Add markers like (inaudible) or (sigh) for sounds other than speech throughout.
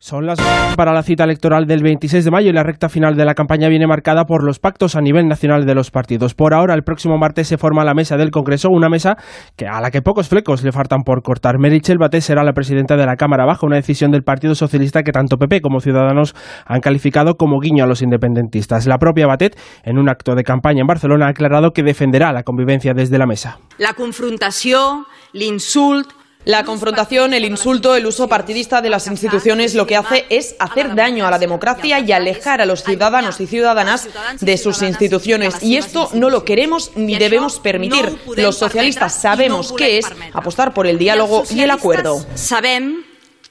Son las para la cita electoral del 26 de mayo y la recta final de la campaña viene marcada por los pactos a nivel nacional de los partidos. Por ahora, el próximo martes se forma la mesa del Congreso, una mesa que a la que pocos flecos le faltan por cortar. Merichel Batet será la presidenta de la Cámara Baja, una decisión del Partido Socialista que tanto PP como Ciudadanos han calificado como guiño a los independentistas. La propia Batet, en un acto de campaña en Barcelona, ha aclarado que defenderá la convivencia desde la mesa. La confrontación, l'insult, la confrontación, el insulto, el uso partidista de las instituciones lo que hace es hacer daño a la democracia y alejar a los ciudadanos y ciudadanas de sus instituciones. Y esto no lo queremos ni debemos permitir. Los socialistas sabemos qué es apostar por el diálogo y el acuerdo. Sabem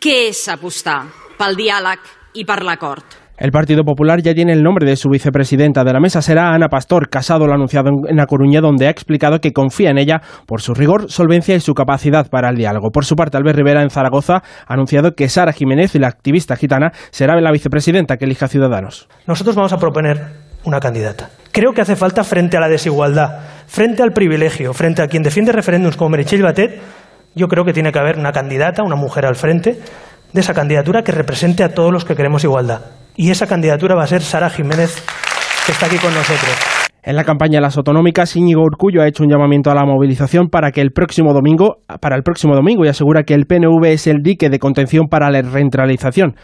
què és apostar pel diàleg i per l'acord. El Partido Popular ya tiene el nombre de su vicepresidenta de la mesa. Será Ana Pastor. Casado lo ha anunciado en La Coruña, donde ha explicado que confía en ella por su rigor, solvencia y su capacidad para el diálogo. Por su parte, Albert Rivera en Zaragoza ha anunciado que Sara Jiménez, la activista gitana, será la vicepresidenta que elija Ciudadanos. Nosotros vamos a proponer una candidata. Creo que hace falta frente a la desigualdad, frente al privilegio, frente a quien defiende referéndums como Meritxell Batet, yo creo que tiene que haber una candidata, una mujer al frente de esa candidatura que represente a todos los que queremos igualdad y esa candidatura va a ser Sara Jiménez, que está aquí con nosotros. En la campaña de las autonómicas, Íñigo Urcullo ha hecho un llamamiento a la movilización para que el próximo domingo, para el próximo domingo y asegura que el PNV es el dique de contención para la recentralización.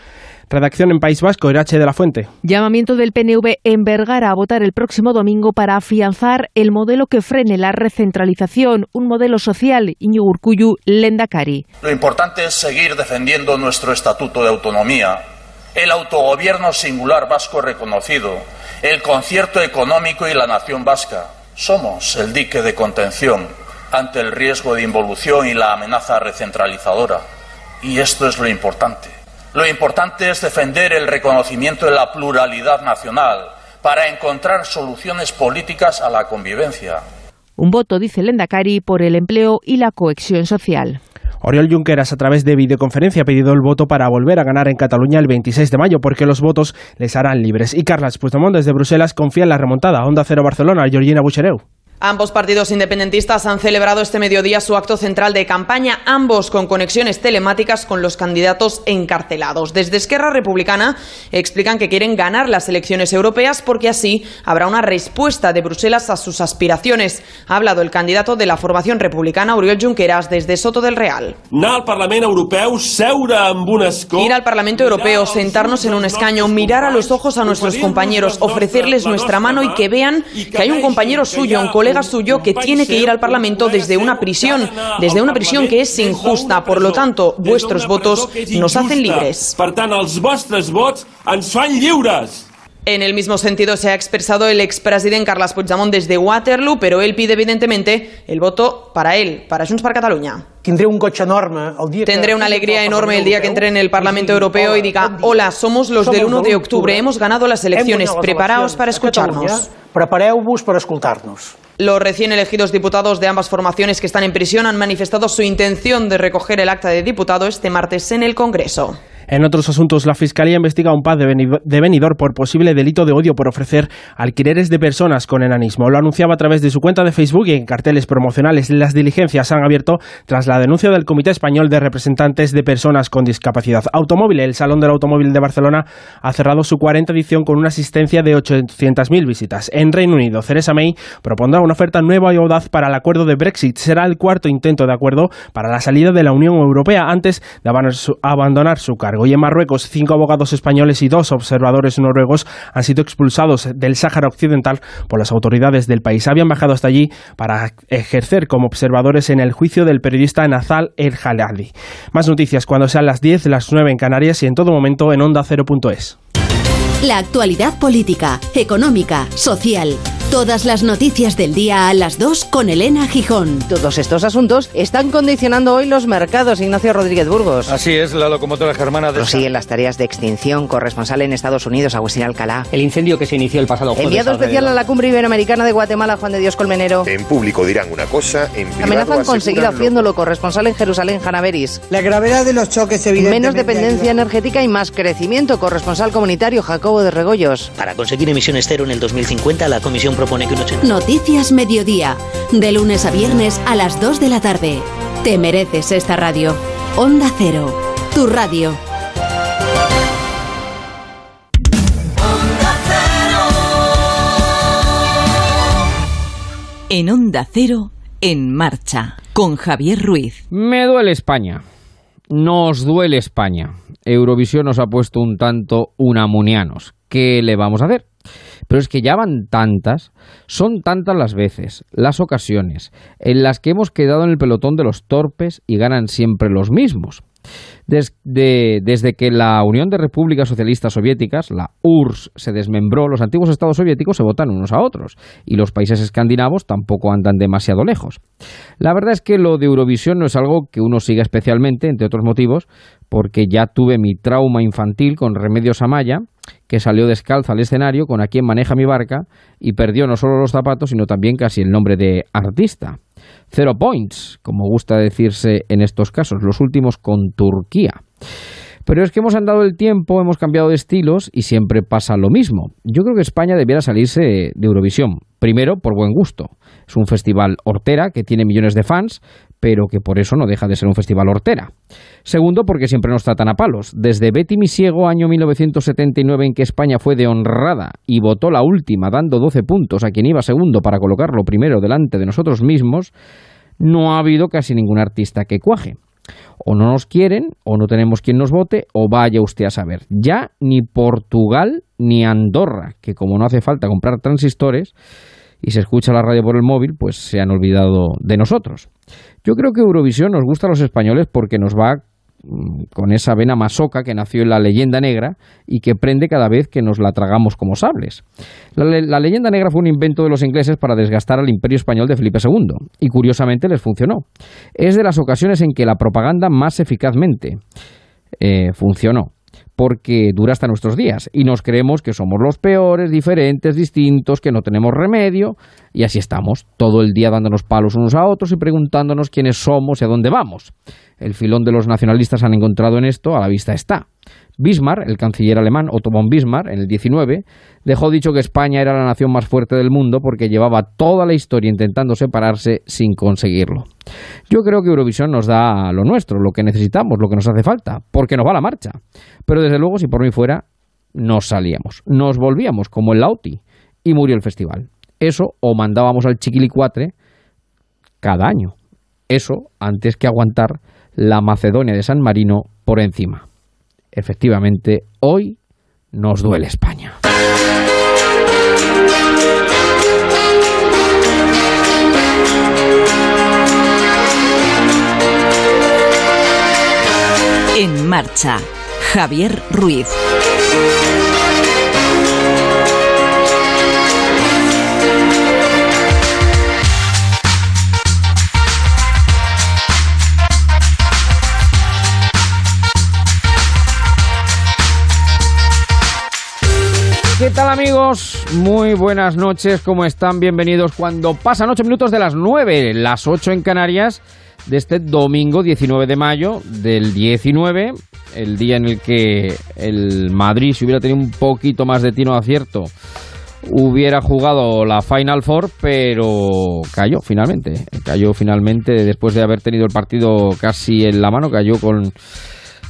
Redacción en País Vasco, Irache de la Fuente. Llamamiento del PNV en Vergara a votar el próximo domingo para afianzar el modelo que frene la recentralización, un modelo social, Iñigo Urcullu, Lendakari. Lo importante es seguir defendiendo nuestro estatuto de autonomía el autogobierno singular vasco reconocido, el concierto económico y la nación vasca. Somos el dique de contención ante el riesgo de involución y la amenaza recentralizadora. Y esto es lo importante. Lo importante es defender el reconocimiento de la pluralidad nacional para encontrar soluciones políticas a la convivencia. Un voto, dice Lendakari, por el empleo y la cohesión social. Oriol Junqueras, a través de videoconferencia, ha pedido el voto para volver a ganar en Cataluña el 26 de mayo, porque los votos les harán libres. Y Carles Puigdemont, desde Bruselas, confía en la remontada. Onda Cero Barcelona, Georgina Buchereu. Ambos partidos independentistas han celebrado este mediodía su acto central de campaña, ambos con conexiones telemáticas con los candidatos encarcelados. Desde Esquerra Republicana explican que quieren ganar las elecciones europeas porque así habrá una respuesta de Bruselas a sus aspiraciones. Ha hablado el candidato de la formación republicana, Oriol Junqueras, desde Soto del Real. Ir al Parlamento Europeo, sentarnos en un escaño, mirar a los ojos a nuestros compañeros, ofrecerles nuestra mano y que vean que hay un compañero suyo, un colega suyo que tiene que ir al Parlamento desde una prisión, desde una prisión que es injusta. Por lo tanto, vuestros votos nos hacen libres. En el mismo sentido se ha expresado el expresidente Carles Puigdemont desde Waterloo, pero él pide evidentemente el voto para él, para Junts per Catalunya. Tendré un coche enorme Tendré una alegría enorme el día que entre en el Parlamento Europeo y diga, hola, somos los del 1 de octubre, hemos ganado las elecciones, preparaos para escucharnos. Prepareu-vos para escucharnos. Los recién elegidos diputados de ambas formaciones que están en prisión han manifestado su intención de recoger el acta de diputado este martes en el Congreso. En otros asuntos, la Fiscalía investiga a un padre de Benidorm por posible delito de odio por ofrecer alquileres de personas con enanismo. Lo anunciaba a través de su cuenta de Facebook y en carteles promocionales. Las diligencias han abierto tras la denuncia del Comité Español de Representantes de Personas con Discapacidad. Automóvil, el Salón del Automóvil de Barcelona, ha cerrado su 40 edición con una asistencia de 800.000 visitas. En Reino Unido, Theresa May propondrá una oferta nueva y audaz para el acuerdo de Brexit. Será el cuarto intento de acuerdo para la salida de la Unión Europea antes de abandonar su cargo. Hoy en Marruecos, cinco abogados españoles y dos observadores noruegos han sido expulsados del Sáhara Occidental por las autoridades del país. Habían bajado hasta allí para ejercer como observadores en el juicio del periodista Nazal El Jalali. Más noticias cuando sean las 10, las 9 en Canarias y en todo momento en onda 0.es. La actualidad política, económica, social. Todas las noticias del día a las 2 con Elena Gijón. Todos estos asuntos están condicionando hoy los mercados, Ignacio Rodríguez Burgos. Así es, la locomotora germana de... Prosiguen las tareas de extinción, corresponsal en Estados Unidos, Agustín Alcalá. El incendio que se inició el pasado jueves. Enviado especial a la cumbre iberoamericana de Guatemala, Juan de Dios Colmenero. En público dirán una cosa, en privado Amenazan con seguir haciéndolo, corresponsal en Jerusalén, Hanaveris. La gravedad de los choques evidentemente... Menos dependencia energética y más crecimiento, corresponsal comunitario Jacobo de Regoyos. Para conseguir emisiones cero en el 2050, la Comisión que Noticias Mediodía, de lunes a viernes a las 2 de la tarde. Te mereces esta radio. Onda Cero, tu radio. En Onda Cero, en marcha, con Javier Ruiz. Me duele España. Nos duele España. Eurovisión nos ha puesto un tanto unamunianos. ¿Qué le vamos a hacer? Pero es que ya van tantas, son tantas las veces, las ocasiones, en las que hemos quedado en el pelotón de los torpes y ganan siempre los mismos. Desde, desde, que la Unión de Repúblicas Socialistas Soviéticas, la URSS, se desmembró, los antiguos estados soviéticos se votan unos a otros y los países escandinavos tampoco andan demasiado lejos. La verdad es que lo de Eurovisión no es algo que uno siga especialmente, entre otros motivos, porque ya tuve mi trauma infantil con Remedios Amaya, que salió descalza al escenario con A quien maneja mi barca y perdió no solo los zapatos, sino también casi el nombre de artista. Zero points, como gusta decirse en estos casos, los últimos con Turquía. Pero es que hemos andado el tiempo, hemos cambiado de estilos y siempre pasa lo mismo. Yo creo que España debiera salirse de Eurovisión. Primero, por buen gusto. Es un festival hortera que tiene millones de fans, pero que por eso no deja de ser un festival hortera. Segundo, porque siempre nos tratan a palos. Desde Betty Misiego, año 1979, en que España fue de honrada y votó la última, dando 12 puntos a quien iba segundo para colocarlo primero delante de nosotros mismos, no ha habido casi ningún artista que cuaje. O no nos quieren, o no tenemos quien nos vote, o vaya usted a saber. Ya ni Portugal ni Andorra, que como no hace falta comprar transistores y se escucha la radio por el móvil, pues se han olvidado de nosotros. Yo creo que Eurovisión nos gusta a los españoles porque nos va mm, con esa vena masoca que nació en la leyenda negra y que prende cada vez que nos la tragamos como sables. La, leyenda negra fue un invento de los ingleses para desgastar al imperio español de Felipe II y curiosamente les funcionó. Es de las ocasiones en que la propaganda más eficazmente eh, funcionó porque dura hasta nuestros días y nos creemos que somos los peores, diferentes, distintos, que no tenemos remedio y así estamos, todo el día dándonos palos unos a otros y preguntándonos quiénes somos y a dónde vamos. El filón de los nacionalistas han encontrado en esto, a la vista está. Bismarck, el canciller alemán Otto von Bismarck, en el 19, dejó dicho que España era la nación más fuerte del mundo porque llevaba toda la historia intentando separarse sin conseguirlo. Yo creo que Eurovisión nos da lo nuestro, lo que necesitamos, lo que nos hace falta, porque nos va la marcha. Pero desde luego, si por mí fuera, nos salíamos, nos volvíamos como el Lauti y murió el festival. Eso o mandábamos al chiquilicuatre cada año. Eso antes que aguantar la Macedonia de San Marino por encima. Efectivamente, hoy nos duele España. En marcha, Javier Ruiz. ¿Qué tal amigos? Muy buenas noches, ¿cómo están? Bienvenidos cuando pasan 8 minutos de las 9, las 8 en Canarias, de este domingo 19 de mayo del 19, el día en el que el Madrid, si hubiera tenido un poquito más de tino acierto, hubiera jugado la Final Four, pero cayó finalmente, cayó finalmente después de haber tenido el partido casi en la mano, cayó con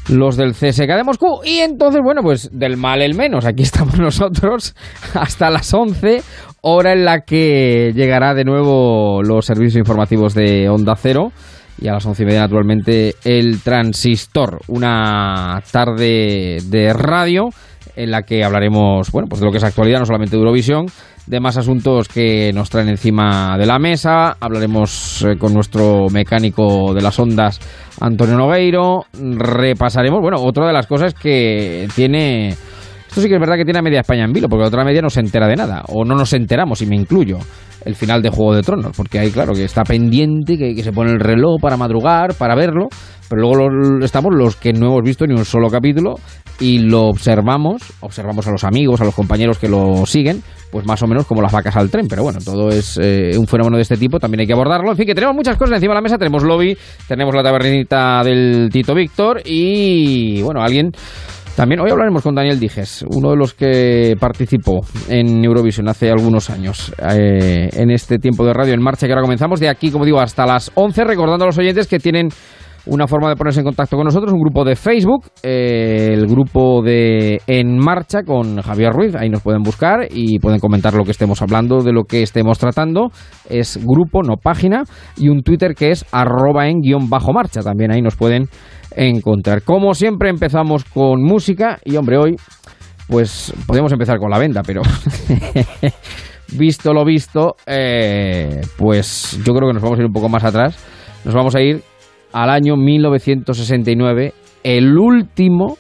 los del CSK de Moscú. Y entonces, bueno, pues del mal el menos. Aquí (laughs) estamos nosotros hasta las 11, hora en la que llegará de nuevo los servicios informativos de Onda Cero. Y a las once y media, naturalmente, el transistor. Una tarde de radio en la que hablaremos, bueno, pues de lo que es actualidad, no solamente de Eurovisión, de más asuntos que nos traen encima de la mesa. Hablaremos eh, con nuestro mecánico de las ondas, Antonio Nogueiro. Repasaremos, bueno, otra de las cosas que tiene... Esto sí que es verdad que tiene a media España en vilo, porque la otra media no se entera de nada, o no nos enteramos, y me incluyo, el final de Juego de Tronos, porque ahí, claro, que está pendiente, que, que se pone el reloj para madrugar, para verlo, pero luego estamos los que no hemos visto ni un solo capítulo y lo observamos, observamos a los amigos, a los compañeros que lo siguen, pues más o menos como las vacas al tren, pero bueno, todo es eh, un fenómeno de este tipo, también hay que abordarlo. En fin, que tenemos muchas cosas encima de la mesa, tenemos lobby, tenemos la tabernita del Tito Víctor y bueno, alguien... También hoy hablaremos con Daniel Dijes, uno de los que participó en Eurovisión hace algunos años, eh, en este tiempo de radio en marcha que ahora comenzamos. De aquí, como digo, hasta las 11, recordando a los oyentes que tienen una forma de ponerse en contacto con nosotros, un grupo de Facebook, eh, el grupo de En Marcha con Javier Ruiz, ahí nos pueden buscar y pueden comentar lo que estemos hablando, de lo que estemos tratando, es grupo, no página, y un Twitter que es arroba en guion bajo marcha, también ahí nos pueden encontrar. Como siempre empezamos con música y hombre, hoy pues podemos empezar con la venta, pero (laughs) visto lo visto, eh, pues yo creo que nos vamos a ir un poco más atrás. Nos vamos a ir al año 1969, el último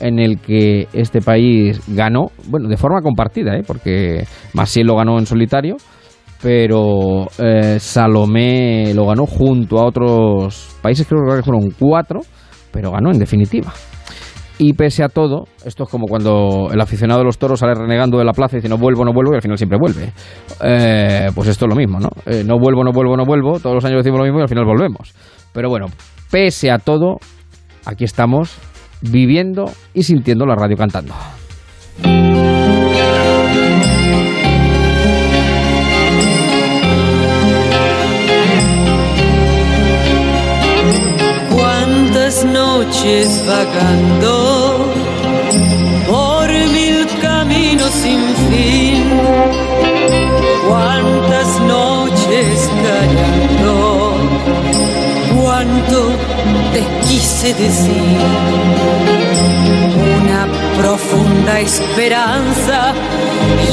en el que este país ganó, bueno, de forma compartida, ¿eh? porque Maciel lo ganó en solitario, pero eh, Salomé lo ganó junto a otros países, creo que fueron cuatro, pero ganó en definitiva. Y pese a todo, esto es como cuando el aficionado de los toros sale renegando de la plaza y dice no vuelvo, no vuelvo y al final siempre vuelve. Eh, pues esto es lo mismo, ¿no? Eh, no vuelvo, no vuelvo, no vuelvo. Todos los años decimos lo mismo y al final volvemos. Pero bueno, pese a todo, aquí estamos viviendo y sintiendo la radio cantando. Cuántas noches vagando por mil caminos sin te quise decir. Una profunda esperanza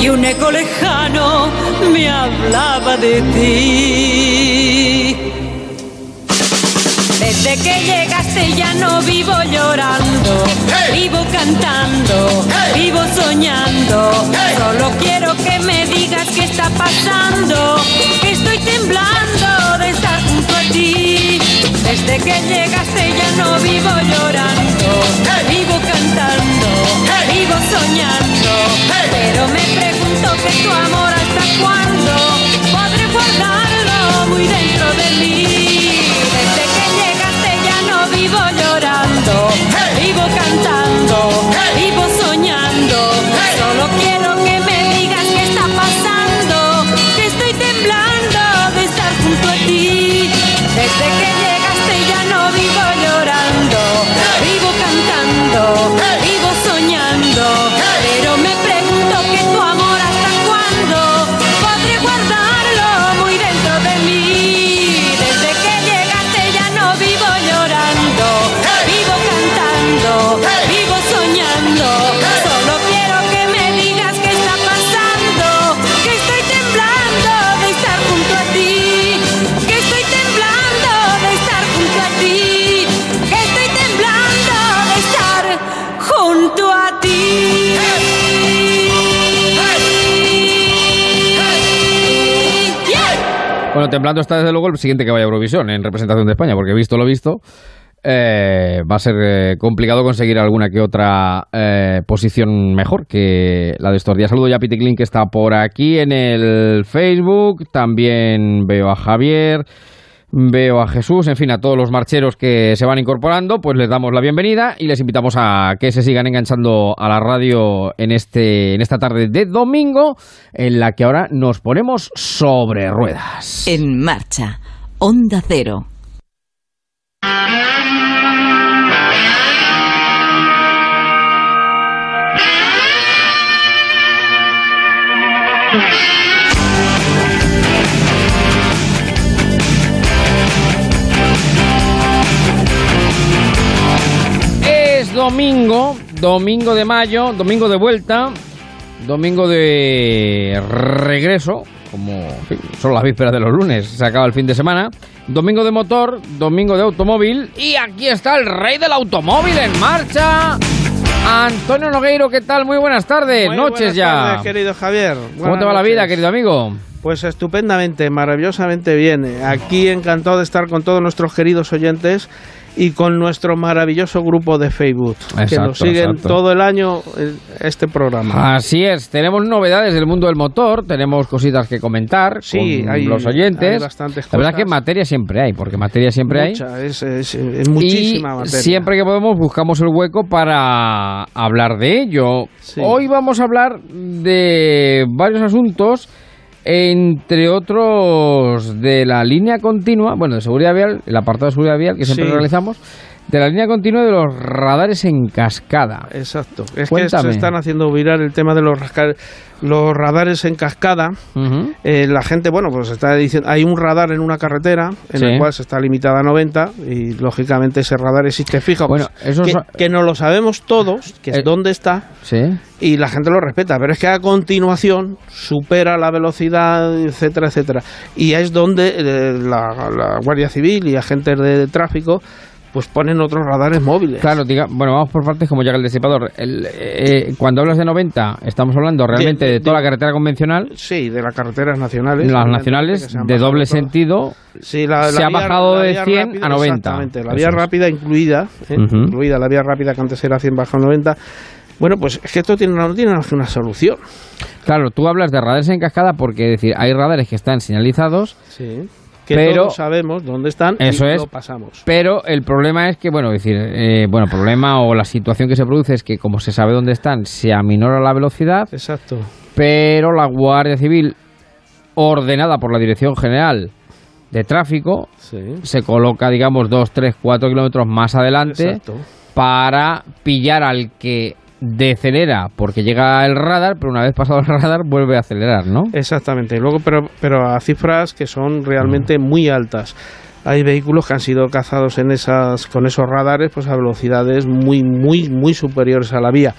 y un eco lejano me hablaba de ti. Desde que llegaste ya no vivo llorando, vivo cantando, vivo soñando. Solo quiero que me digas qué está pasando, estoy temblando de estar junto a ti. Que llegaste ya no vivo llorando, vivo cantando, vivo soñando. Pero me pregunto que tu amor hasta cuándo podré guardarlo muy dentro de mí. Bueno, temblando está desde luego el siguiente que vaya a Eurovisión en representación de España, porque visto lo visto, eh, va a ser eh, complicado conseguir alguna que otra eh, posición mejor que la de estos días. Saludo ya a Piti Klein, que está por aquí en el Facebook. También veo a Javier. Veo a Jesús, en fin, a todos los marcheros que se van incorporando, pues les damos la bienvenida y les invitamos a que se sigan enganchando a la radio en, este, en esta tarde de domingo, en la que ahora nos ponemos sobre ruedas. En marcha, Onda Cero. (laughs) domingo, domingo de mayo, domingo de vuelta, domingo de regreso, como son las vísperas de los lunes, se acaba el fin de semana, domingo de motor, domingo de automóvil y aquí está el rey del automóvil en marcha. Antonio Nogueiro, ¿qué tal? Muy buenas tardes, Muy noches buenas ya. tardes, querido Javier. ¿Cómo Buenas te va la vida, noches. querido amigo? Pues estupendamente, maravillosamente bien. Aquí encantado de estar con todos nuestros queridos oyentes y con nuestro maravilloso grupo de Facebook, que nos siguen exacto. todo el año eh, este programa. Así es, tenemos novedades del mundo del motor, tenemos cositas que comentar Sí, con hay- los oyentes. hay bastantes La verdad cosas. que materia siempre hay, porque materia siempre hay. Es, es- es muchísima y materia. siempre que podemos buscamos el hueco para hablar de ello. Hoy vamos a hablar de varios asuntos entre otros de la línea continua, bueno, de seguridad vial, el apartado de seguridad vial que siempre Sí. realizamos, de la línea continua de los radares en cascada. Exacto. Es Cuéntame. que se están haciendo viral el tema de los, los radares en cascada. Eh, la gente, bueno, pues está diciendo, hay un radar en una carretera en Sí. el cual se está limitada a 90 y lógicamente ese radar existe fijo. Bueno, pues, eso que, es- que no lo sabemos todos, que es Eh. dónde está Sí. y la gente lo respeta, pero es que a continuación supera la velocidad, etcétera, etcétera. Y es donde eh, la, la Guardia Civil y agentes de tráfico pues ponen otros radares móviles. Claro, diga, bueno, vamos por partes como llega el disipador. El, eh, cuando hablas de 90, estamos hablando realmente de, de- toda la carretera convencional, Sí, de las carreteras nacionales. las nacionales, se de bajado doble todas. sentido, Sí, la- se la ha vía- bajado la de vía 100 rápida, a 90. Exactamente, la Eso vía es. rápida incluida, ¿eh? Ujú. incluida la vía rápida que antes era 100 baja a 90. Bueno, pues es que esto tiene, no tiene una solución. Claro, tú hablas de radares en cascada porque es decir, hay radares que están señalizados, Sí. Que Pero- todos sabemos dónde están Eso y es. lo pasamos. pero el problema es que, bueno, es decir, eh, bueno, problema o la situación que se produce es que como se sabe dónde están, se aminora la velocidad, Exacto. pero la Guardia Civil, ordenada por la Dirección General de Tráfico, Sí. se coloca, digamos, 2, 3, 4 kilómetros más adelante Exacto. para pillar al que decelera porque llega el radar, pero una vez pasado el radar vuelve a acelerar, ¿no? Exactamente. Luego, pero, pero a cifras que son realmente muy altas. Hay vehículos que han sido cazados en esas, con esos radares pues a velocidades muy, muy, muy superiores a la vía.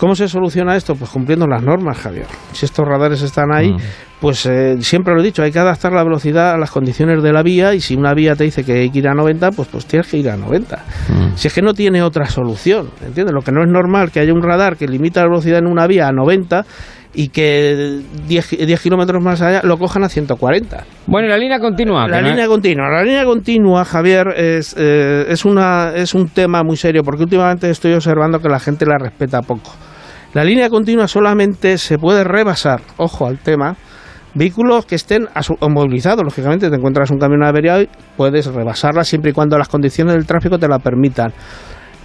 ¿Cómo se soluciona esto? Pues cumpliendo las normas, Javier. Si estos radares están ahí, Mm. pues eh, siempre lo he dicho, hay que adaptar la velocidad a las condiciones de la vía y si una vía te dice que hay que ir a 90, pues, pues tienes que ir a 90. Mm. Si es que no tiene otra solución, ¿entiendes? Lo que no es normal que haya un radar que limita la velocidad en una vía a 90 y que 10, 10 kilómetros más allá lo cojan a 140. Bueno, y la línea continua. La no- línea continua, la línea continua, Javier, es, eh, es, una, es un tema muy serio porque últimamente estoy observando que la gente la respeta poco. La línea continua solamente se puede rebasar, ojo al tema, vehículos que estén movilizados. Lógicamente, te encuentras un camión averiado y puedes rebasarla siempre y cuando las condiciones del tráfico te la permitan.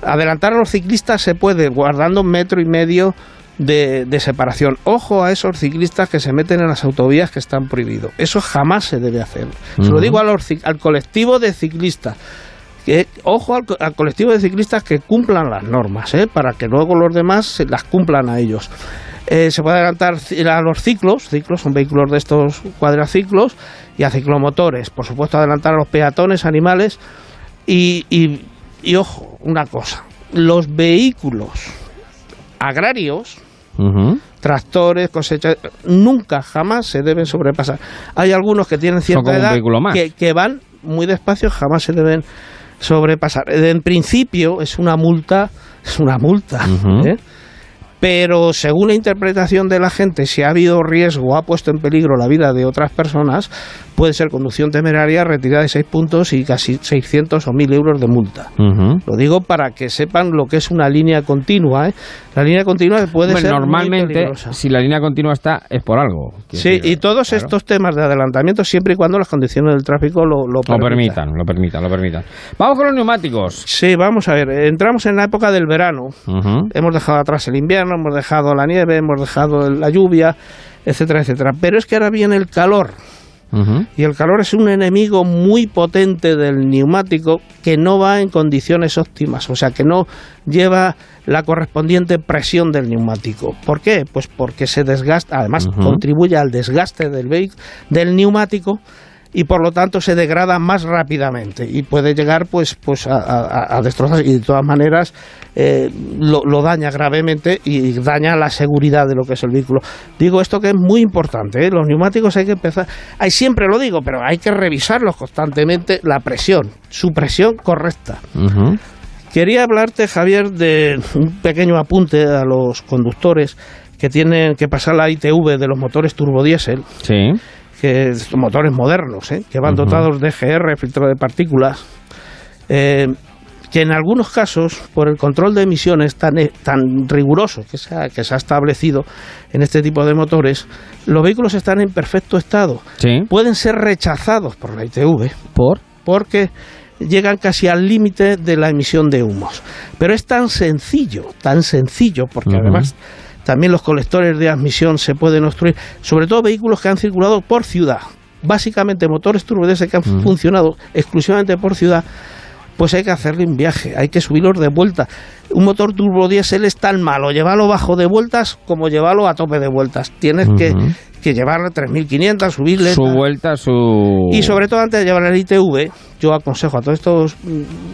Adelantar a los ciclistas se puede, guardando un metro y medio de, de separación. Ojo a esos ciclistas que se meten en las autovías que están prohibidos. Eso jamás se debe hacer. Se lo digo a los ci- al colectivo de ciclistas. Que, ojo al, co- al colectivo de ciclistas que cumplan las normas, ¿eh? para que luego los demás se las cumplan a ellos. Eh, se puede adelantar a los ciclos, ciclos son vehículos de estos cuadraciclos, y a ciclomotores. Por supuesto, adelantar a los peatones, animales. Y, y- y ojo, una cosa, los vehículos agrarios, tractores, cosechas, nunca, jamás se deben sobrepasar. Hay algunos que tienen cierta edad vehículo más. Que, que van muy despacio, jamás se deben sobrepasar. En principio es una multa, es una multa. ¿eh? Pero según la interpretación de la gente, si ha habido riesgo o ha puesto en peligro la vida de otras personas, puede ser conducción temeraria, retirada de 6 puntos y casi 600 o 1000 euros de multa. Lo digo para que sepan lo que es una línea continua. ¿eh? La línea continua puede Hombre, ser normalmente, si la línea continua está, es por algo. Sí, decir, y todos claro. estos temas de adelanamiento siempre y cuando las condiciones del tráfico lo, lo Lo permitan. permitan, lo permitan, lo permitan. Vamos con los neumáticos. Sí, vamos a ver, entramos en la época del verano. Hemos dejado atrás el invierno, hemos dejado la nieve, hemos dejado la lluvia, etcétera, etcétera. Pero es que ahora viene el calor. Y el calor es un enemigo muy potente del neumático que no va en condiciones óptimas, o sea, que no lleva la correspondiente presión del neumático. ¿Por qué? Pues porque se desgasta, además contribuye al desgaste del, del neumático y por lo tanto se degrada más rápidamente y puede llegar pues pues a, a- a destrozar y de todas maneras eh, lo, lo daña gravemente y daña la seguridad de lo que es el vehículo. Digo esto que es muy importante, ¿eh? los neumáticos hay que empezar, hay siempre lo digo, pero hay que revisarlos constantemente la presión, su presión correcta. Quería hablarte, Javier, de un pequeño apunte a los conductores que tienen que pasar la ITV de los motores turbodiesel Sí. Que son motores modernos, ¿eh? que van dotados de GR, filtro de partículas, eh, que en algunos casos, por el control de emisiones tan, eh, tan riguroso que se, ha, que se ha establecido en este tipo de motores, los vehículos están en perfecto estado. Sí. Pueden ser rechazados por la ITV ¿Por? porque llegan casi al límite de la emisión de humos. Pero es tan sencillo, tan sencillo, porque además también los colectores de admisión se pueden obstruir, sobre todo vehículos que han circulado por ciudad, básicamente motores turbodiesel que han funcionado exclusivamente por ciudad, pues hay que hacerle un viaje, hay que subirlos de vuelta. Un motor turbodiesel es tan malo llevarlo bajo de vueltas como llevarlo a tope de vueltas. Tienes que, que llevarle 3.500, subirle... Su vuelta, su... Y sobre todo antes de llevar el ITV, yo aconsejo a todos estos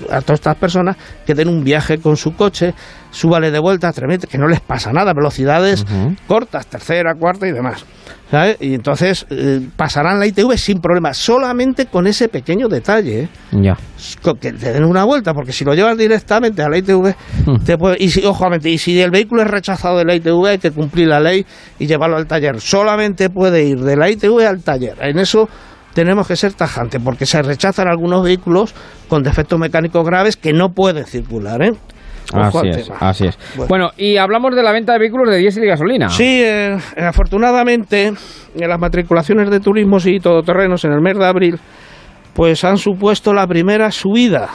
a todas estas personas que den un viaje con su coche, súbale de vuelta, que no les pasa nada, velocidades cortas, tercera, cuarta y demás. ¿Sabes? Y entonces eh, pasarán la ITV sin problema, solamente con ese pequeño detalle. ¿eh? Ya. Con que te den una vuelta, porque si lo llevas directamente a la ITV, te puede, y si, ojo, y si el vehículo es rechazado de la ITV, hay que cumplir la ley y llevarlo al taller. Solamente puede ir de la ITV al taller. En eso tenemos que ser tajantes, porque se rechazan algunos vehículos con defectos mecánicos graves que no pueden circular. ¿eh? Ojo Así es, tema. así es. Bueno. Bueno, y hablamos de la venta de vehículos de diésel y gasolina. Sí, eh, afortunadamente, en las matriculaciones de turismos y todoterrenos en el mes de abril, pues han supuesto la primera subida.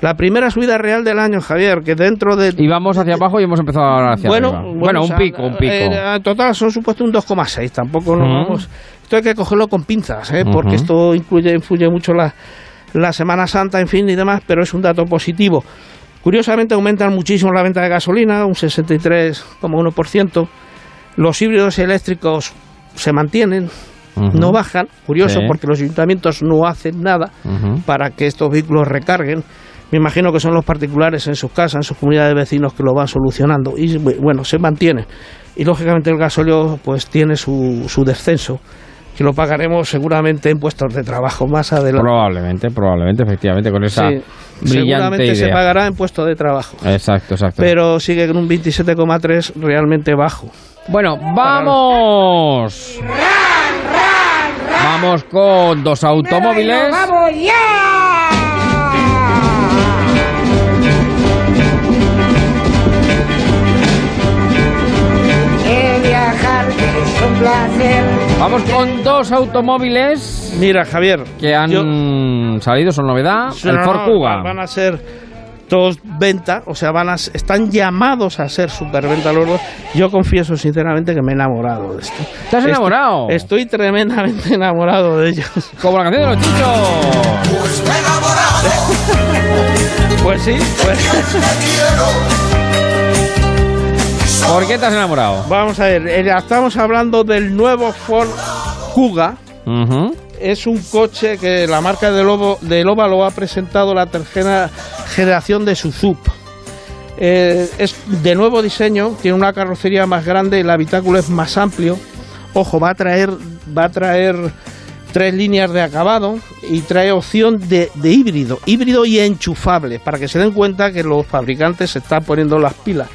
La primera subida real del año, Javier, que dentro de... Y vamos hacia abajo y hemos empezado ahora hacia bueno, arriba. bueno, un sea, pico, un pico. eh, en total son supuesto un 2,6, tampoco nos Ujú. vamos... Esto hay que cogerlo con pinzas, ¿eh? Porque esto incluye, influye mucho la, la Semana Santa, en fin, y demás, pero es un dato positivo. Curiosamente aumentan muchísimo la venta de gasolina, un 63,1%. Los híbridos eléctricos se mantienen, no bajan. Curioso, Sí. porque los ayuntamientos no hacen nada para que estos vehículos recarguen. Me imagino que son los particulares en sus casas, en sus comunidades de vecinos que lo van solucionando. Y bu- bueno, se mantiene. Y lógicamente el gasóleo pues tiene su, su descenso, que lo pagaremos seguramente en puestos de trabajo más adelante. Probablemente, probablemente, efectivamente, con esa Sí, brillante seguramente se idea. pagará en puestos de trabajo. Exacto, exacto. Pero sigue con un 27,3 realmente bajo. Bueno, vamos. Vamos con dos automóviles. ¡Vamos ya! Placer. Vamos con dos automóviles Mira, Javier, que han salido, son novedad. El No, Ford Kuga. Van a ser todos venta, o sea, van a, están llamados a ser superventa los dos. Yo confieso sinceramente que me he enamorado de esto. ¿Te has Estoy- enamorado? Estoy, tremendamente (laughs) enamorado de ellos. Como la canción de los chichos. (laughs) Pues sí, pues. ¿Por qué te has enamorado? Vamos a ver, eh, estamos hablando del nuevo Ford Kuga. Es un coche que la marca de Lobo de Loba lo ha presentado la tercera generación de su sub. Eh, es de nuevo diseño, tiene una carrocería más grande, el habitáculo es más amplio. Ojo, va a traer, va a traer tres líneas de acabado y trae opción de, de híbrido, híbrido y enchufable, para que se den cuenta que los fabricantes se están poniendo las pilas.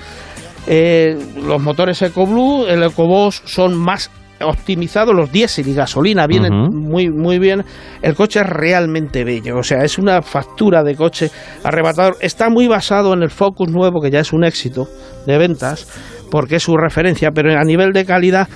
Eh, los motores EcoBlue, el EcoBoost son más optimizados, los diésel y gasolina vienen muy muy bien. El coche es realmente bello, o sea, es una factura de coche arrebatador. Está muy basado en el Focus nuevo, que ya es un éxito de ventas, porque es su referencia, pero a nivel de calidad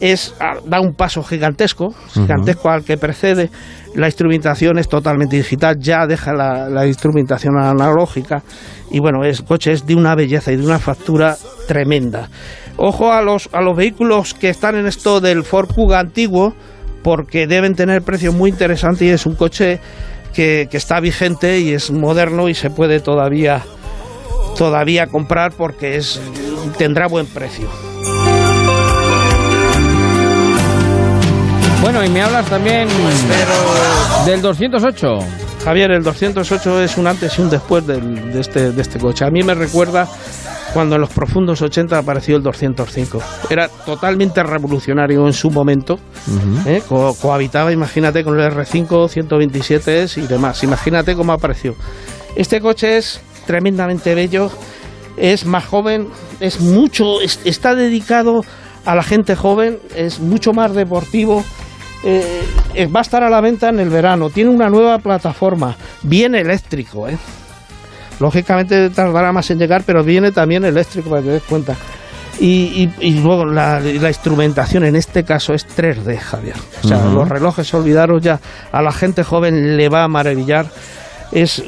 es da un paso gigantesco, gigantesco al que precede. La instrumentación es totalmente digital, ya deja la, la instrumentación analógica y bueno, el coche es de una belleza y de una factura tremenda. Ojo a los a los vehículos que están en esto del Ford Kuga antiguo, porque deben tener precios muy interesantes y es un coche que, que está vigente y es moderno y se puede todavía todavía comprar porque es tendrá buen precio. Bueno, y me hablas también del 208. Javier, el 208 es un antes y un después del- de, este, de este coche. A mí me recuerda cuando en los profundos 80 apareció el 205. Era totalmente revolucionario en su momento. ¿eh? Co- cohabitaba, imagínate, con el R5, 127S y demás. Imagínate cómo apareció. Este coche es tremendamente bello, es más joven, es mucho, es- está dedicado a la gente joven, es mucho más deportivo. Eh, va a estar a la venta en el verano. Tiene una nueva plataforma, bien eléctrico. ¿eh? Lógicamente tardará más en llegar, pero viene también eléctrico para que te des cuenta. Y, y- y luego la, la instrumentación en este caso es 3D, Javier. O sea, los relojes, olvidaros ya, a la gente joven le va a maravillar. Es,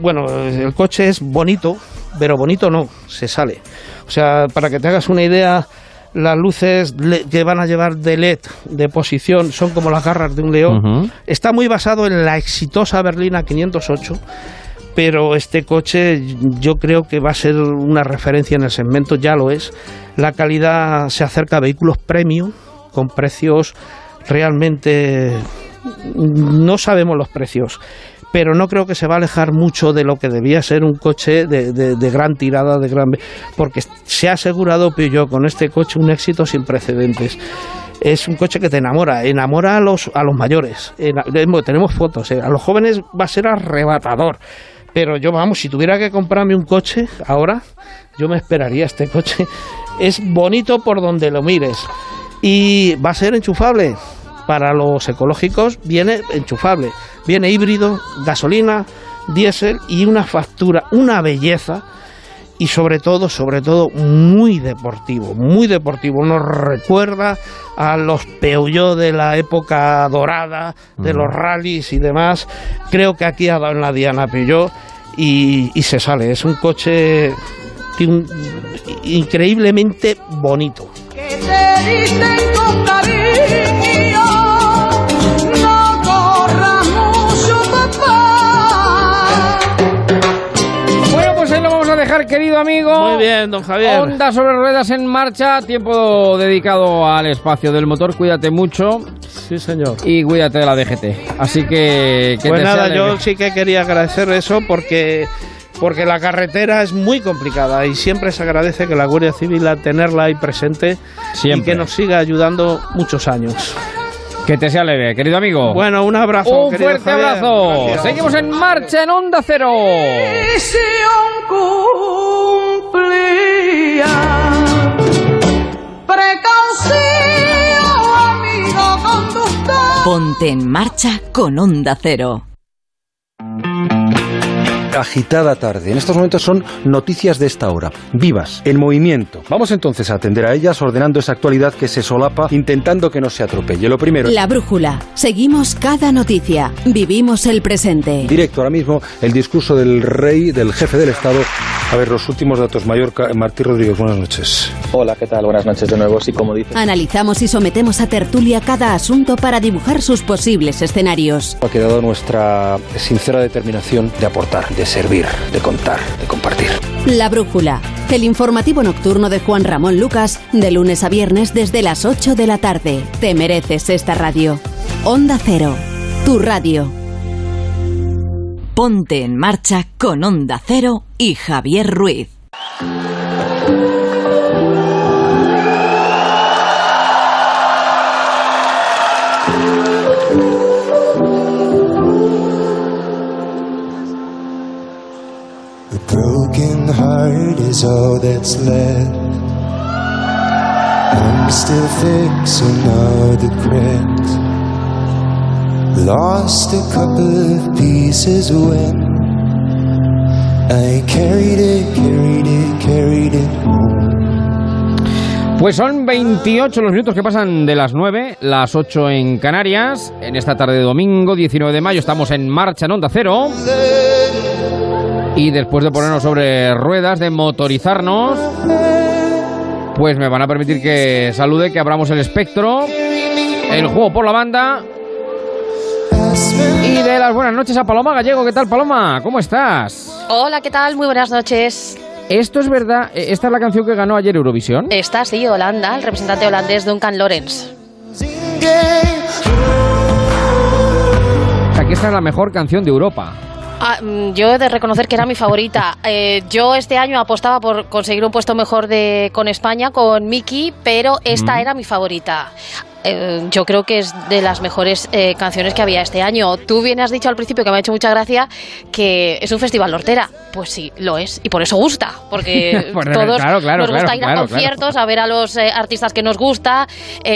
bueno, el coche es bonito, pero bonito no, se sale. O sea, para que te hagas una idea, las luces que van a llevar de LED de posición son como las garras de un león. Está muy basado en la exitosa berlina 508 pero este coche yo creo que va a ser una referencia en el segmento, ya lo es. La calidad se acerca a vehículos premium con precios realmente no sabemos los precios, pero no creo que se va a alejar mucho de lo que debía ser un coche de, gran tirada, de gran porque se ha asegurado Peugeot con este coche un éxito sin precedentes es un coche que te enamora, enamora a los, a los mayores. tenemos fotos, eh, a los jóvenes va a ser arrebatador. Pero yo, vamos, si tuviera que comprarme un coche ahora, yo me esperaría este coche. Es bonito por donde lo mires. Y va a ser enchufable. Para los ecológicos viene enchufable. Viene híbrido, gasolina, diésel y una factura, una belleza y sobre todo, sobre todo, muy deportivo, muy deportivo. Nos recuerda a los Peugeot de la época dorada, de los rallies y demás. Creo que aquí ha dado en la Diana Peugeot y, se sale. Es un coche increíblemente bonito. Dejar, querido amigo. Muy bien, don Javier. Onda sobre ruedas en marcha, tiempo dedicado al espacio del motor. Cuídate mucho. Sí, señor. Y cuídate de la DGT. Así que. pues nada, yo sí que quería agradecer eso porque porque la carretera es muy complicada y siempre se agradece que la Guardia Civil a tenerla ahí presente y que nos siga ayudando muchos años. Que te sea leve, querido amigo. Bueno, un abrazo. Un fuerte abrazo. Seguimos en marcha en Onda Cero. Ponte en marcha con Onda Cero agitada tarde. En estos momentos son noticias de esta hora, vivas, en movimiento. Vamos entonces a atender a ellas ordenando esa actualidad que se solapa, intentando que no se atropelle. Lo primero. La brújula. Seguimos cada noticia. Vivimos el presente. Directo ahora mismo el discurso del rey, del jefe del Estado. A ver, los últimos datos. Mallorca, Martín Rodríguez, buenas noches. Hola, ¿qué tal? Buenas noches de nuevo. Sí, como dice. Analizamos y sometemos a tertulia cada asunto para dibujar sus posibles escenarios. Ha quedado nuestra sincera determinación de aportar, de servir, de contar, de compartir. La Brújula, el informativo nocturno de Juan Ramón Lucas, de lunes a viernes desde las 8 de la tarde. Te mereces esta radio. Onda Cero, tu radio. Ponte en marcha con Onda Cero y Javier Ruiz. broken heart is all that's left. I'm still fixing all the cracks. Lost a couple pieces when. Pues son 28 los minutos que pasan de las 9, las 8 en Canarias. En esta tarde de domingo, 19 de mayo, estamos en marcha en Onda Cero. Y después de ponernos sobre ruedas, de motorizarnos, pues me van a permitir que salude, que abramos el espectro, el juego por la banda. Y de las buenas noches a Paloma Gallego. ¿Qué tal, Paloma? ¿Cómo estás? Hola, ¿qué tal? Muy buenas noches. ¿Esto es verdad? ¿Esta es la canción que ganó ayer Eurovisión? Esta sí, Holanda, el representante holandés Duncan Lawrence. Aquí está la mejor canción de Europa. Ah, mm, yo he de reconocer que era mi favorita. (laughs) Eh, yo este año apostaba por conseguir un puesto mejor de, con España, con Miki, pero esta era mi favorita. Eh, yo creo que es de las mejores eh, canciones que había este año. Tú bien has dicho al principio que me ha hecho mucha gracia que es un festival nortera. Pues sí, lo es. Y por eso gusta. Porque (laughs) todos nos gusta ir a conciertos, a ver a los eh, artistas que nos gusta.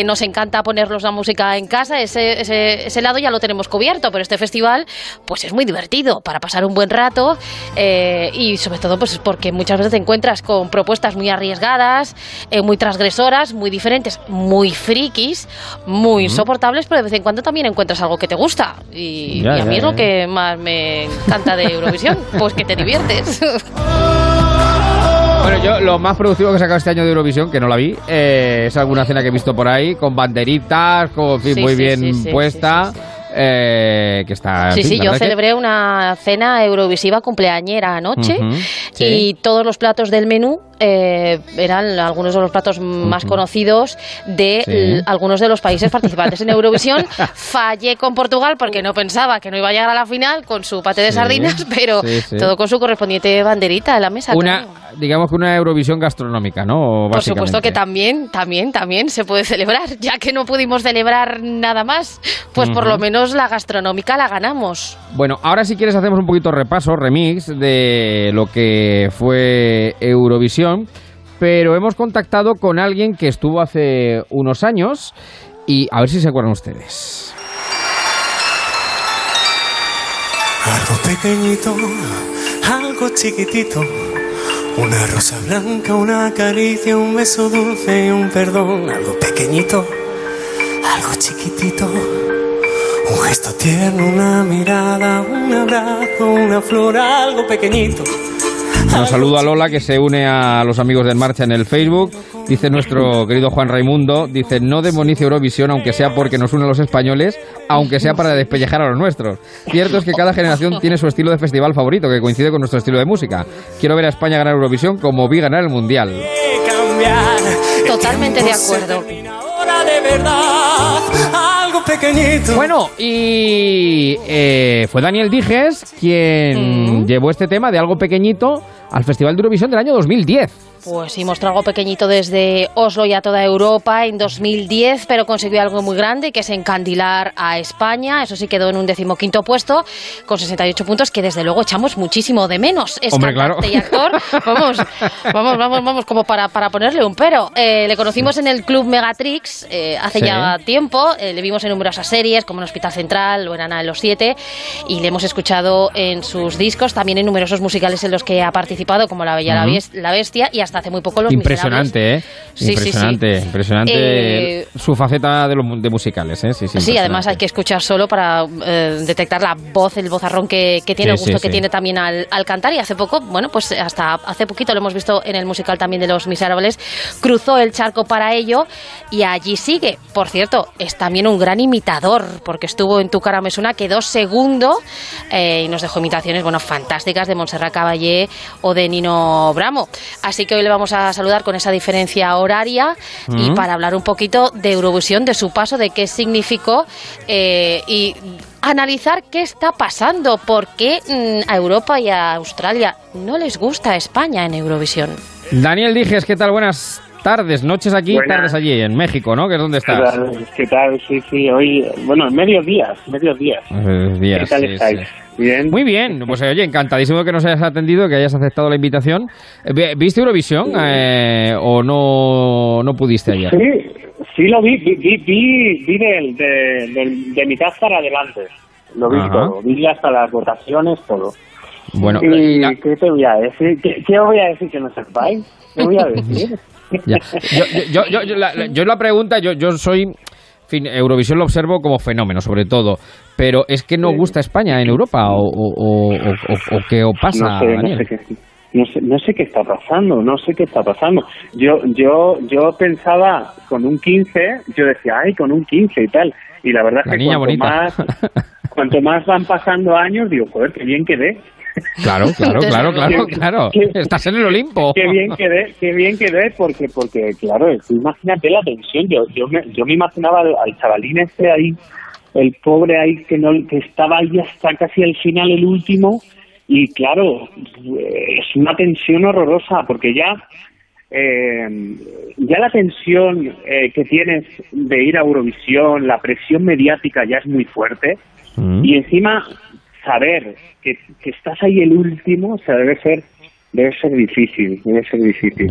nos encanta ponerlos la música en casa. Ese, ese, ese, lado ya lo tenemos cubierto. Pero este festival, pues es muy divertido para pasar un buen rato. y sobre todo, pues porque muchas veces te encuentras con propuestas muy arriesgadas, muy transgresoras, muy diferentes, muy frikis muy insoportables, pero de vez en cuando también encuentras algo que te gusta. Y, a mí es lo que más me encanta de Eurovisión, (laughs) pues que te diviertes. Bueno, yo lo más productivo que he sacado este año de Eurovisión, que no la vi, eh, es alguna cena que he visto por ahí, con banderitas, con, en fin, Sí, muy sí, bien sí, sí, puesta. eh, que está. Sí, fin, sí, yo que- celebré una cena eurovisiva cumpleañera anoche sí. y todos los platos del menú eh, eran algunos de los platos más conocidos de Sí. algunos de los países participantes en Eurovisión. (laughs) Fallé con Portugal porque no pensaba que no iba a llegar a la final con su pate de Sí, sardinas, (laughs) pero sí, todo con su correspondiente banderita en la mesa. Una, claro. digamos que una Eurovisión gastronómica, ¿no? Por supuesto que también, también, también se puede celebrar. Ya que no pudimos celebrar nada más, pues por lo menos la gastronómica la ganamos. Bueno, ahora si quieres hacemos un poquito repaso, remix de lo que fue Eurovisión, pero hemos contactado con alguien que estuvo hace unos años y a ver si se acuerdan ustedes. Algo pequeñito, algo chiquitito. Una rosa blanca, una caricia, un beso dulce y un perdón. Algo pequeñito, algo chiquitito. Un gesto tierno, una mirada, un abrazo, una flor, algo pequeñito. Nos saluda Lola que se une a los amigos de En Marcha en el Facebook. Dice nuestro querido Juan Raimundo, dice, no demonice Eurovisión, aunque sea porque nos une a los españoles, aunque sea para despellejar a los nuestros. Cierto es que cada generación tiene su estilo de festival favorito, que coincide con nuestro estilo de música. Quiero ver a España ganar Eurovisión como vi ganar el Mundial. Totalmente de acuerdo. Pequeñito. Bueno, y eh, fue Daniel Dijes quien llevó este tema de algo pequeñito al Festival de Eurovisión del año 2010. Pues sí, mostró algo pequeñito desde Oslo y a toda Europa en 2010, pero consiguió algo muy grande, que es encandilar a España. Eso sí quedó en un decimoquinto puesto, con 68 puntos, que desde luego echamos muchísimo de menos. Es Hombre, cantante claro. y actor. (laughs) Vamos, vamos, vamos, vamos, como para, para ponerle un pero. Eh, le conocimos en el Club Megatrix eh, hace Sí. ya tiempo. Eh, le vimos en numerosas series, como en Hospital Central o en Ana de los Siete, y le hemos escuchado en sus discos, también en numerosos musicales en los que ha participado, como La Bella la Bestia, y hasta hace muy poco Los Impresionante, ¿eh? Sí, sí, sí. impresionante, impresionante Eh, su faceta de, los de musicales, ¿eh? Sí, sí, Sí, además impresionante. hay que escuchar solo para eh, detectar la voz, el vozarrón que, que tiene, el gusto que tiene también al, al cantar. Y hace poco, bueno, pues hasta hace poquito lo hemos visto en el musical también de Los Miserables, cruzó el charco para ello y allí sigue. Por cierto, es también un gran imitador, porque estuvo en Tu cara me suena, quedó segundo eh, y nos dejó imitaciones, bueno, fantásticas de Montserrat Caballé o de Nino Bramo. Así que hoy le vamos a saludar con esa diferencia horaria y Mm. para hablar un poquito de Eurovisión, de su paso, de qué significó eh, y analizar qué está pasando, por qué mm, a Europa y a Australia no les gusta España en Eurovisión. Daniel Dijes, ¿qué tal? Buenas tardes, noches aquí, Buenas. tardes allí, en México, ¿no? Que es donde ¿Qué estás. tal? ¿Qué tal? Sí, sí, hoy, bueno, días. Eh, días, ¿Qué tal sí, estáis? sí. Bien. Muy bien, pues oye, encantadísimo que nos hayas atendido, que hayas aceptado la invitación. Eh, ¿Viste Eurovisión eh, o no, no pudiste ayer? Sí, sí lo vi, vi, vi, vi, vi del- de, del- de mitad para adelante. Lo vi Ajá. todo, vi hasta las votaciones, todo. Bueno, ¿Y la- qué te voy a decir? ¿Qué, qué voy a decir que no sepáis? ¿Qué voy a decir? (laughs) Ya. Yo, yo, yo, yo la, yo la pregunta, yo, yo soy, fin, Eurovisión lo observo como fenómeno, sobre todo, pero es que no gusta España en Europa o, o, o, o- o qué pasa, no sé, no sé qué no sé, no sé qué está pasando, no sé qué está pasando. Yo yo yo pensaba con un 15, yo decía, ay, con un 15 y tal. Y la verdad es que niña cuanto bonita. más cuanto más van pasando años, digo, joder, qué bien quedé. (laughs) Claro, claro, claro, claro, claro. Estás en el Olimpo. Qué bien quedé, qué bien quedé, porque, porque claro, imagínate la tensión. Yo, yo, me, yo me imaginaba al, al chavalín este ahí, el pobre ahí que no, que estaba ahí hasta casi al final, el último, y claro, eh, es una tensión horrorosa, porque ya, eh, ya la tensión eh, que tienes de ir a Eurovisión, la presión mediática ya es muy fuerte, Mm. y encima saber que, que estás ahí el último, o sea, debe ser, debe ser difícil, debe ser difícil.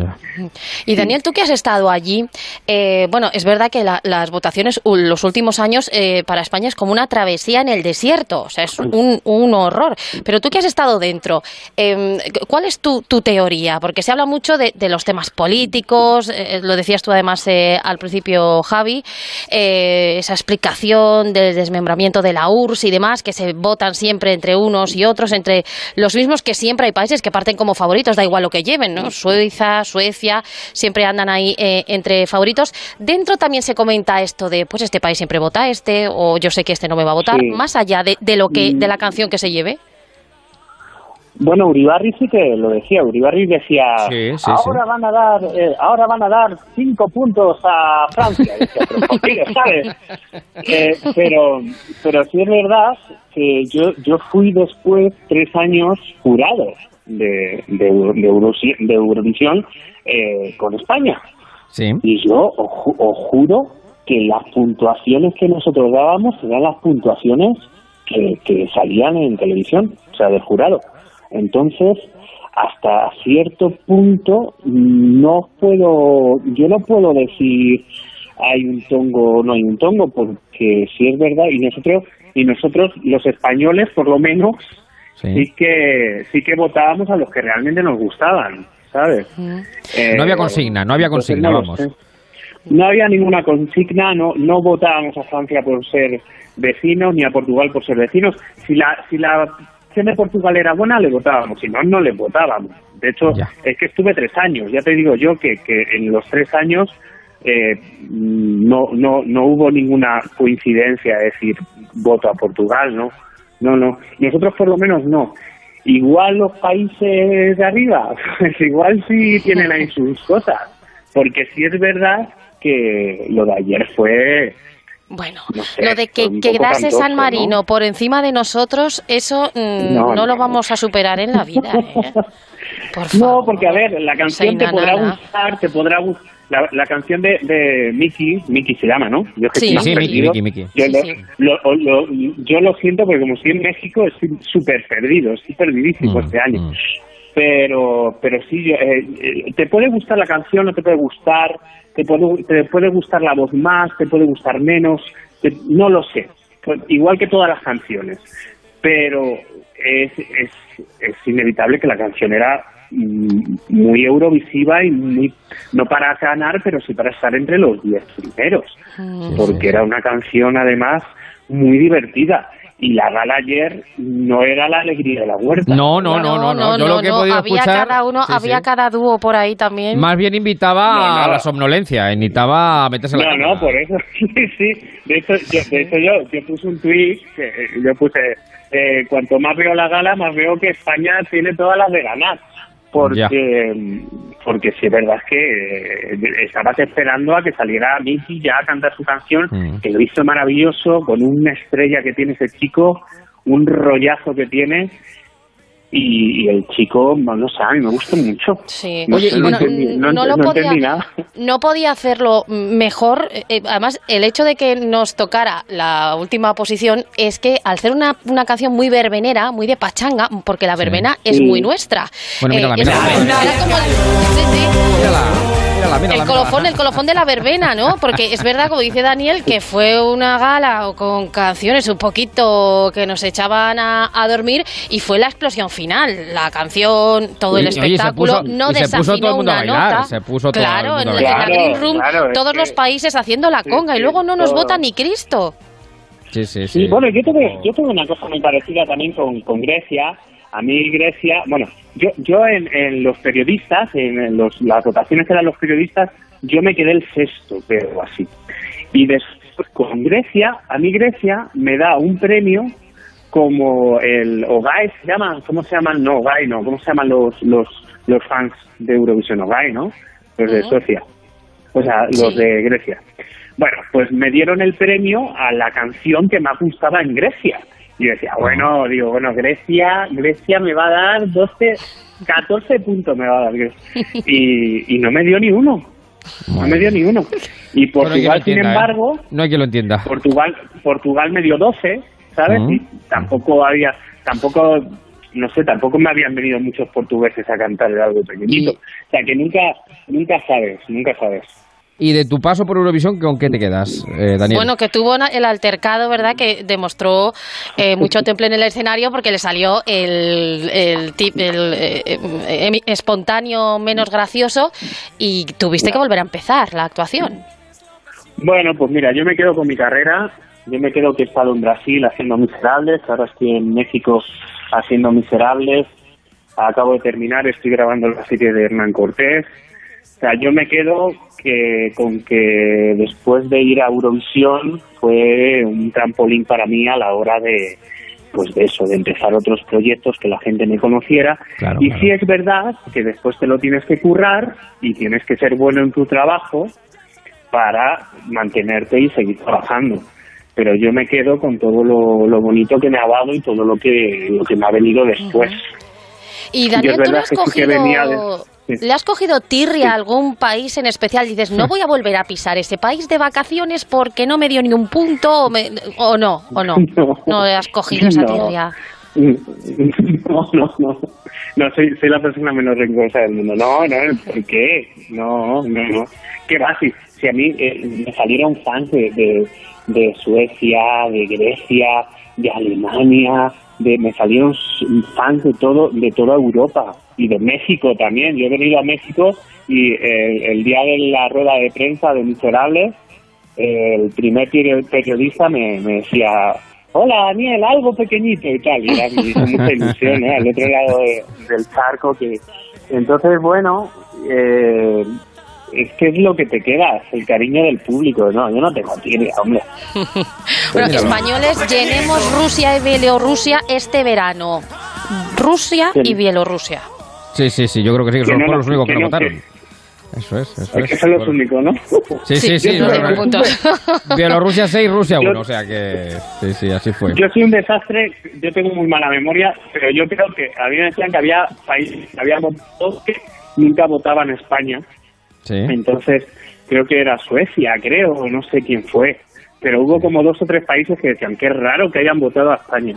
Y Daniel, tú que has estado allí, eh, bueno, es verdad que la- las votaciones los últimos años eh, para España es como una travesía en el desierto, o sea, es un, un horror. Pero tú que has estado dentro, eh, ¿cuál es tu, tu teoría? Porque se habla mucho de, de los temas políticos, eh, lo decías tú además eh, al principio, Javi, eh, esa explicación del desmembramiento de la URSS y demás, que se votan siempre entre unos y otros, entre los mismos que siempre hay países que parten como favoritos favoritos, da igual lo que lleven, ¿no? Suiza, Suecia, siempre andan ahí eh, entre favoritos. Dentro también se comenta esto de, pues este país siempre vota este, o yo sé que este no me va a votar, más allá de, de lo que, de la canción que se lleve. Bueno, Uribarri sí que lo decía. Uribarri decía, ahora van a dar, eh, ahora van a dar cinco puntos a Francia. Decía, pero ¿por qué, ¿sabes? (laughs) Eh, pero, pero sí es verdad que yo, yo fui después tres años jurado de, de, de, Eurovisión eh, con España. Y yo os, juro que las puntuaciones que nosotros dábamos eran las puntuaciones que, que salían en televisión, o sea, del jurado. Entonces, hasta cierto punto, no puedo, yo no puedo decir hay un tongo o no hay un tongo, porque si es verdad, y nosotros, y nosotros los españoles, por lo menos, sí, que sí que votábamos a los que realmente nos gustaban, ¿sabes? Eh, no había consigna, no había consigna, vamos. No había ninguna consigna, no, no votábamos a Francia por ser vecinos, ni a Portugal por ser vecinos. Si la, si la de Portugal era buena, le votábamos, si no, no le votábamos. De hecho, es que estuve tres años, ya te digo yo que, que en los tres años eh, no, no, no hubo ninguna coincidencia, es decir, voto a Portugal, ¿no? No, no. Nosotros por lo menos no. Igual los países de arriba, pues (laughs) igual sí tienen ahí sus cosas, porque sí es verdad que lo de ayer fue bueno, lo de que quedase San Marino por encima de nosotros, eso mm, no, lo vamos a superar en la vida. ¿eh? (laughs) no, porque a ver, la canción te podrá gustar, te podrá gustar. La, canción de, de Mickey, Mickey se llama, ¿no? Yo sí, sí, Mickey, Mickey, Yo, lo, yo lo siento porque como estoy en México estoy súper perdido, estoy perdidísimo mm, este año. Mm. Pero, pero sí, eh, eh, te puede gustar la canción, no te puede gustar, te puede, te puede gustar la voz más, te puede gustar menos, no lo sé, pues, igual que todas las canciones, pero es, es, es inevitable que la canción era muy eurovisiva y muy no para ganar pero sí para estar entre los diez primeros mm. porque era una canción además muy divertida y la gala ayer no era la alegría de la huerta. No, no, no, no, no. Yo lo que he podido había cada uno, había cada dúo por ahí también. Más bien invitaba a la somnolencia, invitaba a meterse la No, no, por eso, (laughs) sí, sí. De hecho, yo, de hecho yo, yo puse un tweet, que yo puse, eh, cuanto más veo la gala, más veo que España tiene todas las de ganar porque porque si es verdad que eh, estabas esperando a que saliera Miki ya a cantar su canción, mm. que lo hizo maravilloso, con una estrella que tiene ese chico, un rollazo que tiene, y, el chico, no sé, a mí me gusta mucho. Sí. No, Oye, no, no, podía, no podía hacerlo mejor. Eh, eh, además, el hecho de que nos tocara la última posición es que al ser una, una canción muy verbenera, muy de pachanga, porque la verbena es muy nuestra. Bueno, mira, eh, el colofón, el colofón de la verbena, ¿no? Porque es verdad, como dice Daniel, que fue una gala con canciones un poquito que nos echaban a, dormir y fue la explosión final. La canción, todo el espectáculo, no desafinó una nota. Se puso todo claro, en, el Green Room, todos los países haciendo la conga y luego no nos vota ni Cristo. Sí, sí, sí. bueno, yo tuve, yo tuve una cosa muy parecida también con, con Grecia a mí Grecia, bueno, yo, yo en, los periodistas, en los, las votaciones que eran los periodistas, yo me quedé el sexto, pero así. Y después con Grecia, a mí Grecia me da un premio como el OGAE se llama, ¿cómo se llaman? No, OGAE no, ¿cómo se llaman los, los, los fans de Eurovisión OGAE, no? Los de Suecia, o sea, los de Grecia. Bueno, pues me dieron el premio a la canción que más gustaba en Grecia. Y yo decía, bueno, digo, bueno, Grecia, Grecia me va a dar 12, 14 puntos me va a dar Y, y no me dio ni uno. No me dio ni uno. Y Portugal, sin ¿eh? embargo, no hay que lo entienda. Portugal, Portugal me dio 12, ¿sabes? Y tampoco había, tampoco, no sé, tampoco me habían venido muchos portugueses a cantar el algo pequeñito. O sea que nunca, nunca sabes, nunca sabes. Y de tu paso por Eurovisión, ¿con qué te quedas, eh, Daniel? Bueno, que tuvo el altercado, ¿verdad? Que demostró eh, mucho temple en el escenario porque le salió el, el, eh, espontáneo menos gracioso y tuviste que volver a empezar la actuación. Bueno, pues mira, yo me quedo con mi carrera. Yo me quedo que he estado en Brasil haciendo miserables, ahora estoy en México haciendo miserables acabo de terminar, estoy grabando la serie de Hernán Cortés. O sea, yo me quedo que con que después de ir a Eurovisión fue un trampolín para mí a la hora de pues de eso, de empezar otros proyectos que la gente me conociera. y sí es verdad que después te lo tienes que currar y tienes que ser bueno en tu trabajo para mantenerte y seguir trabajando. Pero yo me quedo con todo lo, lo bonito que me ha dado y todo lo que, lo que me ha venido después. Y Daniel, tú le has, cogido, ¿le has cogido tirria a algún país en especial? Dices, no voy a volver a pisar ese país de vacaciones porque no me dio ni un punto, o, no, o (laughs) no. No, le has cogido esa tirria. (laughs) No, no, no. No, soy, soy la persona menos rencorosa del mundo. No, no, ¿por qué? No, no, no. ¿Qué va? Si, si a mí eh, me salieron fans de, de, de Suecia, de Grecia, de Alemania, de, me salieron fans de todo de toda Europa y de México también. Yo he venido a México y el, día de la rueda de prensa de Miserables, el primer periodista me, decía, hola Daniel, algo pequeñito y tal, y era, me hizo mucha ilusión, ¿eh? al otro lado del charco que... Entonces, bueno, eh, es que es lo que te queda, el cariño del público. No, yo no tengo tiene, hombre. (laughs) bueno, españoles, llenemos Rusia y Bielorrusia este verano. Rusia y Bielorrusia. Sí, sí, sí, yo creo que sí, que, son los únicos que, lo votaron. Eso es, eso es. Que son los únicos, ¿no? Sí, sí, sí. (laughs) Bielorrusia 6, Rusia 1, o sea que sí, sí, así fue. Yo soy un desastre, yo tengo muy mala memoria, pero yo creo que a mí me decían que había países que habían votado que nunca votaban España. Entonces, creo que era Suecia, creo, no sé quién fue. Pero hubo como dos o tres países que decían que es raro que hayan votado a España.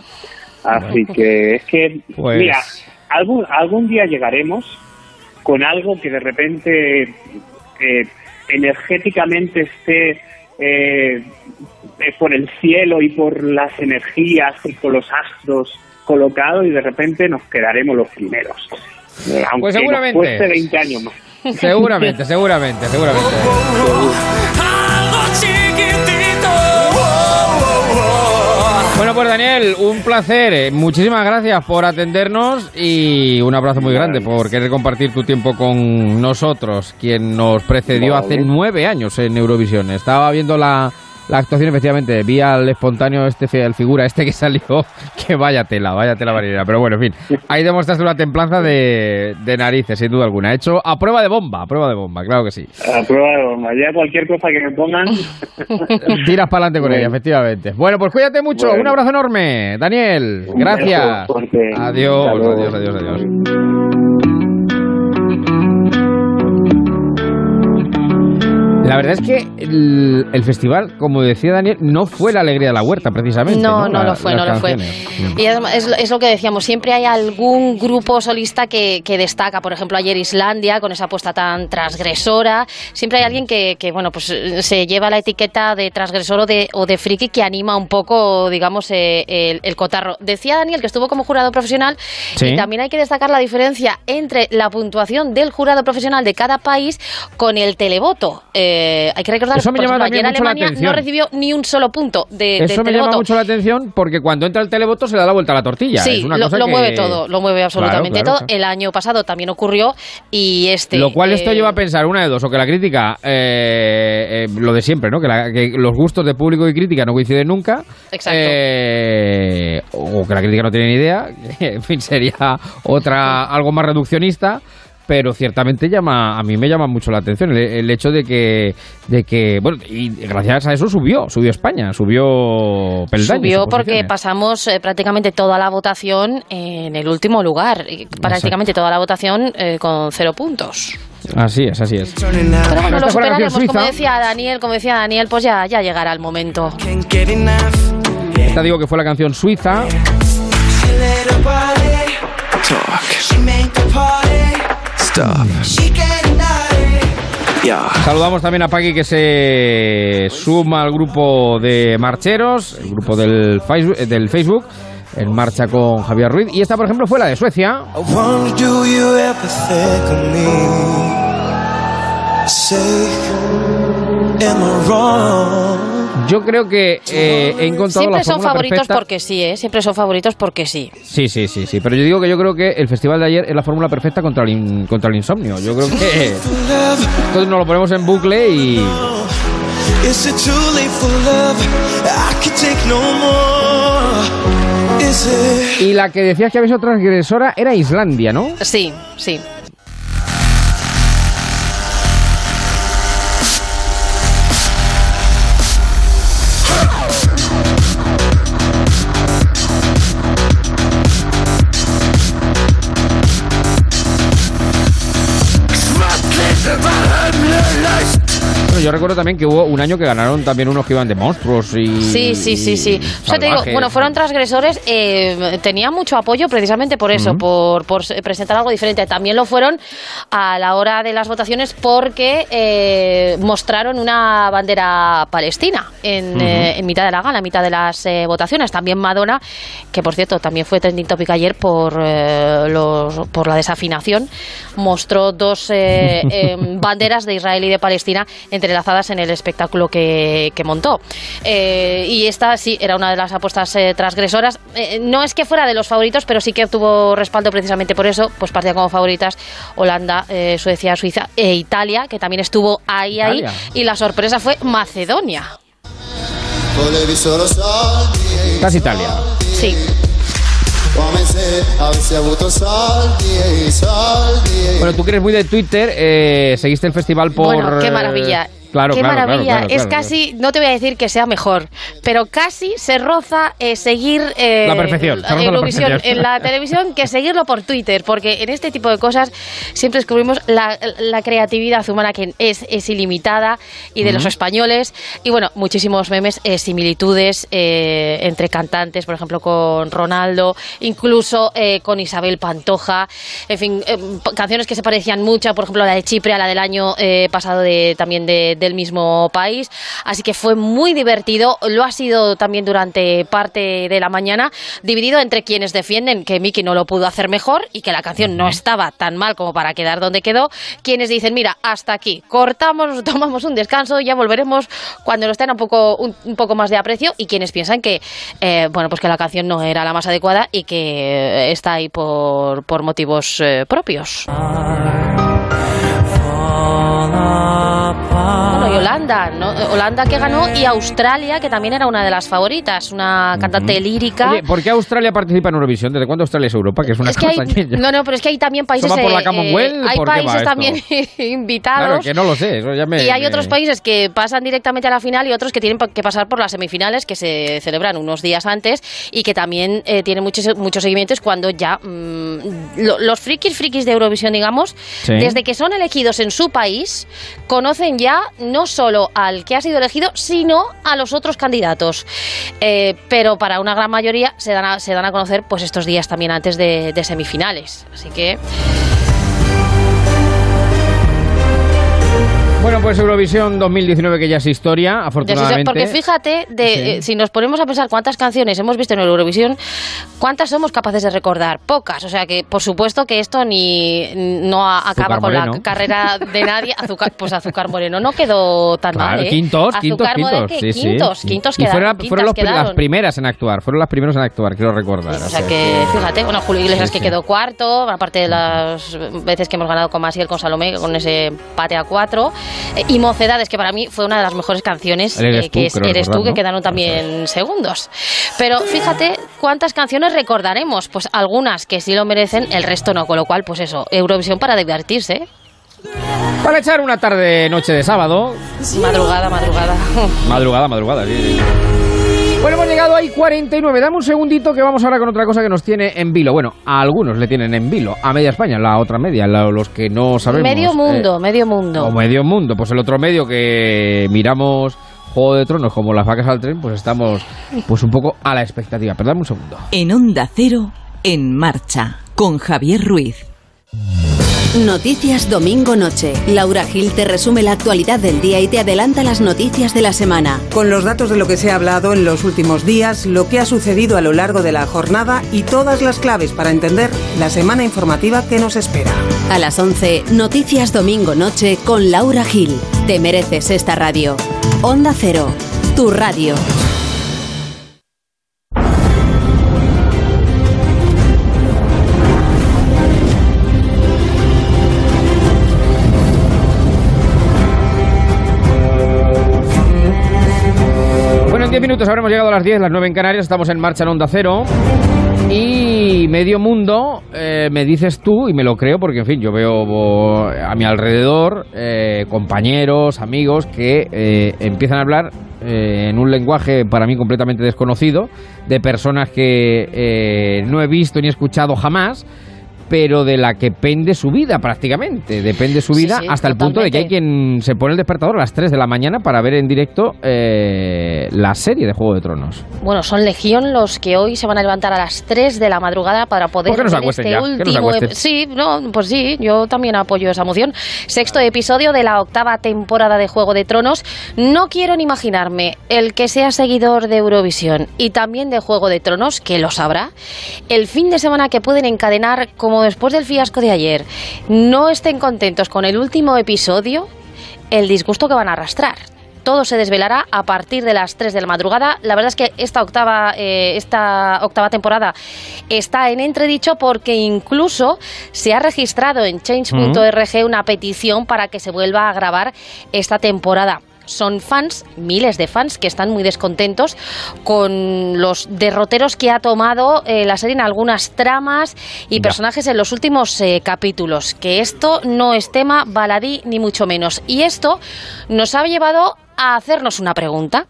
Así que es que, pues mira, algún, algún día llegaremos con algo que de repente eh, energéticamente esté eh, eh, por el cielo y por las energías y por los astros colocado y de repente nos quedaremos los primeros. Aunque pues seguramente. Nos cueste 20 años más. Seguramente, seguramente, seguramente. Bueno, pues Daniel, un placer. Eh, muchísimas gracias por atendernos y un abrazo muy grande por querer compartir tu tiempo con nosotros, quien nos precedió hace nueve años en Eurovisión. Estaba viendo la, la actuación, efectivamente, vi al espontáneo, este al figura, este que (laughs) salió, que vaya tela, vaya tela marinera. Pero bueno, en fin, ahí demostraste una templanza de, de narices, sin duda alguna. Hecho a prueba de bomba, a prueba de bomba, claro que sí. A prueba de bomba, ya cualquier cosa que me pongan. (laughs) Tiras para adelante con ella, efectivamente. Bueno, pues cuídate mucho, un abrazo enorme, Daniel. Gracias. Adiós, adiós, adiós, adiós. La verdad es que el, festival, como decía Daniel, no fue la alegría de la huerta, precisamente. No, no, lo fue, no lo fue. Y es, lo que decíamos, siempre hay algún grupo solista que, destaca. Por ejemplo, ayer Islandia, con esa apuesta tan transgresora. Siempre hay alguien que, bueno, pues se lleva la etiqueta de transgresor o de, o de friki que anima un poco, digamos, eh, el, cotarro. Decía Daniel que estuvo como jurado profesional y también hay que destacar la diferencia entre la puntuación del jurado profesional de cada país con el televoto. Eh, eh, hay que recordar que ayer Alemania no recibió ni un solo punto de, Eso me llama mucho la atención porque cuando entra el televoto se le da la vuelta a la tortilla. Sí, lo, mueve todo, lo mueve absolutamente todo. El año pasado también ocurrió y este... Lo cual esto eh, lleva a pensar una de dos, o que la crítica, eh, lo de siempre, ¿no? Que, los gustos de público y crítica no coinciden nunca. Exacto. o que la crítica no tiene ni idea, (laughs) en fin, sería otra algo más reduccionista pero ciertamente llama a mí me llama mucho la atención el, hecho de que de que bueno y gracias a eso subió subió España subió peldaños subió porque pasamos eh, prácticamente toda la votación en el último lugar prácticamente toda la votación eh, con cero puntos Así es, así es. Pero bueno, lo superaremos, como decía Daniel, como decía Daniel, pues ya, ya llegará el momento. Esta digo que fue la canción suiza. Saludamos también a Paqui que se suma al grupo de marcheros, el grupo del Facebook, del Facebook en marcha con Javier Ruiz. Y esta, por ejemplo, fue la de Suecia. Yo creo que eh, he encontrado Siempre la son favoritos perfecta. porque sí, ¿eh? Siempre son favoritos porque sí. Sí, sí, sí, sí. Pero yo digo que yo creo que el festival de ayer es la fórmula perfecta contra el, in- contra el insomnio. Yo creo que entonces nos lo ponemos en bucle y y la que decías que había sido transgresora era Islandia, ¿no? Sí, sí. Yo recuerdo también que hubo un año que ganaron también unos que iban de monstruos y Sí, sí, sí, sí. O sea, te digo, bueno, fueron transgresores, eh, tenían mucho apoyo precisamente por eso, por, presentar algo diferente. También lo fueron a la hora de las votaciones porque eh, mostraron una bandera palestina en, eh, en mitad de la gala, en mitad de las eh, votaciones. También Madonna, que por cierto también fue trending topic ayer por, los, por la desafinación, mostró dos eh, (laughs) banderas de Israel y de Palestina en el espectáculo que, que montó. Eh, y esta sí era una de las apuestas eh, transgresoras. Eh, no es que fuera de los favoritos, pero sí que tuvo respaldo precisamente por eso. Pues partía como favoritas Holanda, eh, Suecia, Suiza e Italia, que también estuvo ahí, ahí. Y la sorpresa fue Macedonia. Casi Italia. Sí. Bueno, tú que eres muy de Twitter, eh, seguiste el festival por... Bueno, qué maravilla. Claro, Qué claro, maravilla. claro, es casi, no te voy a decir que sea mejor, pero casi se roza eh, seguir eh, La perfección, se roza la en la (laughs) televisión que seguirlo por Twitter, porque en este tipo de cosas siempre descubrimos la, la creatividad humana que es, es ilimitada y de los españoles. Y bueno, muchísimos memes, eh, similitudes entre cantantes, por ejemplo, con Ronaldo, incluso con Isabel Pantoja, en fin, p- canciones que se parecían mucho, por ejemplo, la de Chipre a la del año pasado de, también de- del mismo país. Así que fue muy divertido, lo ha sido también durante parte de la mañana, dividido entre quienes defienden que Miki no lo pudo hacer mejor y que la canción no estaba tan mal como para quedar donde quedó, quienes dicen, mira, hasta aquí, cortamos, (laughs) tomamos un descanso, ya volveremos cuando nos tenga un poco, un, un poco más de aprecio, y quienes piensan que, eh, bueno, pues que la canción no era la más adecuada y que eh, está ahí por, por motivos eh, propios. Bueno, y Holanda, ¿no? Holanda que ganó y Australia, que también era una de las favoritas, una cantante lírica. Oye, ¿por qué Australia participa en Eurovisión? ¿Desde cuándo Australia es Europa? Que es una es que hay, no, no, pero es que hay también países. ¿Eso va por la eh, eh, hay ¿Por qué va países también (laughs) invitados. Claro, que no lo sé. Eso ya me, Y hay me- otros países que pasan directamente a la final y otros que tienen que pasar por las semifinales que se celebran unos días antes y que también eh, tienen muchos, muchos seguimientos cuando ya mm, lo- los frikis frikis de Eurovisión, digamos, Sí. desde que son elegidos en su país, conocen ya no solo al que ha sido elegido, sino a los otros candidatos. Eh, pero para una gran mayoría se dan a, se dan a conocer pues estos días también antes de, de semifinales. Así que Bueno, pues Eurovisión 2019 que ya es historia, sí afortunadamente. porque fíjate, de, Sí. eh, si nos ponemos a pensar cuántas canciones hemos visto en Eurovisión, ¿cuántas somos capaces de recordar? Pocas. O sea que, por supuesto, que esto ni no a- acaba con Moreno. la carrera de nadie. Azúcar, pues Azúcar Moreno no quedó tan Claro, mal. ¿eh? quintos, quintos, quintos. que sí, sí. quintos, quintos y quedaron, fueron, quintas fueron los pri- las quedaron. primeras en actuar, fueron las primeras en actuar, quiero recordar. O sea que, fíjate, bueno, Julio Iglesias Sí, que sí. quedó cuarto, aparte de las veces que hemos ganado con Masiel, con Salomé, con ese empate a cuatro, eh, y Mocedades, que para mí fue una de las mejores canciones, Eres eh, tú, que es Eres tú, que ¿no? quedaron también segundos. Pero fíjate cuántas canciones recordaremos, pues algunas que sí lo merecen, el resto no, con lo cual, pues eso, Eurovisión para divertirse. Para echar una tarde, noche de sábado, Madrugada, madrugada. madrugada, madrugada, sí, sí. Bueno, hemos llegado ahí 49. Dame un segundito que vamos ahora con otra cosa que nos tiene en vilo. Bueno, a algunos le tienen en vilo, a media España, la otra media, la- los que no sabemos. medio eh, mundo, medio mundo. o medio mundo. Pues el otro medio que miramos Juego de Tronos como las vacas al tren, pues estamos pues un poco a la expectativa. Pero dame un segundo. En Onda Cero, en marcha, con Javier Ruiz. Noticias Domingo Noche. Laura Gil te resume la actualidad del día y te adelanta las noticias de la semana. Con los datos de lo que se ha hablado en los últimos días, lo que ha sucedido a lo largo de la jornada y todas las claves para entender la semana informativa que nos espera. A las 11, Noticias Domingo Noche con Laura Gil. Te mereces esta radio. Onda Cero, tu tu radio. 10 minutos habremos llegado a las 10, las 9 en Canarias, estamos en marcha en Onda Cero. Y medio mundo, eh, me dices tú, y me lo creo, porque en fin, yo veo a mi alrededor eh, compañeros, amigos que eh, empiezan a hablar en un lenguaje para mí completamente desconocido, de personas que no he visto ni escuchado jamás pero de la que pende su vida prácticamente. Depende su vida Sí, sí, hasta el punto de que hay quien se pone el despertador a las 3 de la mañana para ver en directo eh, la serie de Juego de Tronos. Bueno, son legión los que hoy se van a levantar a las 3 de la madrugada para poder ¿Por qué no se ver este ya? ¿Que no se último. Sí, no, pues sí, yo también apoyo esa moción. Sexto episodio de la octava temporada de Juego de Tronos. No quiero ni imaginarme el que sea seguidor de Eurovisión y también de Juego de Tronos, que lo sabrá, el fin de semana que pueden encadenar como después del fiasco de ayer no estén contentos con el último episodio, el disgusto que van a arrastrar. Todo se desvelará a partir de las 3 de la madrugada. La verdad es que esta octava, eh, esta octava temporada está en entredicho porque incluso se ha registrado en change.org una petición para que se vuelva a grabar esta temporada. Son fans, miles de fans, que están muy descontentos con los derroteros que ha tomado eh, la serie en algunas tramas y Ya. personajes en los últimos eh, capítulos. Que esto no es tema baladí ni mucho menos. Y esto nos ha llevado a hacernos una pregunta.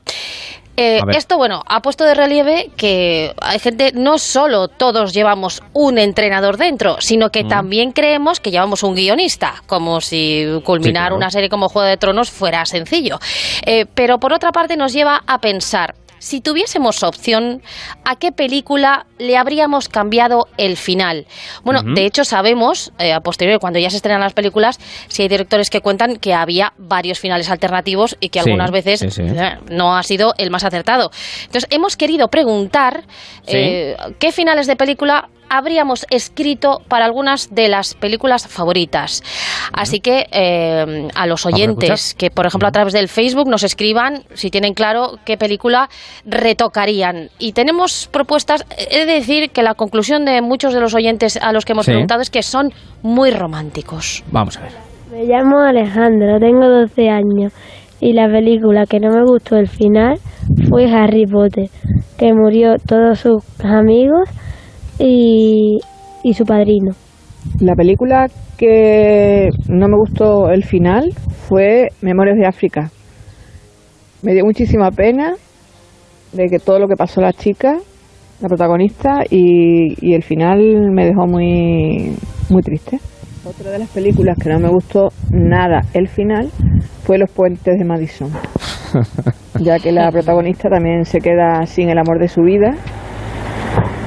Eh, esto, bueno, ha puesto de relieve que hay gente, no solo todos llevamos un entrenador dentro, sino que Mm. también creemos que llevamos un guionista, como si culminar claro. una serie como Juego de Tronos fuera sencillo. Eh, pero por otra parte nos lleva a pensar, si tuviésemos opción, ¿a qué película le habríamos cambiado el final? Bueno, de hecho sabemos, eh, a posteriori, cuando ya se estrenan las películas, si hay directores que cuentan que había varios finales alternativos y que Sí, algunas veces sí, sí. eh, no ha sido el más acertado. Entonces, hemos querido preguntar eh, qué finales de película habríamos escrito para algunas de las películas favoritas. Así que eh, a los oyentes que, por ejemplo, a través del Facebook nos escriban si tienen claro qué película retocarían. Y tenemos propuestas, he de decir que la conclusión de muchos de los oyentes a los que hemos Sí. preguntado es que son muy románticos. Vamos a ver. Me llamo Alejandro, tengo 12 años y la película que no me gustó el final fue Harry Potter, que murió todos sus amigos y, y su padrino. La película que no me gustó el final fue Memorias de África. Me dio muchísima pena de que todo lo que pasó a la chica, la protagonista, y, y el final me dejó muy, muy triste. Otra de las películas que no me gustó nada el final fue Los puentes de Madison, (laughs) ya que la protagonista también se queda sin el amor de su vida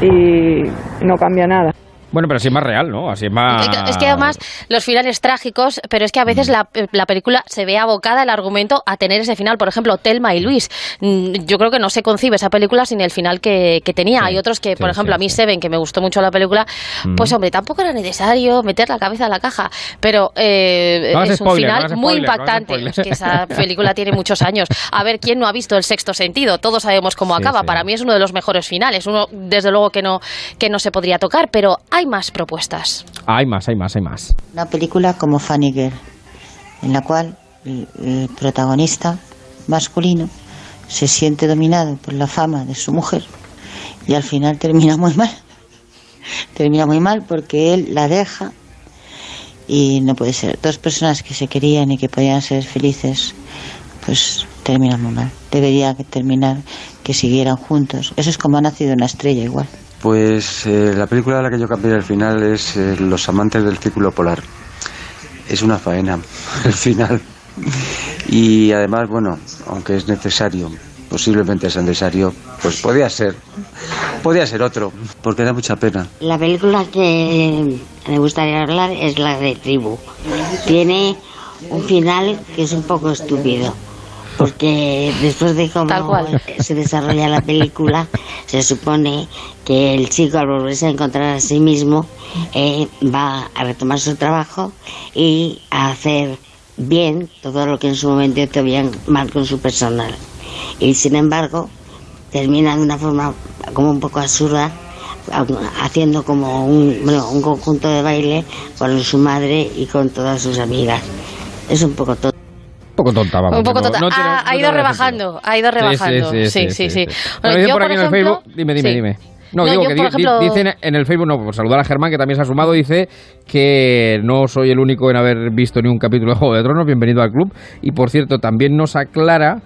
y no cambia nada. Bueno, pero así es más real, ¿no? Así es más... Es que además los finales trágicos, pero es que a veces la, la película se ve abocada el argumento a tener ese final. Por ejemplo, Telma y Luis. Mm, Yo creo que no se concibe esa película sin el final que, que tenía. Hay otros que, por ejemplo, a mí Seven, que me gustó mucho la película, Mm. pues hombre, tampoco era necesario meter la cabeza en la caja. Pero eh, No es un spoiler, final muy spoiler, impactante. Es que esa película tiene muchos años. A ver, ¿quién no ha visto El Sexto Sentido? Todos sabemos cómo acaba. Para mí es uno de los mejores finales. Uno, desde luego, que no, que no se podría tocar, pero hay más propuestas. Hay más, hay más, hay más. Una película como Funny Girl, en la cual el, el protagonista masculino se siente dominado por la fama de su mujer y al final termina muy mal. (laughs) Termina muy mal porque él la deja y no puede ser. Dos personas que se querían y que podían ser felices, pues terminan muy mal. Debería terminar que siguieran juntos. Eso es como ha nacido una estrella igual. Pues eh, la película a la que yo cambié al final es eh, Los amantes del círculo polar. Es una faena (laughs) el final. Y además, bueno, aunque es necesario, posiblemente es necesario, pues podía ser, podía ser otro, porque da mucha pena. La película que me gustaría hablar es la de Tribu. Tiene un final que es un poco estúpido. Porque después de cómo Tal cual. se desarrolla la película, se supone que el chico al volverse a encontrar a sí mismo eh, va a retomar su trabajo y a hacer bien todo lo que en su momento hizo bien mal con su personal. Y sin embargo, termina de una forma como un poco absurda, haciendo como un, bueno, un conjunto de baile con su madre y con todas sus amigas. Es un poco todo. Un poco tonta, vamos. Un poco tonta. no tiene- ha, no ha ido rebajando, ha ido rebajando. Sí, Sí, sí, sí. Bueno, Bueno, dicen yo, por aquí en el ejemplo- Facebook, dime, dime, dime. No, digo yo, que di- ejemplo- dicen en el Facebook, no, por saludar a Germán, que también se ha sumado, dice que no soy el único en haber visto ni un capítulo de Juego de Tronos, bienvenido al club. Y por cierto, también nos aclara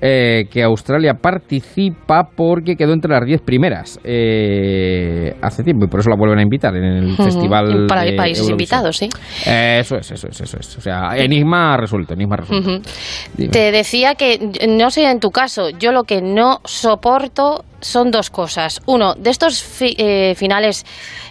eh, que Australia participa porque quedó entre las 10 primeras eh, hace tiempo y por eso la vuelven a invitar en el festival. Para de países Eurovisión. invitados, sí. Eh, eso es, eso es, eso es. O sea, enigma resuelto, enigma resuelto. Te decía que, no sé en tu caso, yo lo que no soporto son dos cosas. Uno, de estos fi- eh, finales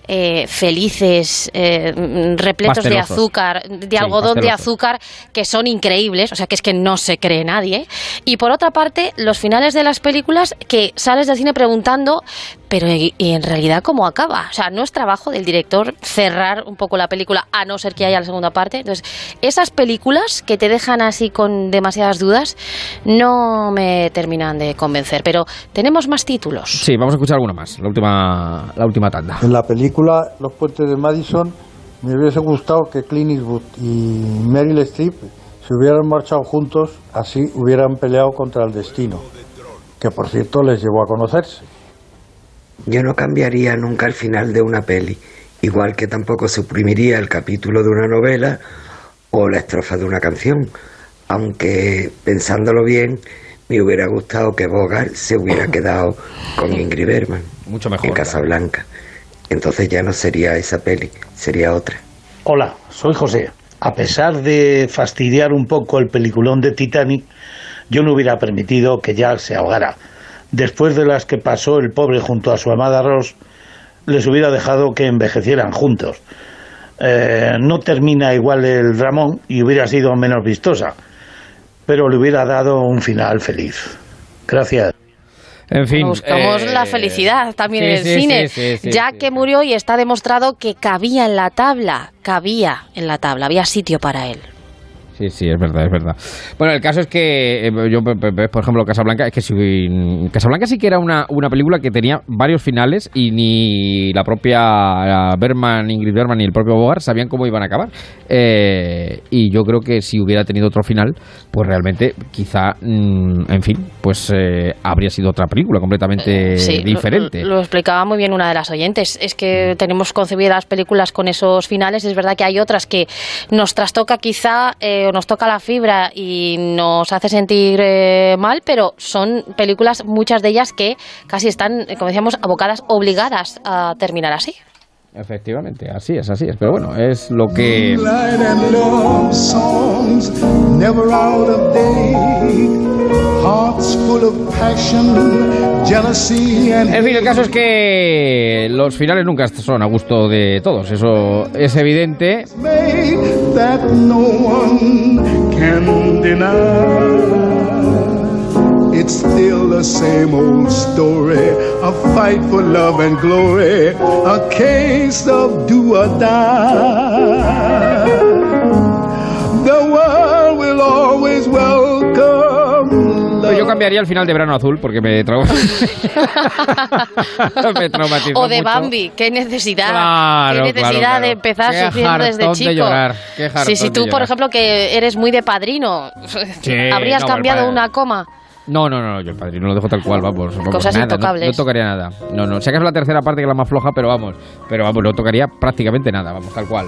eh, felices, eh, repletos de azúcar, de Sí, algodón de azúcar, que son increíbles, o sea que es que no se cree nadie. Y por otra parte, los finales de las películas que sales del cine preguntando, pero ¿y, y en realidad cómo acaba? O sea, no es trabajo del director cerrar un poco la película, a no ser que haya la segunda parte. Entonces, esas películas que te dejan así con demasiadas dudas, no me terminan de convencer. Pero tenemos más títulos. Sí, vamos a escuchar alguna más, la última, la última tanda. En la película Los puentes de Madison me hubiese gustado que Clint Eastwood y Meryl Streep se hubieran marchado juntos, así hubieran peleado contra el destino, que por cierto les llevó a conocerse. Yo no cambiaría nunca el final de una peli, igual que tampoco suprimiría el capítulo de una novela o la estrofa de una canción, aunque pensándolo bien me hubiera gustado que Bogart se hubiera quedado con Ingrid Bergman Mucho mejor, en Casablanca. Entonces ya no sería esa peli, sería otra. Hola, soy José. A pesar de fastidiar un poco el peliculón de Titanic, yo no hubiera permitido que Jack se ahogara. Después de las que pasó el pobre junto a su amada Ross, les hubiera dejado que envejecieran juntos. Eh, no termina igual el dramón y hubiera sido menos vistosa, pero le hubiera dado un final feliz. Gracias. En fin. Buscamos eh, la felicidad también sí, en el sí, cine. sí, sí, sí, ya sí. que murió y está demostrado que cabía en la tabla, cabía en la tabla, había sitio para él. Sí, sí, es verdad, es verdad. Bueno, el caso es que eh, yo, por ejemplo, Casablanca, es que si, Casablanca sí que era una, una película que tenía varios finales y ni la propia eh, Berman, Ingrid Berman ni el propio Bogart sabían cómo iban a acabar. Eh, y yo creo que si hubiera tenido otro final, pues realmente quizá, mm, en fin, pues eh, habría sido otra película completamente Sí, lo- diferente. Lo, lo explicaba muy bien una de las oyentes. Es que tenemos concebidas las películas con esos finales. Es verdad que hay otras que nos trastoca quizá eh, o nos toca la fibra y nos hace sentir eh, mal, pero son películas, muchas de ellas que casi están, eh, como decíamos, abocadas, obligadas a terminar así. Efectivamente, así es, así es. Pero bueno, es lo que... En fin, el caso es que los finales nunca son a gusto de todos, eso es evidente. It's still the same old story, a fight for love and glory, a case of do or die. The world will always welcome Pero yo cambiaría el final de Verano Azul porque me, trau- (laughs) me traumatizó O de mucho. Bambi, qué necesidad, Claro, qué necesidad claro, claro. de empezar Qué sufriendo desde hartón de chico. llorar, qué sí, sí, de tú, por ejemplo, que eres muy de padrino, Sí, (laughs) habrías no, cambiado el padre- una coma. No, no, no, yo el padrino lo dejo tal cual, vamos. vamos, Cosas nada, no- intocables. No, tocaría nada. No, no. Si acaso la tercera parte que es la más floja, pero vamos. Pero vamos, no tocaría prácticamente nada, vamos, tal cual.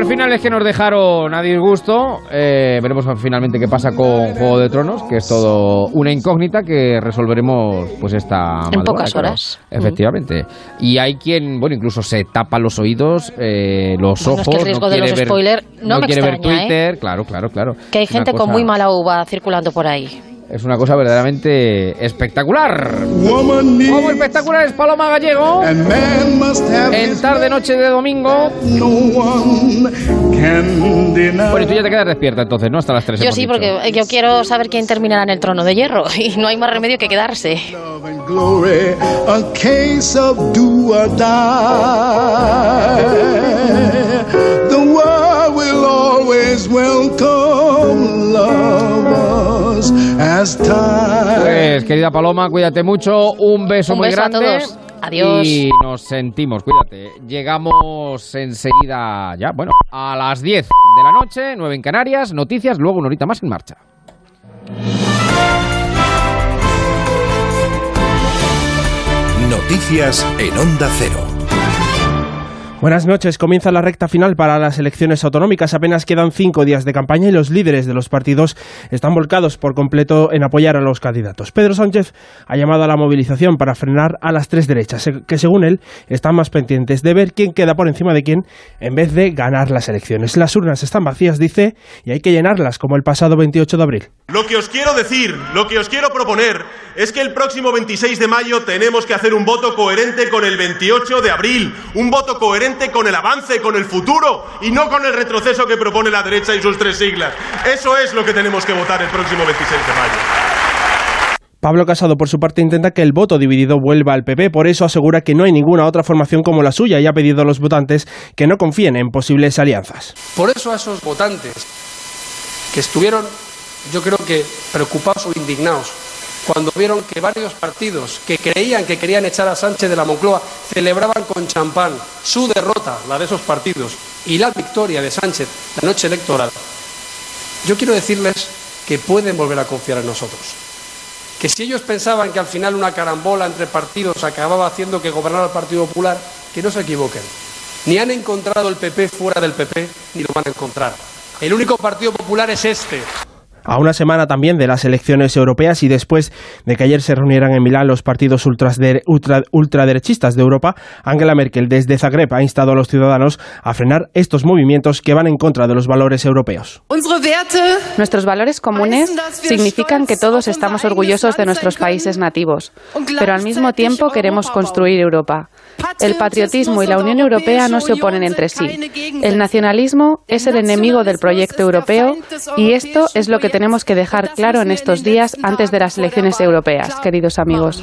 Pues finales que nos dejaron a disgusto. Eh, veremos finalmente qué pasa con Juego de Tronos, que es todo una incógnita que resolveremos pues esta madrugada, pocas claro. horas. Efectivamente. Y hay quien, bueno, incluso se tapa los oídos, eh, los Bueno, es ojos. que el riesgo no de quiere los ver, spoiler no me quiere ver extraña, ¿eh? Twitter. Claro, claro, claro. Que hay gente con muy mala uva circulando por ahí. Es una cosa verdaderamente espectacular. Como espectacular es Paloma Gallego. and man must have En tarde noche de domingo. no one can deny. Bueno, y tú ya te quedas despierta entonces, ¿no? Hasta las 3 Yo sí, porque yo quiero saber quién terminará en el trono de hierro (laughs) y no hay más remedio que quedarse. glory, a case of do or die. The world will as time. Pues querida Paloma, cuídate mucho, un beso Un muy beso a grande. todos. Adiós. Y nos sentimos, cuídate. Llegamos enseguida ya, bueno, a las 10 de la noche, 9 en Canarias, noticias, luego una horita más en marcha. Noticias en Onda Cero. Buenas noches. Comienza la recta final para las elecciones autonómicas. Apenas quedan cinco días de campaña y los líderes de los partidos están volcados por completo en apoyar a los candidatos. Pedro Sánchez ha llamado a la movilización para frenar a las tres derechas, que según él están más pendientes de ver quién queda por encima de quién en vez de ganar las elecciones. Las urnas están vacías, dice, y hay que llenarlas como el pasado 28 de abril. Lo que os quiero decir, lo que os quiero proponer, es que el próximo 26 de mayo tenemos que hacer un voto coherente con el 28 de abril, un voto coherente con el avance, con el futuro y no con el retroceso que propone la derecha y sus tres siglas. Eso es lo que tenemos que votar el próximo 26 de mayo. Pablo Casado, por su parte, intenta que el voto dividido vuelva al PP, por eso asegura que no hay ninguna otra formación como la suya y ha pedido a los votantes que no confíen en posibles alianzas. Por eso a esos votantes que estuvieron, yo creo que preocupados o indignados, cuando vieron que varios partidos que creían que querían echar a Sánchez de la Moncloa celebraban con champán su derrota, la de esos partidos, y la victoria de Sánchez la noche electoral, yo quiero decirles que pueden volver a confiar en nosotros. Que si ellos pensaban que al final una carambola entre partidos acababa haciendo que gobernara el Partido Popular, que no se equivoquen. Ni han encontrado el PP fuera del PP, ni lo van a encontrar. El único Partido Popular es este. A una semana también de las elecciones europeas y después de que ayer se reunieran en Milán los partidos ultraderechistas de Europa, Angela Merkel desde Zagreb ha instado a los ciudadanos a frenar estos movimientos que van en contra de los valores europeos. Nuestros valores comunes significan que todos estamos orgullosos de nuestros países nativos, pero al mismo tiempo queremos construir Europa. El patriotismo y la Unión Europea no se oponen entre sí. El nacionalismo es el enemigo del proyecto europeo y esto es lo que tenemos que dejar claro en estos días antes de las elecciones europeas, queridos amigos.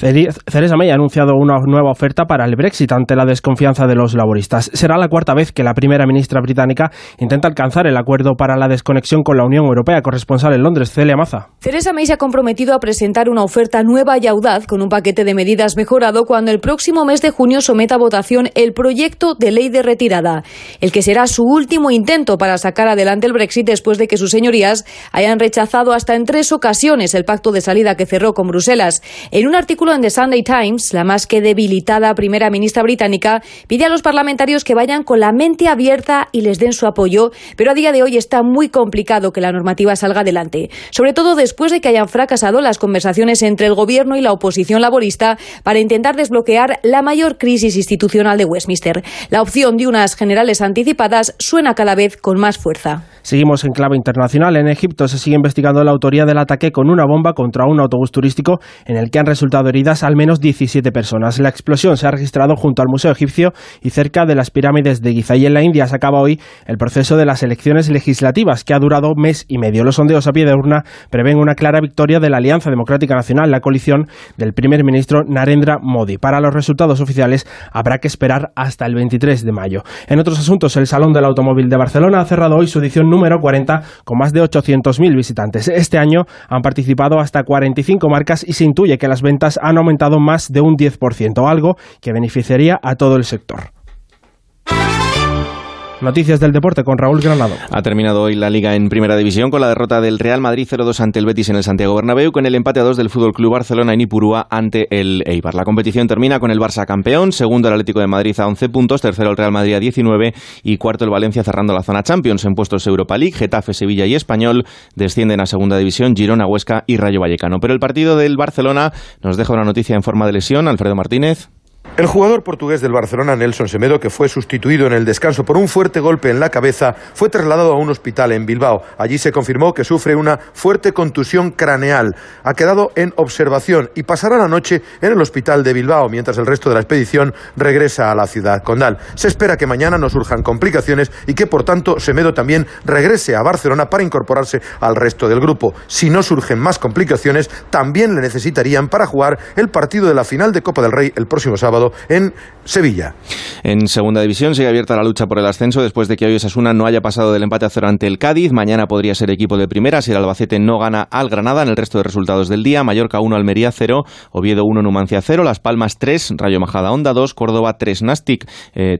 Theresa May ha anunciado una nueva oferta para el Brexit ante la desconfianza de los laboristas. Será la cuarta vez que la primera ministra británica intenta alcanzar el acuerdo para la desconexión con la Unión Europea. Corresponsal en Londres, Celia Maza. Theresa May se ha comprometido a presentar una oferta nueva y audaz con un paquete de medidas mejorado cuando el próximo mes de junio someta a votación el proyecto de ley de retirada, el que será su último intento para sacar adelante el Brexit después de que sus señorías hayan rechazado hasta en tres ocasiones el pacto de salida que cerró con Bruselas. En un artículo en The Sunday Times, la más que debilitada primera ministra británica pide a los parlamentarios que vayan con la mente abierta y les den su apoyo, pero a día de hoy está muy complicado que la normativa salga adelante, sobre todo después de que hayan fracasado las conversaciones entre el gobierno y la oposición laborista para intentar desbloquear la mayor crisis institucional de Westminster. La opción de unas generales anticipadas suena cada vez con más fuerza. Seguimos en clave internacional. En Egipto se sigue investigando la autoría del ataque con una bomba contra un autobús turístico en el que han resultado heridas al menos 17 personas. La explosión se ha registrado junto al Museo Egipcio y cerca de las pirámides de Giza. Y en la India se acaba hoy el proceso de las elecciones legislativas, que ha durado mes y medio. Los sondeos a pie de urna prevén una clara victoria de la Alianza Democrática Nacional, la coalición del primer ministro Narendra Modi. Para los resultados oficiales habrá que esperar hasta el 23 de mayo. En otros asuntos, el Salón del Automóvil de Barcelona ha cerrado hoy su edición número 40 con más de 800.000 visitantes. Este año han participado hasta 45 marcas y se intuye que las ventas han aumentado más de un 10%, algo que beneficiaría a todo el sector. Noticias del deporte con Raúl Granado. Ha terminado hoy la Liga en Primera División con la derrota del Real Madrid 0-2 ante el Betis en el Santiago Bernabéu con el empate a 2 del Fútbol Club Barcelona en Ipurúa ante el Eibar. La competición termina con el Barça campeón, segundo el Atlético de Madrid a 11 puntos, tercero el Real Madrid a 19 y cuarto el Valencia cerrando la zona Champions en puestos Europa League. Getafe, Sevilla y Español descienden a Segunda División, Girona, Huesca y Rayo Vallecano. Pero el partido del Barcelona nos deja una noticia en forma de lesión. Alfredo Martínez. El jugador portugués del Barcelona, Nelson Semedo, que fue sustituido en el descanso por un fuerte golpe en la cabeza, fue trasladado a un hospital en Bilbao. Allí se confirmó que sufre una fuerte contusión craneal. Ha quedado en observación y pasará la noche en el hospital de Bilbao, mientras el resto de la expedición regresa a la ciudad condal. Se espera que mañana no surjan complicaciones y que, por tanto, Semedo también regrese a Barcelona para incorporarse al resto del grupo. Si no surgen más complicaciones, también le necesitarían para jugar el partido de la final de Copa del Rey el próximo sábado sábado en Sevilla. En segunda división sigue abierta la lucha por el ascenso después de que hoy Osasuna no haya pasado del empate a cero ante el Cádiz. Mañana podría ser equipo de primera si el Albacete no gana al Granada en el resto de resultados del día. Mallorca 1, Almería 0, Oviedo 1, Numancia 0, Las Palmas 3, Rayo Majada Onda 2, Córdoba 3, Nastic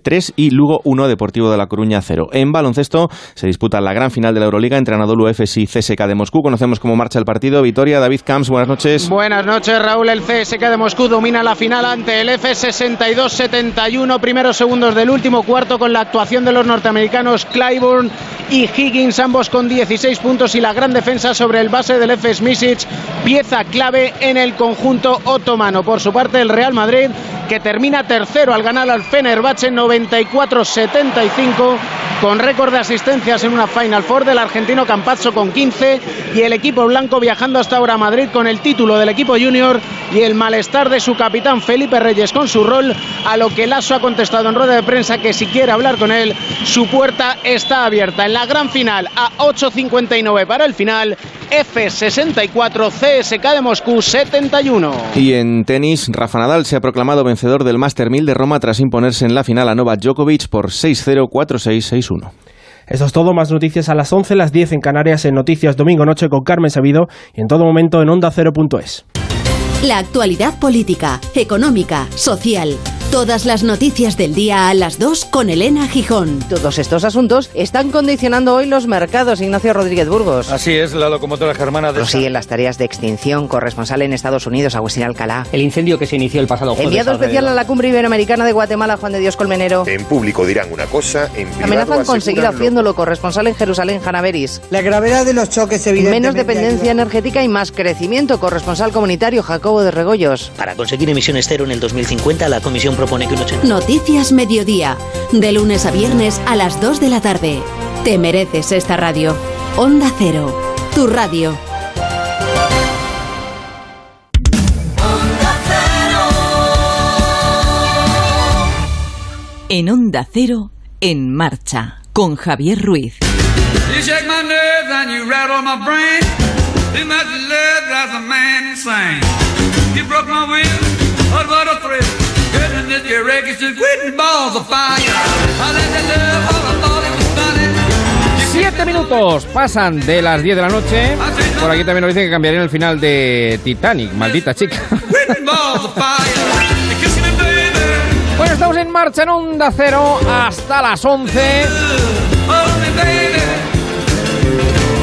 3 y Lugo 1, Deportivo de la Coruña 0. En baloncesto se disputa la gran final de la Euroliga entre Anadolu Efes y CSK de Moscú. Conocemos cómo marcha el partido. Vitoria, David Camps, buenas noches. Buenas noches, Raúl. El CSK de Moscú domina la final ante el Efes 62-71. Primeros segundos del último cuarto con la actuación de los norteamericanos Clyburn y Higgins, ambos con 16 puntos y la gran defensa sobre el base del Efes Misic, pieza clave en el conjunto otomano. Por su parte, el Real Madrid, que termina tercero al ganar al Fenerbahce 94-75, con récord de asistencias en una Final Four del argentino Campazzo con 15 y el equipo blanco viajando hasta ahora a Madrid con el título del equipo junior y el malestar de su capitán Felipe Reyes con su rol, a lo que Lasso ha contestado en rueda de prensa que si quiere hablar con él, su puerta está abierta. En la gran final, a 8.59 para el final, F64 CSK de Moscú 71. Y en tenis, Rafa Nadal se ha proclamado vencedor del Master 1000 de Roma tras imponerse en la final a Novak Djokovic por 6-0, 4-6, 6-1. Eso es todo, más noticias a las 11, las 10 en Canarias en Noticias Domingo Noche con Carmen Sabido y en todo momento en onda ondacero.es. La actualidad política, económica, social. Todas las noticias del día a las 2 con Elena Gijón. Todos estos asuntos están condicionando hoy los mercados, Ignacio Rodríguez Burgos. Así es, la locomotora germana de... Prosiguen las tareas de extinción corresponsal en Estados Unidos, Agustín Alcalá. El incendio que se inició el pasado jueves. Enviado especial a la cumbre iberoamericana de Guatemala, Juan de Dios Colmenero. En público dirán una cosa, en privado Amenazan con seguir haciéndolo, corresponsal en Jerusalén, Hanaveris. La gravedad de los choques evidentemente Menos dependencia energética y más crecimiento, corresponsal comunitario Jacobo de Regoyos. Para conseguir emisiones cero en el 2050, la Comisión propone que un 80... Noticias Mediodía. De lunes a viernes a las 2 de la tarde. Te mereces esta radio. Onda Cero. Tu radio. En Onda Cero, en marcha, con Javier Ruiz. You shake my nerves and you rattle my brain. Too much love drives a man insane. You broke my will, what what a thrill. Goodness, your wreckage is quitting balls of fire. I let the love all I thought it was funny. Siete minutos pasan de las 10 de la noche. Por aquí también nos dicen que cambiarían el final de Titanic, maldita chica. Bueno, estamos en marcha en Onda Cero hasta las 11. Hold me, baby.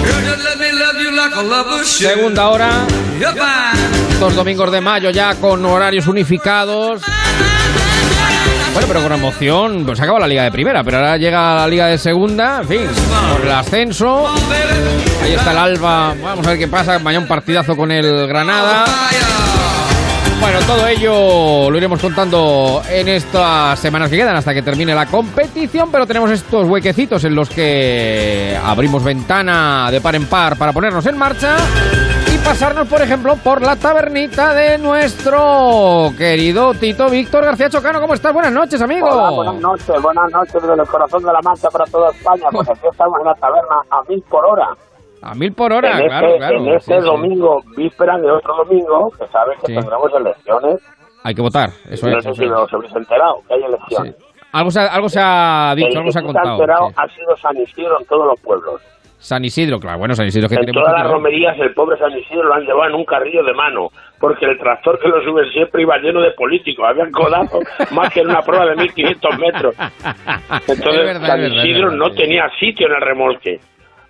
Girl, just let me love you like a lover should. Segunda hora, Dos domingos de mayo ya con horarios unificados. Bueno, pero con emoción, pues se acaba la liga de primera, pero ahora llega la liga de segunda, en fin, por el ascenso. Ahí está el Alba, vamos a ver qué pasa, mañana un partidazo con el Granada. Bueno, todo ello lo iremos contando en estas semanas que quedan hasta que termine la competición, pero tenemos estos huequecitos en los que abrimos ventana de par en par para ponernos en marcha pasarnos, por ejemplo, por la tabernita de nuestro querido Tito Víctor García Chocano. ¿Cómo estás? Buenas noches, amigo. Hola, buenas noches, buenas noches desde el corazón de la Mancha para toda España, pues aquí estamos en la taberna a mil por hora. A mil por hora, en claro, este, claro. en este sí, sí. domingo, víspera de otro domingo, que sabes que Sí. tendremos elecciones. Hay que votar, eso no es. sé eso si es. os habéis enterado, que hay elecciones. Algo, se ha, algo se ha dicho, El algo se ha que se ha contado. enterado ha sido San Isidro en todos los pueblos. San Isidro, claro, bueno, San Isidro que En todas las romerías el pobre San Isidro lo han llevado en un carrillo de mano, porque el tractor que lo sube siempre iba lleno de políticos, habían codado (laughs) más que en una prueba de 1500 metros. Entonces verdad, San Isidro verdad, no tenía sitio en el remolque.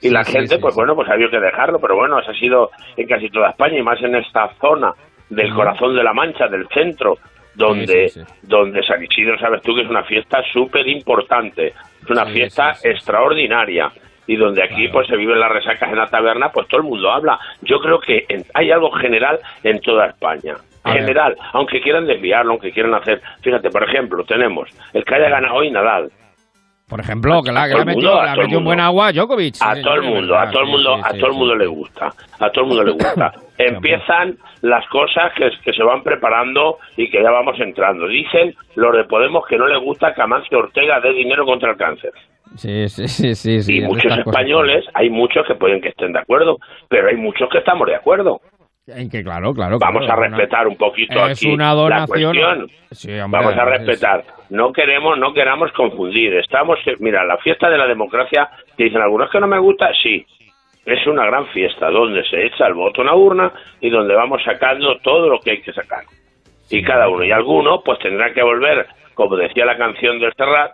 Y la gente, sí, pues bueno, pues había que dejarlo, pero bueno, eso ha sido en casi toda España y más en esta zona del corazón de la Mancha, del centro, donde, donde San Isidro, sabes tú que es una fiesta súper importante, es una fiesta extraordinaria y donde aquí pues se viven las resacas en la taberna, pues todo el mundo habla. Yo creo que en- hay algo general en toda España. A ver. General, aunque quieran desviarlo, aunque quieran hacer. Fíjate, por ejemplo, tenemos el que haya ganado hoy Nadal. Por ejemplo, que la, que mundo, a metido un mundo. buen agua Djokovic. A Sí, todo el mundo, a todo el mundo, sí, a todo el mundo le gusta, a todo el mundo le gusta. (laughs) Empiezan las cosas que, que se van preparando y que ya vamos entrando. Dicen los de Podemos que no les gusta que Amancio Ortega dé dinero contra el cáncer. Sí, sí, sí, sí, y muchos españoles, hay muchos que pueden que estén de acuerdo, pero hay muchos que estamos de acuerdo. En que, claro, claro. Vamos claro, a respetar un poquito es aquí una donación. la cuestión. Sí, hombre, Vamos a es- respetar. No queremos, no queramos confundir. Estamos, mira, la fiesta de la democracia, que dicen algunos que no me gusta, sí. Es una gran fiesta donde se echa el voto en la urna y donde vamos sacando todo lo que hay que sacar. Y cada uno. Y alguno, pues tendrá que volver, como decía la canción del Serrat,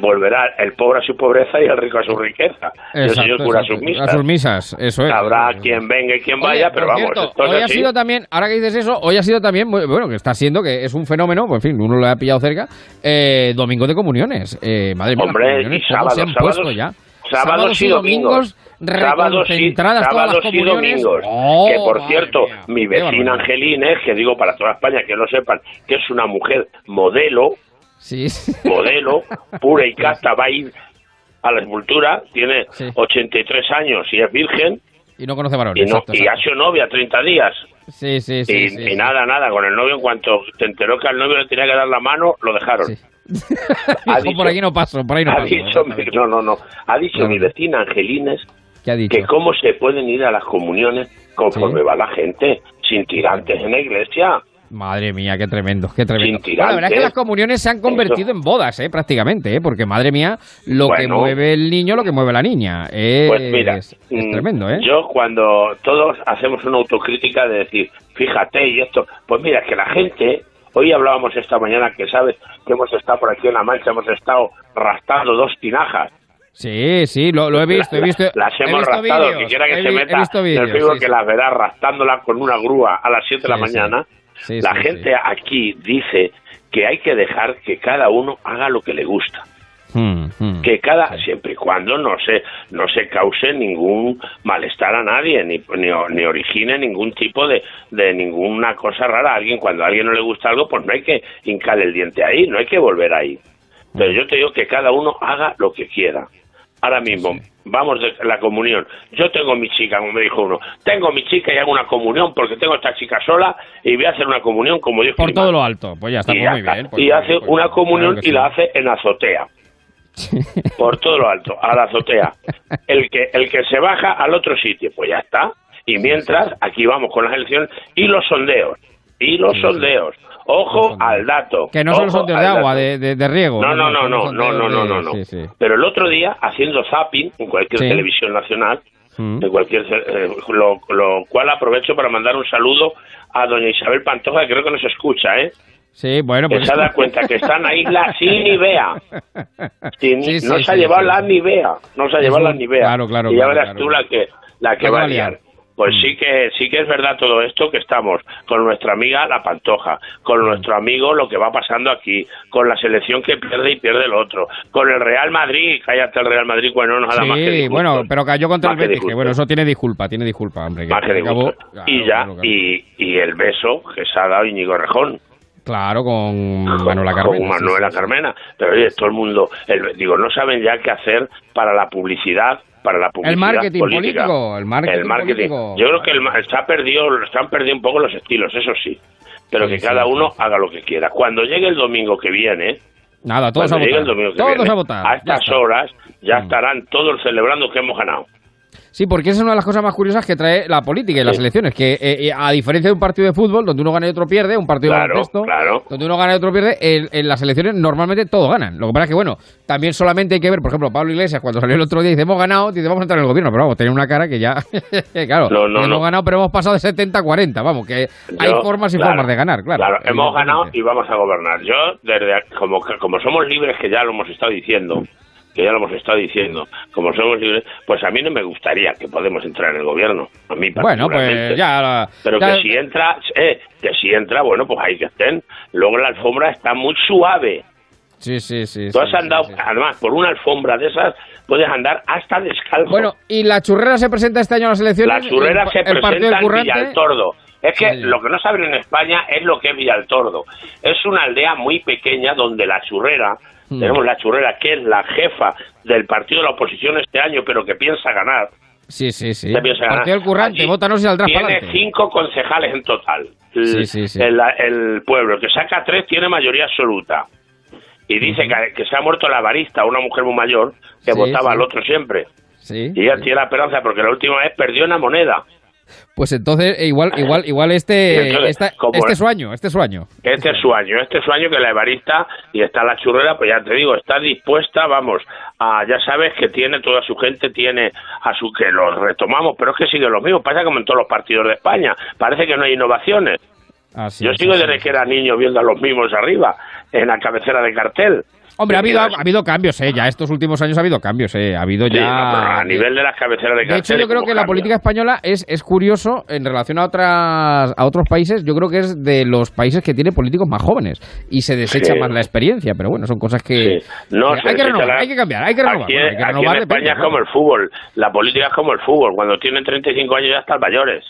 volverá el pobre a su pobreza y el rico a su riqueza. y el Exacto, señor cura a exacto. sus misas. A sus misas, eso es. Habrá quien venga y quien Oye, vaya, pero vamos, cierto, esto es hoy ha así. sido también, ahora que dices eso, hoy ha sido también, bueno, que está siendo, que es un fenómeno, pues en fin, uno lo ha pillado cerca, eh, domingo de comuniones. Eh, madre mía, Hombre, comuniones, y ¿cómo sábados, se han sábados, puesto ya? sábados y domingos. Sábados y, sábados y domingos. Oh, que por cierto, mía, mi vecina. Angelines, que digo para toda España que lo sepan, que es una mujer modelo, Sí. modelo, pura y casta, va a ir a la escultura, tiene 83 años y es virgen, Y no conoce varones. y, no, exacto, y ha exacto. sido novia 30 días. Sí, sí, sí. y, sí, y sí. nada, nada, con el novio, en cuanto se enteró que al novio le tenía que dar la mano, lo dejaron. Dijo, (laughs) por aquí no paso, por ahí no ha paso. dicho mi- no, no, no. Ha dicho mi vecina Angelines ¿Qué ha dicho? que cómo se pueden ir a las comuniones conforme va la gente, sin tirantes en la iglesia. Madre mía, qué tremendo, qué tremendo. Bueno, la verdad es que las comuniones se han convertido en bodas, eh, prácticamente, eh, porque madre mía, lo que mueve el niño, lo que mueve la niña. Es, Pues mira, es tremendo, ¿eh? Yo cuando todos hacemos una autocrítica de decir, fíjate y esto, pues mira, es que la gente, hoy hablábamos esta mañana que sabes que hemos estado por aquí en La Mancha, hemos estado rastrando dos tinajas. Sí, sí, lo, lo he visto, he visto. Las he hemos rastrado, que quiera que he se meta Facebook sí, que sí. las verá rastrándola con una grúa a las 7 de la Sí, mañana. Sí, la sí, gente aquí dice que hay que dejar que cada uno haga lo que le gusta. Hmm, hmm. que cada siempre y cuando no se no se cause ningún malestar a nadie ni ni, ni origine ningún tipo de, de ninguna cosa rara a alguien. Cuando a alguien no le gusta algo pues no hay que hincar el diente ahí no hay que volver ahí. Pero yo te digo que cada uno haga lo que quiera ahora mismo vamos de la comunión yo tengo mi chica como me dijo uno tengo mi chica y hago una comunión porque tengo esta chica sola y voy a hacer una comunión como Dios Por todo lo alto, pues ya está, pues ya muy está. bien. pues y hace pues una comunión y sí. la hace en azotea por todo lo alto, a la azotea. (laughs) El que, el que se baja al otro sitio, pues ya está. Y mientras, aquí vamos con las elecciones y los sondeos. Y los sondeos. Ojo al dato. Que no son sondeos de agua, de, de, de riego. No, no, no, no, no, no, no, no, no. sí, sí. Pero el otro día, haciendo zapping en cualquier Sí. televisión nacional, Mm. de cualquier eh, lo, lo cual aprovecho para mandar un saludo a doña Isabel Pantoja, que creo que nos escucha, ¿eh? Sí, bueno, que pues. se ha dado cuenta que está en la isla (laughs) sin Nivea. Sin- Sí, sí, no se ha llevado sí, la sí. Nivea. No se ha llevado la Nivea. claro, claro, y ya claro, verás claro. tú la que, la que va a liar. Pues sí que sí que es verdad todo esto que estamos con nuestra amiga la Pantoja, con nuestro amigo lo que va pasando aquí, con la selección que pierde y pierde el otro, con el Real Madrid, cállate el Real Madrid, bueno, no nada más que Sí, disgustos. bueno, pero cayó contra Más el Betis, que bueno, eso tiene disculpa, tiene disculpa, hombre. Que Más que y ya y, y el beso que se ha dado Íñigo Rejón Claro, con con- Manuela Carmena. con Manuela sí, sí. Carmena. Pero oye, todo el mundo, el- digo, no saben ya qué hacer para la publicidad, para la publicidad El marketing política. político, el marketing El marketing. político. Yo creo que el, ha perdido, han perdido un poco los estilos, eso sí. Pero Sí, que cada uno haga lo que quiera. Cuando llegue el domingo que viene, Nada, todos a votar. el domingo que Todos viene, a votar. a estas está. Mm. horas ya estarán todos celebrando que hemos ganado. Sí, porque esa es una de las cosas más curiosas que trae la política y las Sí. elecciones, que eh, eh, a diferencia de un partido de fútbol, donde uno gana y otro pierde, un partido de baloncesto, claro. donde uno gana y otro pierde, en, en las elecciones normalmente todos ganan. Lo que pasa es que, bueno, también solamente hay que ver, por ejemplo, Pablo Iglesias, cuando salió el otro día y dice, hemos ganado, dice, vamos a entrar en el gobierno, pero vamos, tenía una cara que ya, (laughs) claro, No, no, hemos no. ganado, pero hemos pasado de 70 a 40, vamos, que hay formas y claro, formas de ganar, claro. Claro, hemos ganado y vamos a gobernar. Yo, desde como, como somos libres, que ya lo hemos estado diciendo, que ya lo hemos estado diciendo, como somos libres, pues a mí no me gustaría que podemos entrar en el gobierno. A mí Bueno, pues ya... Pero ya- que si entra, eh, que si entra, bueno, pues ahí que estén. Luego la alfombra está muy suave. Sí, sí, sí. Tú has sí, andado, sí. además, por una alfombra de esas, puedes andar hasta descalzo. Bueno, y la churrera se presenta este año a las elecciones. La churrera el, se el presenta en. Villaltordo. Es que lo que no saben en España es lo que es Villaltordo. Es una aldea muy pequeña donde la churrera, Hmm. tenemos la churrera que es la jefa del partido de la oposición este año, pero que piensa ganar. Sí, sí, sí. piensa ganar. Partido del currante, Allí votanos y saldrás Tiene cinco concejales en total. El, Sí, sí, sí. el- el pueblo, que saca tres, tiene mayoría absoluta. Y dice que, que se ha muerto la barista, una mujer muy mayor, que votaba al otro siempre. Sí. Y ella tiene la esperanza porque la última vez perdió una moneda. Pues entonces, eh, igual, igual, igual este, este es su año, este es su año. Este es su año, este es su año que la Evarista y está la churrera, pues ya te digo, está dispuesta, vamos, a, ya sabes que tiene toda su gente, tiene a su, que los retomamos, pero es que sigue lo mismo, pasa como en todos los partidos de España, parece que no hay innovaciones. Yo sigo desde que era niño viendo a los mismos arriba, en la cabecera de cartel. Hombre, ha habido, ha habido cambios, ¿eh? Ya estos últimos años ha habido cambios, ¿eh? Ha habido ya... a nivel de las cabeceras de. De hecho, yo creo que la política española es, es curioso en relación a, otras, a otros países. Yo creo que es de los países que tiene políticos más jóvenes y se desecha más la experiencia. Pero bueno, son cosas que... No, hay que renovar, hay que cambiar, hay que renovar. Aquí, hay que renovar en España es como el fútbol. La política es como el fútbol. Cuando tienen 35 años ya están mayores.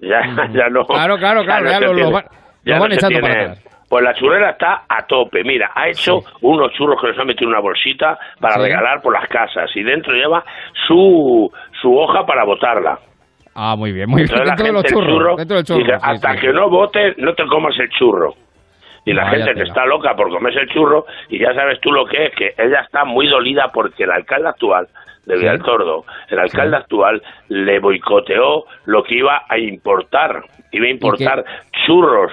Ya, ya no... Claro, claro, claro. Ya, lo, van, echando para atrás. Pues la churrera está a tope. Mira, ha hecho unos churros que les ha metido en una bolsita para regalar por las casas y dentro lleva su, su hoja para botarla. Ah, muy bien, muy bien. Dentro, de los churros, dice, hasta que no votes, no te comas el churro. Y la gente que está loca por comerse el churro, y ya sabes tú lo que es, que ella está muy dolida porque el alcalde actual de Villaltordo, el alcalde actual le boicoteó lo que iba a importar. Iba a importar churros,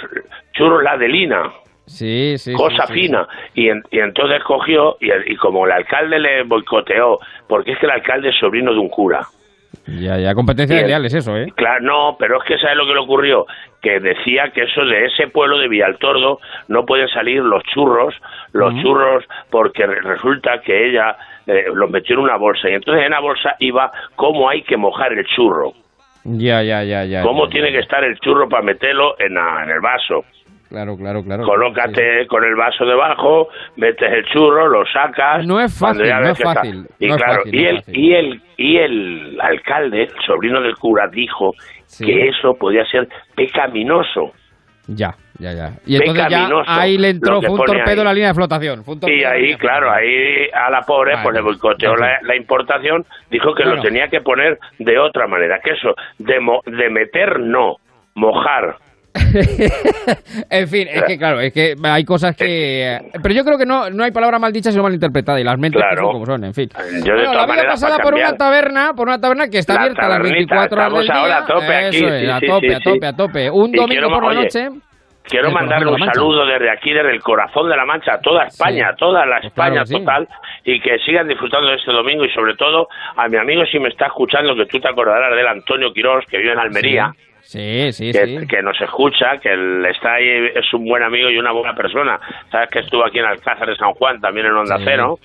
churros la delina. Sí, sí. Cosa fina. Y, y, entonces cogió, y, y, como el alcalde le boicoteó, porque es que el alcalde es sobrino de un cura. Ya, ya, competencia de es eso, ¿eh? Claro, no, pero es que ¿sabes lo que le ocurrió? Que decía que eso de ese pueblo de Villaltordo no pueden salir los churros, los churros, porque resulta que ella eh, los metió en una bolsa, y entonces en la bolsa iba cómo hay que mojar el churro. Ya, ya, ya, ya. ¿Cómo tiene que estar el churro para meterlo en, en el vaso? Claro, claro, claro. Colócate con el vaso debajo, metes el churro, lo sacas. No es fácil, no es fácil. Y claro, y, el, y, el, y el alcalde, el sobrino del cura, dijo que eso podía ser pecaminoso. Ya, ya, ya. Y entonces ya ahí le entró, fue un torpedo en la línea de flotación. y ahí, claro, ahí a la pobre pues le boicoteó la, importación, dijo que lo tenía que poner de otra manera, que eso, de, de meter no, mojar. (laughs) en fin, es que claro, es que hay cosas que... Pero yo creo que no, no hay palabra mal dicha sino mal interpretada y las mentes son como son, en fin. Yo de la vida pasada por una taberna, por una taberna que está abierta a las 24 horas del día. ahora a tope aquí. Eso es, a tope, a tope, a tope. Un domingo por la noche... Quiero mandarle un saludo desde aquí, desde el corazón de la Mancha, a toda España, a toda la España total, y que sigan disfrutando de este domingo y sobre todo a mi amigo si me está escuchando, que tú te acordarás del Antonio Quirós, que vive en Almería. Sí, sí, que, sí. que nos escucha, que él está ahí, es un buen amigo y una buena persona. Sabes que estuvo aquí en Alcázar de San Juan, también en Onda Cero.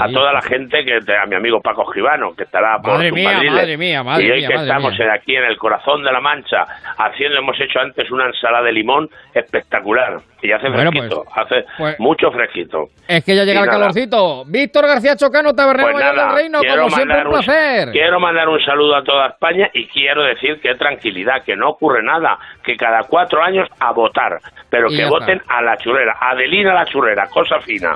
a toda la gente, que a mi amigo Paco Gibano, que estará por madre mía, madre mía, madre Y hoy mía, que estamos aquí en el corazón de la Mancha, haciendo, hemos hecho antes una ensalada de limón espectacular. Y hace fresquito, pues, hace pues mucho fresquito. Es que ya llega el calorcito. Víctor García Chocano, tabernero pues mayor del Reino, como siempre un placer. quiero mandar un saludo a toda España y quiero decir que tranquilidad, que no ocurre nada, que cada cuatro años a votar, pero que voten a la churrera, Adelina la churrera, cosa fina.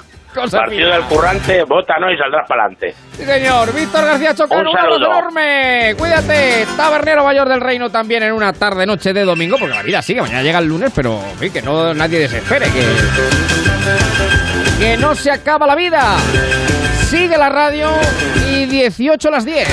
Partido del currante, vota no y saldrás para adelante. Sí, señor. Víctor García Chocano, un, abrazo enorme. Cuídate. Tabernero Mayor del Reino también en una tarde-noche de domingo, porque la vida sigue. Mañana llega el lunes, pero que no nadie desespere, que, que no se acaba la vida. Sigue la radio y 18 a las 10.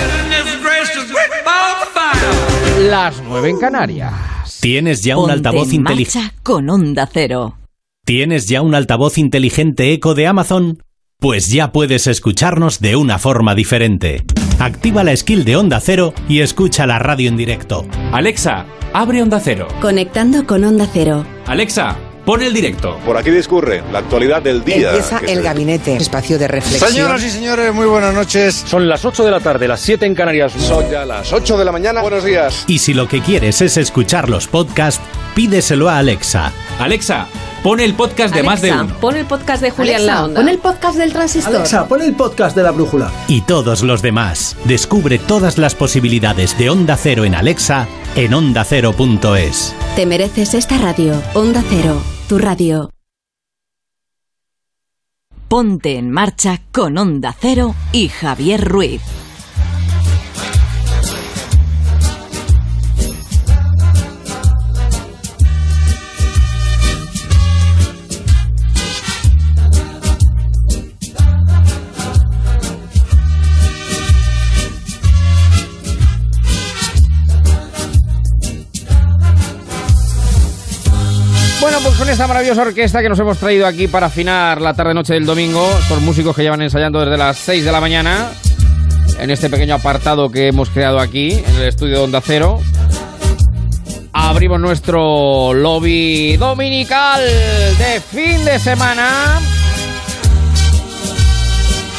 Las 9 en Canarias. ¿Tienes ya un altavoz inteligente? con Onda Cero. ¿Tienes ya un altavoz inteligente eco de Amazon? Pues ya puedes escucharnos de una forma diferente. Activa la skill de Onda Cero y escucha la radio en directo. Alexa, abre Onda Cero. Conectando con Onda Cero. Alexa, pon el directo. Por aquí discurre la actualidad del día. Empieza el gabinete, espacio de reflexión. Señoras y señores, muy buenas noches. Son las 8 de la tarde, las 7 en Canarias. Son ya las 8 de la mañana. Buenos días. Y si lo que quieres es escuchar los podcasts, pídeselo a Alexa. Alexa, pon el podcast de Alexa, más de uno. Pon el podcast de Julián Alexa, La Onda. Pon el podcast del transistor. Alexa, pon el podcast de la brújula. Y todos los demás. Descubre todas las posibilidades de Onda Cero en Alexa en ondacero.es. Te mereces esta radio. Onda Cero, tu radio. Ponte en marcha con Onda Cero y Javier Ruiz. Con esta maravillosa orquesta que nos hemos traído aquí para afinar la tarde-noche del domingo. Estos músicos que llevan ensayando desde las 6 de la mañana en este pequeño apartado que hemos creado aquí en el estudio de Onda Cero. Abrimos nuestro lobby dominical de fin de semana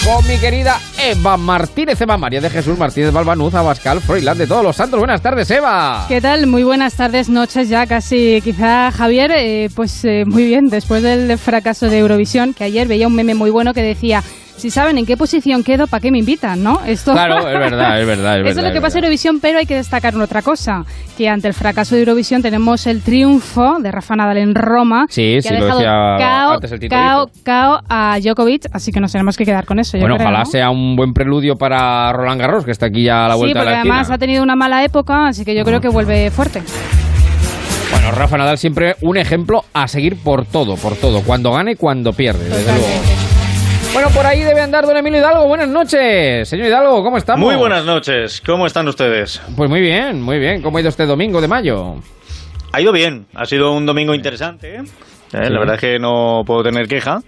con mi querida Eva Martínez, Eva María de Jesús Martínez Balbanuz, Abascal, Froilán de todos los santos. Buenas tardes, Eva. ¿Qué tal? Muy buenas tardes, noches ya casi. Quizá Javier, eh, pues eh, muy bien, después del fracaso de Eurovisión, que ayer veía un meme muy bueno que decía si saben en qué posición quedo, ¿para qué me invitan, no? Esto... Claro, (laughs) es verdad, es verdad. Eso es lo que pasa en Eurovisión, pero hay que destacar otra cosa, que ante el fracaso de Eurovisión tenemos el triunfo de Rafa Nadal en Roma, sí, que sí, ha lo dejado decía cao, antes el cao, cao a Djokovic, así que nos tenemos que quedar con eso. yo Bueno, creo, ojalá ¿no? sea un buen preludio para Roland Garros, que está aquí ya a la Sí, vuelta porque de la esquina. además ha tenido una mala época, así que yo creo que vuelve fuerte. Bueno, Rafa Nadal siempre un ejemplo a seguir por todo, por todo. Cuando gane cuando pierde, desde luego. Bueno, por ahí debe andar don Emilio Hidalgo. Buenas noches. Señor Hidalgo, ¿cómo estamos? Muy buenas noches. ¿Cómo están ustedes? Pues muy bien, muy bien. ¿Cómo ha ido este domingo de mayo? Ha ido bien. Ha sido un domingo interesante. ¿eh? Sí. La verdad es que no puedo tener queja.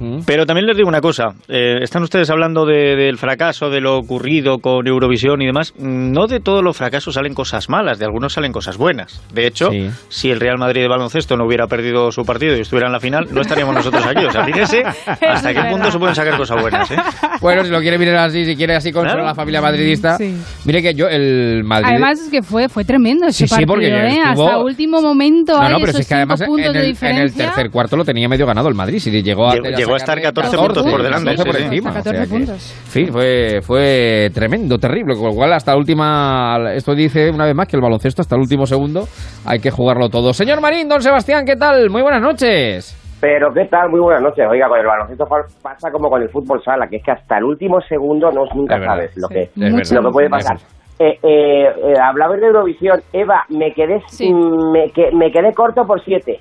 Mm. Pero también les digo una cosa. eh, están ustedes hablando de- del fracaso, de lo ocurrido con Eurovisión y demás. Mm, No de todos los fracasos salen cosas malas, de algunos salen cosas buenas. De hecho, Sí. si el Real Madrid de baloncesto no hubiera perdido su partido y estuviera en la final, no estaríamos nosotros aquí. O sea, fíjese (laughs) hasta qué punto se pueden sacar cosas buenas. ¿eh? Bueno, si lo quiere mirar así, si quiere así consolar Claro. a la familia madridista. Sí. Mire que yo, el Madrid... Además es que fue, fue tremendo ese Sí, sí, partido, porque ¿eh? estuvo- Hasta último momento No, hay no, pero esos es que además en de el, en el diferencia. tercer cuarto lo tenía medio ganado el Madrid. Si llegó a, Llegó- llegó a estar sacarle 14 puntos por delante, 14 por sí, sí. encima. Hasta o sea 14 que- puntos. Sí, fue, fue tremendo, terrible. Con lo cual, hasta la última. Esto dice una vez más que el baloncesto, hasta el último segundo, hay que jugarlo todo. Señor Marín, don Sebastián, ¿qué tal? Muy buenas noches. Pero qué tal, muy buenas noches. Oiga, con el baloncesto pasa como con el fútbol sala, que es que hasta el último segundo no nunca verdad. sabes lo Sí, que, verdad. lo que puede pasar. Eh, eh, eh, hablabas de Eurovisión, Eva, me quedé Sí. me, que- me quedé corto por siete.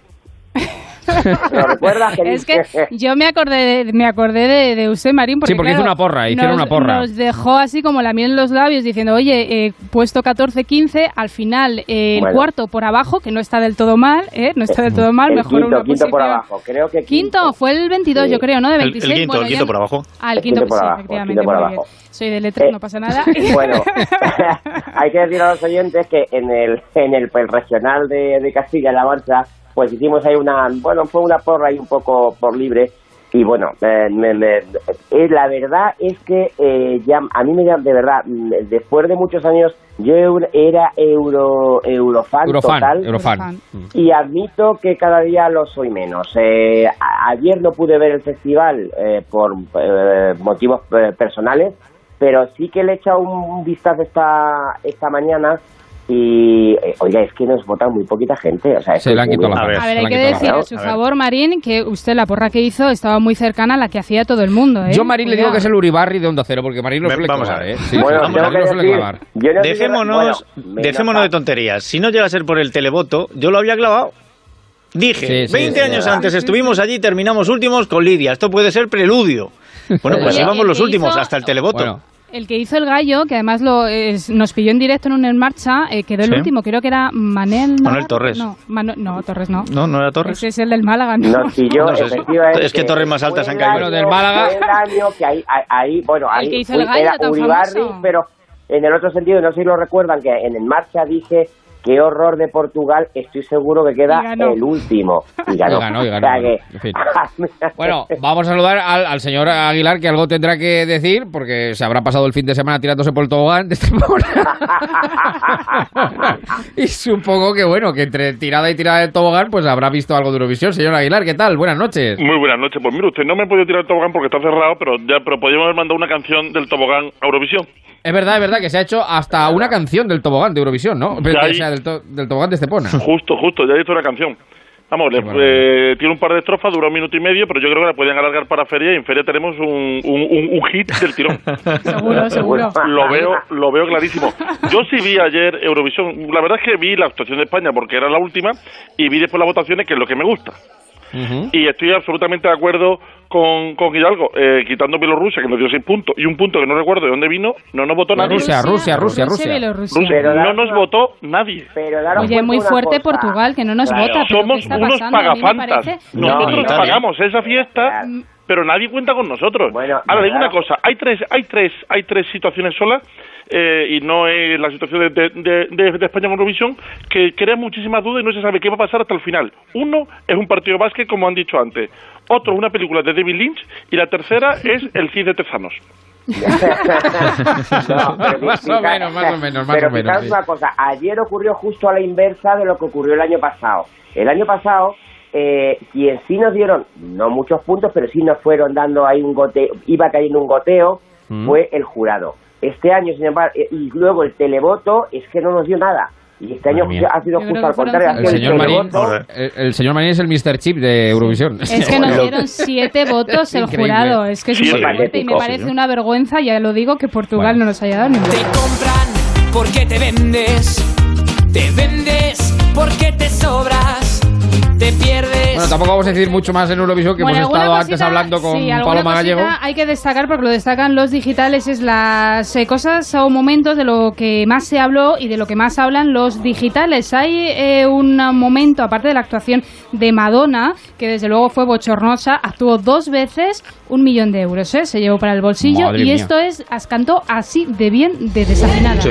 ¿Lo recuerdas? Que Es que yo me acordé de, me acordé de, de usted, Marín, porque, Sí, porque hizo claro, una porra, hicieron nos, una porra. Nos dejó así como la miel en los labios diciendo, oye, eh, puesto 14-15, al final eh, el Bueno. cuarto por abajo, que no está del todo mal, ¿eh? No está del todo mal, el mejor quinto, una quinto por abajo. Creo que Quinto, fue el 22, Sí. yo creo, ¿no? De El- 26. el quinto, bueno, el quinto por abajo. Ah, el El quinto, quinto por sí, abajo, el efectivamente. quinto por abajo. Soy de letras, Eh, no pasa nada. (laughs) Bueno, (laughs) hay que decir a los oyentes que en el, en el, el regional de, de Castilla-La Mancha, pues hicimos ahí una, bueno, fue una porra ahí un poco por libre. Y bueno, eh, me- me- eh, la verdad es que eh, ya a mí me llama, de verdad, mm, después de muchos años, yo era euro, eurofan, Eurofan, total. Eurofan. Y admito que cada día lo soy menos. Eh, a- ayer no pude ver el festival eh, por eh, motivos eh, personales, pero sí que le he echado un vistazo esta, esta mañana y, eh, oiga, es que nos vota muy poquita gente. O sea, Se le han quitado la A ver, A ver, hay que decir a su A favor, Marín, que usted la porra que hizo estaba muy cercana a la que hacía todo el mundo, ¿eh? Yo, Marín, le digo que es el Uribarri de Onda Cero, porque Marín lo suele vamos a ver. ¿eh? Sí, Bueno, sí, suele clavar. no sé- Dejémonos, bueno, dejémonos de tonterías. Si no llega a ser por el televoto, yo lo había clavado. Dije, Sí, sí, 20 sí, años sí. antes estuvimos allí y terminamos últimos con Lidia. Esto puede ser preludio. Bueno, pues íbamos los últimos hasta el televoto. Bueno, El que hizo el gallo, que además lo es- nos pilló en directo en un En Marcha, eh, quedó el Sí. último, creo que era Manel... Manuel Navarro. Torres. No, Manu- no, Torres no. No, no era Torres. Ese es el del Málaga, ¿no? No, si yo, No efectivamente, Es que torres más altas han caído. año- Bueno, del Málaga- fue el año que ahí, ahí, ahí, bueno, El ahí que hizo fue- el gallo era Uribarri, famoso. pero en el otro sentido, no sé si lo recuerdan, que en el marcha dije qué horror de Portugal, estoy seguro que queda el último. Y ganó. (laughs) Y ganó, y ganó, O sea bueno, que- en fin. (laughs) Bueno, vamos a saludar al, al señor Aguilar, que algo tendrá que decir, porque se habrá pasado el fin de semana tirándose por el tobogán de Estepona. (laughs) y supongo que, bueno, que entre tirada y tirada del tobogán, pues habrá visto algo de Eurovisión. Señor Aguilar, ¿qué tal? Buenas noches. Muy buenas noches. Pues mire, usted no me puede tirar el tobogán porque está cerrado, pero ya pero podríamos haber mandado una canción del tobogán a Eurovisión. Es verdad, es verdad que se ha hecho hasta una canción del tobogán de Eurovisión, ¿no? Ya O hay- del, to- del tobogán de Estepona. (laughs) Justo, justo, ya hizo una canción. Vamos, le- eh, tiene un par de estrofas, dura un minuto y medio, pero yo creo que la podían alargar para feria y en feria tenemos un, un, un- un hit del tirón. (laughs) Seguro, seguro. Lo veo, lo veo clarísimo. Yo sí vi ayer Eurovisión. La verdad es que vi la actuación de España porque era la última y vi después las votaciones, que es lo que me gusta. Y estoy absolutamente de acuerdo con, con Hidalgo, eh, quitando Bielorrusia, que nos dio seis puntos, y un punto que no recuerdo de dónde vino, no nos votó nadie. Rusia, Rusia, Rusia, Rusia. Rusia. Rusia. no nos votó nadie. Oye, muy fuerte Portugal, que no nos vota. Somos ¿qué está unos pagafantas. Nosotros No, pagamos esa fiesta, pero nadie cuenta con nosotros. Ahora, digo una cosa, hay tres, hay tres, hay tres situaciones solas, eh, y no es la situación de, de, de- de- de España con Eurovisión, que crea muchísimas dudas y no se sabe qué va a pasar hasta el final. Uno es un partido de básquet, como han dicho antes. Otro es una película de David Lynch. Y la tercera es El Cid de Tezanos. (laughs) Más o menos, más o menos, más pero o menos. sí. una cosa, ayer ocurrió justo a la inversa de lo que ocurrió el año pasado. El año pasado, eh, quien sí nos dieron, no muchos puntos, pero sí nos fueron dando ahí un goteo, iba cayendo un goteo, Mm. fue el jurado. Este año, sin embargo, eh, y luego el televoto es que no nos dio nada. Y este año mía. ha sido Yo justo al contrario. El sido señor, Marín, el, el señor Marín es el Mr. Chip de Eurovisión. Es que nos dieron siete votos el Increíble. jurado. Es que es Sí, muy fuerte y me parece una vergüenza, ya lo digo, que Portugal Bueno. no nos haya dado ningún. compran porque te vendes, te vendes porque te sobras, te pierdes. Bueno, tampoco vamos a decir mucho más en Eurovisión, que Bueno, hemos estado cosita- antes hablando con sí, Paloma Gallego. Hay que destacar, porque lo destacan los digitales, es las eh, cosas o momentos de lo que más se habló y de lo que más hablan los digitales. Hay eh, un momento, aparte de la actuación de Madonna, que desde luego fue bochornosa, actuó dos veces un millón de euros, ¿eh? se llevó para el bolsillo Madre y mía. esto es, as- cantó así de bien, de desafinada. Está.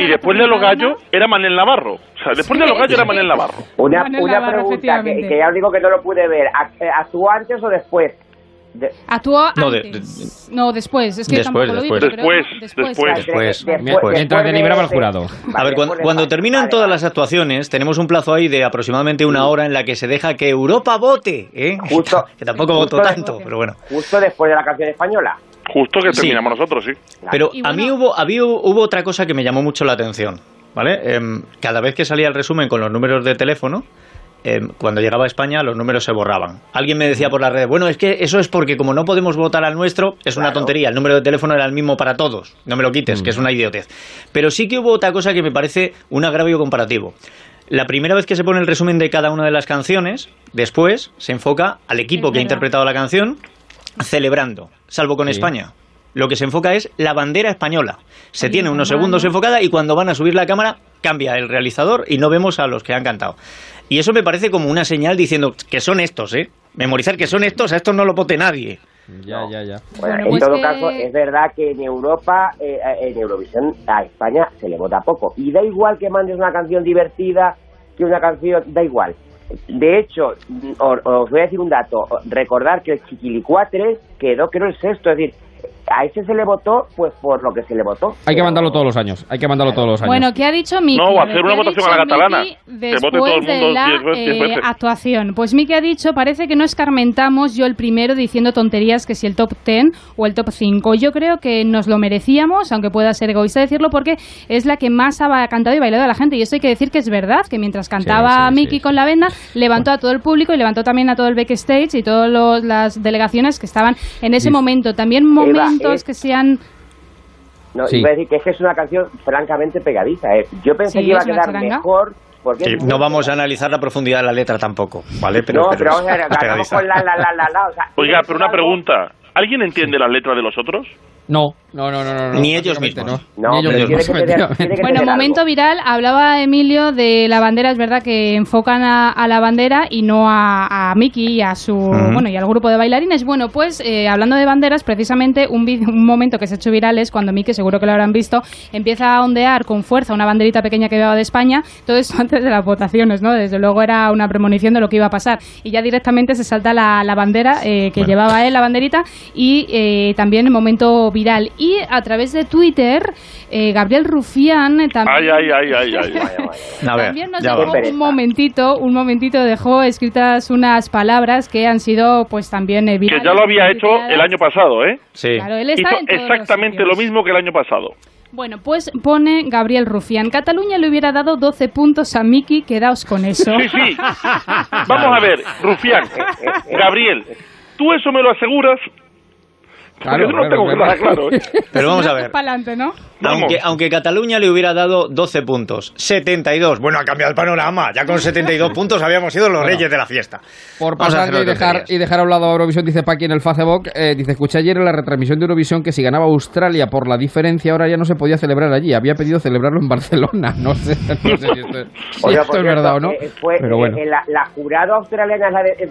Y después de los gallos era Manel Navarro. O sea, después de los gallos era Manel Navarro. Una, una Navarro, pregunta que, que ya os digo que no lo pude ver. ¿Act- ¿Actuó antes o después? De- Actuó No, de- antes. no, después. Es que Después, tampoco lo vi, después. pero Después, después. después. Después. Después. Mientras deliberaba el jurado. (laughs) A ver, cuando, cuando terminan todas las actuaciones, tenemos un plazo ahí de aproximadamente una hora en la que se deja que Europa vote, ¿eh? (laughs) Justo- que tampoco de- tanto, pero bueno. Justo después de la canción española. Justo que Sí. terminamos nosotros, sí. Pero Y a mí hubo, había, hubo otra cosa que me llamó mucho la atención, ¿vale? Em, cada vez que salía el resumen con los números de teléfono, em, cuando llegaba a España los números se borraban. Alguien me decía por la red, bueno, es que eso es porque como no podemos votar al nuestro, es una tontería, el número de teléfono era el mismo para todos, no me lo quites, que es una idiotez. Pero sí que hubo otra cosa que me parece un agravio comparativo. La primera vez que se pone el resumen de cada una de las canciones, después se enfoca al equipo Es que ha interpretado la canción celebrando, salvo con Sí. España. Lo que se enfoca es la bandera española. Se tiene unos segundos enfocada y cuando van a subir la cámara cambia el realizador y no vemos a los que han cantado. Y eso me parece como una señal diciendo que son estos, ¿eh? Memorizar que son estos, a estos no lo vote nadie. Ya, ya, ya. Bueno, Bueno, en pues todo que- caso, es verdad que en Europa, eh, en Eurovisión, a España se le vota poco. Y da igual que mandes una canción divertida que una canción, da igual. De hecho, mm, os, os voy a decir un dato. Recordar que el Chiquilicuatres quedó, creo, el sexto. Es decir, a ese se le votó, pues por lo que se le votó. Hay que mandarlo todos los años. Hay que mandarlo todos los años. Bueno, ¿qué ha dicho Miki? No, hacer una ¿qué ha votación a la catalana. Que vote todo el Después de mundo la veces, eh, actuación. Pues Miki ha dicho, parece que no escarmentamos yo el primero diciendo tonterías que si el top 10 o el top 5. Yo creo que nos lo merecíamos, aunque pueda ser egoísta decirlo, porque es la que más ha cantado y bailado a la gente. Y eso hay que decir que es verdad, que mientras cantaba sí, Miki sí, con la venda, levantó a todo el público y levantó también a todo el backstage y todas los- las delegaciones que estaban en ese Sí. momento. También es- que sean... No, Sí. iba a decir que es que es una canción francamente pegadiza. ¿eh? Yo pensé Sí, que iba a quedar charanga. mejor. Porque Sí, no vamos a analizar la profundidad de la letra tampoco, ¿vale? Pero, no, pero pero es vamos a ver, ganamos pegadiza. con la, la, la, la, la. O sea, Oiga, pero una algo- pregunta. ¿Alguien entiende las letras de los otros? No, no, no, no. Ni ellos mismos. No, No, Ni ellos pero tiene mismos, que tener- efectivamente. tiene que Bueno, tener momento algo. viral, hablaba Emilio de la bandera, es verdad que enfocan a, a la bandera y no a, a Miki y a su bueno y al grupo de bailarines. Bueno, pues eh, hablando de banderas, precisamente un, momento que se ha hecho viral es cuando Miki, seguro que lo habrán visto, empieza a ondear con fuerza una banderita pequeña que llevaba de España, todo esto (laughs) antes de las votaciones, ¿no? Desde luego era una premonición de lo que iba a pasar y ya directamente se salta la, la bandera eh, que llevaba él, la banderita, y eh, también el momento viral. Y a través de Twitter, eh, Gabriel Rufián eh, también... Ay, ay, ay, ay, ay. (laughs) A ver, También nos dejó un momentito, un momentito dejó escritas unas palabras que han sido pues también eh, Que virales, ya lo había hecho el año pasado, ¿eh? Sí. Claro, él está Hizo en todos los exactamente lo mismo que el año pasado. Bueno, pues pone Gabriel Rufián. Cataluña le hubiera dado 12 puntos a Miki, quedaos con eso. Sí, sí. (laughs) Vamos a ver, Rufián, Gabriel, ¿tú eso me lo aseguras? Claro, Yo no claro, tengo claro. claro ¿eh? (laughs) Pero vamos a ver. Para adelante, ¿no? Aunque, aunque Cataluña le hubiera dado 12 puntos, 72. Bueno, ha cambiado el panorama. Ya con 72 puntos habíamos sido los reyes de la fiesta. Por pasar y dejar, y dejar a un lado a Eurovisión, dice Paqui en el Facebook, eh, dice, escuché ayer en la retransmisión de Eurovisión que si ganaba Australia por la diferencia, ahora ya no se podía celebrar allí. Había pedido celebrarlo en Barcelona. (laughs) No sé, no sé si esto, si esto es verdad o no. Eh, fue, pero bueno. eh, la, la jurado australiana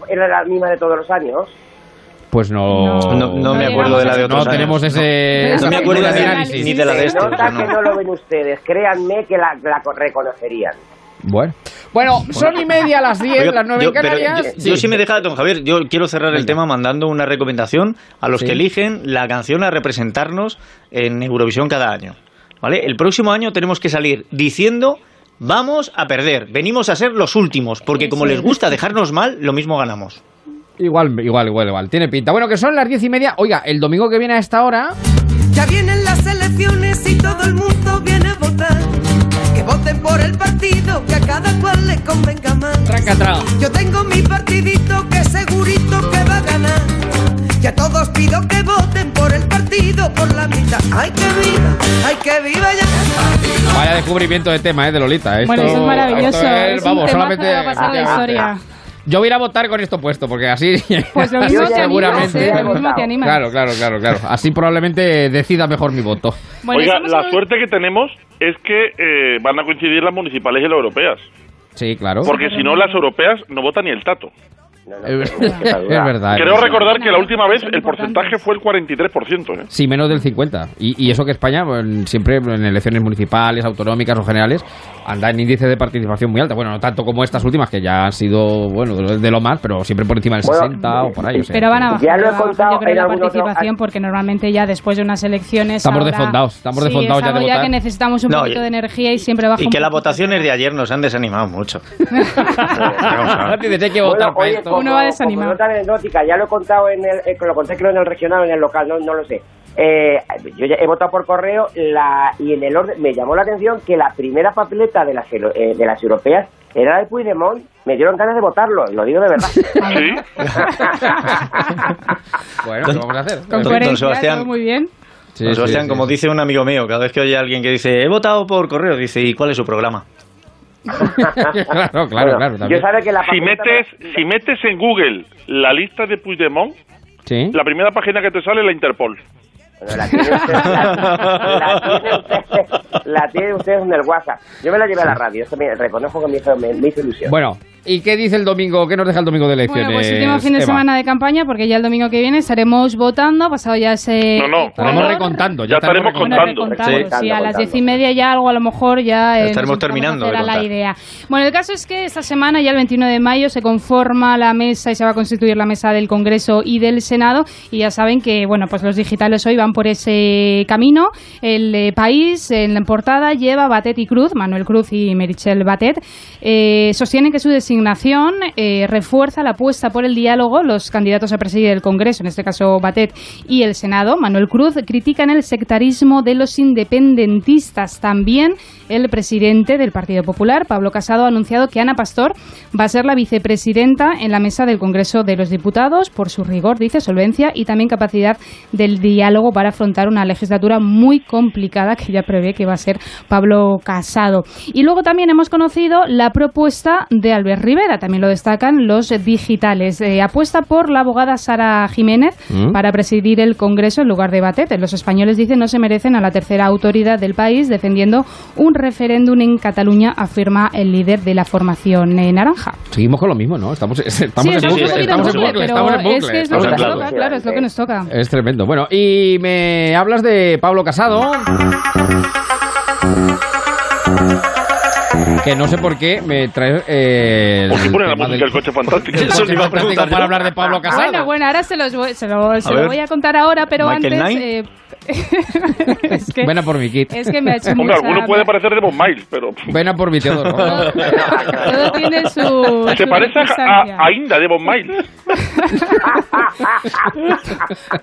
era la misma de todos los años. Pues no... No, no me acuerdo de la de otros No años. tenemos ese... No esa me acuerdo ni- análisis. ni de la de Se este. o nota que no. no lo ven ustedes. Créanme que la, la co- reconocerían. Bueno. Bueno, son y media las 10, Oiga, las 9 yo, en Canarias. yo, yo sí me deja, don Javier, yo quiero cerrar el tema mandando una recomendación a los Sí. que eligen la canción a representarnos en Eurovisión cada año. ¿Vale? El próximo año tenemos que salir diciendo vamos a perder, venimos a ser los últimos, porque como les gusta dejarnos mal, lo mismo ganamos. Igual, igual, igual, igual. Tiene pinta. Bueno, que son las 10 y media. Oiga, el domingo que viene a esta hora... Ya vienen las elecciones y todo el mundo viene a votar. Que voten por el partido que a cada cual le convenga más. Yo tengo mi partidito que segurito que va a ganar. Y a todos pido que voten por el partido por la mitad. ¡Ay, que viva! ¡Ay, que viva ya! Vaya descubrimiento de tema, ¿eh? De Lolita. Esto, Bueno, eso es maravilloso. esto es, Es un vamos, temazo solamente... que va a pasar la historia. Yo voy a ir a votar con esto puesto, porque así... Pues lo mismo te animas, seguramente... ¿eh? Lo mismo te animas. Claro, claro, claro, claro. Así probablemente decida mejor mi voto. Bueno, Oiga, la suerte que tenemos es que eh, van a coincidir las municipales y las europeas. Sí, claro. Porque si no, las europeas no vota ni el tato. Es, es verdad. Creo es recordar verdad. que la última vez el porcentaje fue el 43%. ¿eh? Sí, menos del 50. Y, y eso que España, bueno, siempre en elecciones municipales, autonómicas o generales, anda en índice de participación muy alta. Bueno, no tanto como estas últimas, que ya han sido, bueno, de lo, más, pero siempre por encima del Bueno, 60 o por ahí. o sea, Pero van a bajar, Ya lo he contado yo creo, en la otro- participación porque normalmente ya después de unas elecciones Estamos ahora- desfondados, estamos Sí, desfondados es ya de votar. que necesitamos un No, poquito y- de energía y siempre baja Y que las votaciones de ayer nos han desanimado mucho. (laughs) Dices, hay que Bueno, votar para oye, esto. como, Uno va desanimado. nota anecdótica, ya lo he contado en el, eh, lo conté creo en el regional o en el local, no, no lo sé. Eh, yo ya he votado por correo la, y en el orden me llamó la atención que la primera papeleta de las, eh, de las europeas era la de Puigdemont. Me dieron ganas de votarlo, lo digo de verdad. (laughs) (laughs) Bueno, ¿qué vamos a hacer? Con Sebastián. todo muy bien. Sí, Don sí, Sebastián, sí, como sí. dice un amigo mío, cada vez que oye a alguien que dice he votado por correo, dice ¿y cuál es su programa? (laughs) claro, claro, Bueno, claro. yo también. sabe que la Si metes, si metes en Google la lista de Puigdemont, Sí. la primera página que te sale es la Interpol. Bueno, la tiene usted, la, la tiene usted- la tiene usted en el WhatsApp. Yo me la llevé a la radio, esto me reconozco que me hizo, me, me hizo ilusión. Bueno, ¿y qué dice el domingo? ¿Qué nos deja el domingo de elecciones? Bueno, pues último fin de Eva? semana de campaña porque ya el domingo que viene estaremos votando, ha pasado ya ese... No, no, Estaremos recontando. Ya estaremos Bueno, contando. recontado, Sí. sí, a las diez y media ya algo a lo mejor ya eh, Estaremos terminando a de hacer a la idea. Bueno, el caso es que esta semana, ya el 21 de mayo, se conforma la mesa y se va a constituir la mesa del Congreso y del Senado y ya saben que, bueno, pues los digitales hoy van por ese camino. El eh, país en la portada lleva Batet y Cruz, Manuel Cruz y Merichel Batet, eh, sostienen que su designación eh, refuerza la apuesta por el diálogo. Los candidatos a presidir el Congreso, en este caso Batet y el Senado, Manuel Cruz, critican el sectarismo de los independentistas. También el presidente del Partido Popular, Pablo Casado, ha anunciado que Ana Pastor va a ser la vicepresidenta en la mesa del Congreso de los Diputados por su rigor, dice, solvencia y también capacidad del diálogo para afrontar una legislatura muy complicada que ya prevé que va a ser Pablo Casado. Y luego también hemos conocido la propuesta de Albert Rivera, también lo destacan los digitales. Eh, apuesta por la abogada Sara Jiménez ¿Mm? para presidir el Congreso en lugar de Batet. Los españoles dicen no se merecen a la tercera autoridad del país defendiendo un referéndum en Cataluña, afirma el líder de la formación eh, naranja. Seguimos con lo mismo, ¿no? Estamos, (laughs) estamos sí, en bucle, estamos en bucle, estamos en bucle. es que es lo que nos toca, claro, es lo que nos toca. Es tremendo. Bueno, y me hablas de Pablo Casado. Que no sé por qué me trae. Eh, Porque el pone la música del- coche fantástico. del coche fantástico para hablar de Pablo Casado. Bueno, bueno, ahora se, los voy, se, lo, se A lo voy a contar ahora, pero Michael antes... (laughs) Es que, Ven a por mi kit. es que me ha hecho Hombre, mucha- alguno puede parecer de Bob Miles, pero... Ven a por mi Teodoro. Todo tiene su... (laughs) Se su parece a, Inda de Bob Miles. (laughs)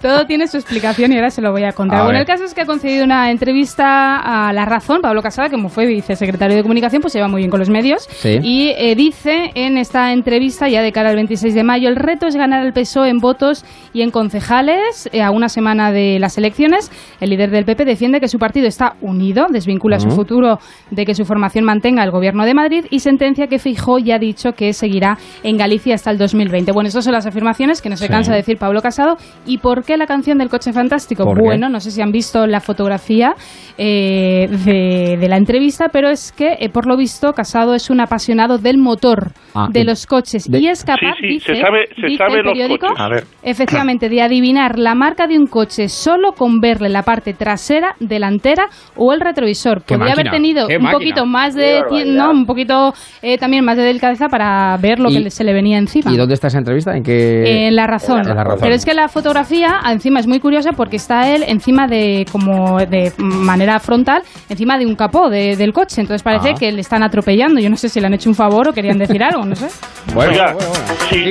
Todo tiene su explicación y ahora se lo voy a contar. A bueno, ver. el caso es que ha concedido una entrevista a La Razón, Pablo Casada, que como fue vicesecretario de Comunicación, pues se lleva muy bien con los medios. Sí. Y eh, dice en esta entrevista, ya de cara al 26 de mayo, el reto es ganar al PSOE en votos y en concejales eh, a una semana de las elecciones. El líder del PP defiende que su partido está unido, desvincula su Ujú. futuro de que su formación mantenga el gobierno de Madrid y sentencia que Fijó ya ha dicho que seguirá en Galicia hasta el 2020. Bueno, esas son las afirmaciones que no se Sí. cansa de decir Pablo Casado. ¿Y por qué la canción del coche fantástico? Bueno, no sé si han visto la fotografía eh, de, de la entrevista, pero es que, eh, por lo visto, Casado es un apasionado del motor, Ah, de y- los coches. de- Y es capaz, Sí, sí, dice, se sabe, se dice sabe el los periódico, coches. A ver. efectivamente, de adivinar la marca de un coche solo con verle la parte trasera, delantera o el retrovisor. Podría haber tenido un máquina. poquito más de no, un poquito eh, también más de delicadeza para ver lo que le- se le venía encima. ¿Y dónde está esa entrevista? ¿En qué? En la razón. En La Razón. Pero es que la fotografía encima es muy curiosa porque está él encima de, como de manera frontal, encima de un capó de- del coche. Entonces parece Ah. que le están atropellando. Yo no sé si le han hecho un favor o querían decir algo, no sé. (laughs) Oiga, si,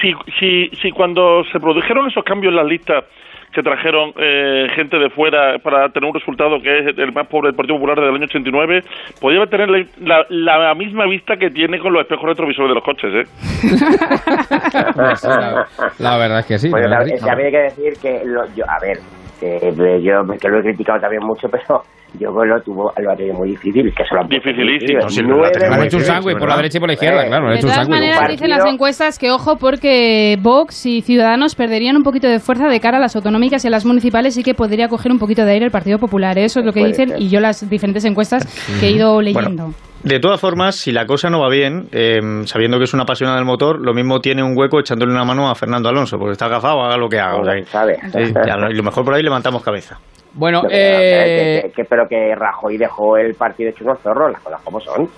Si, si, si cuando se produjeron esos cambios en las listas que trajeron eh, gente de fuera para tener un resultado que es el más pobre del Partido Popular del año 89, podía tener la, la- la misma vista que tiene con los espejos retrovisores de los coches, ¿eh? La, (laughs) la verdad es que sí. Bueno, también hay que decir que lo, yo, a ver, que yo que lo he criticado también mucho, (laughs) pero yo lo tuvo lo ha tenido muy difícil, que se lo han puesto muy Dificilísimo. difícil. Sí, lo ha hecho un sándwich por la derecha y por la izquierda, claro, han De hecho todas maneras, dicen las encuestas que ojo porque Vox y Ciudadanos perderían un poquito de fuerza de cara a las autonómicas y a las municipales y que podría coger un poquito de aire el Partido Popular. Eso es lo que Puede dicen ser. y yo las diferentes encuestas que he ido leyendo. De todas formas, si la cosa no va bien, eh, sabiendo que es una apasionada del motor, lo mismo tiene un hueco echándole una mano a Fernando Alonso, porque está agafado, haga lo que haga. o sea, y lo mejor por ahí levantamos cabeza. Bueno, Pero, eh, que, que- pero que Rajoy dejó el partido hecho unos zorros, las cosas como son.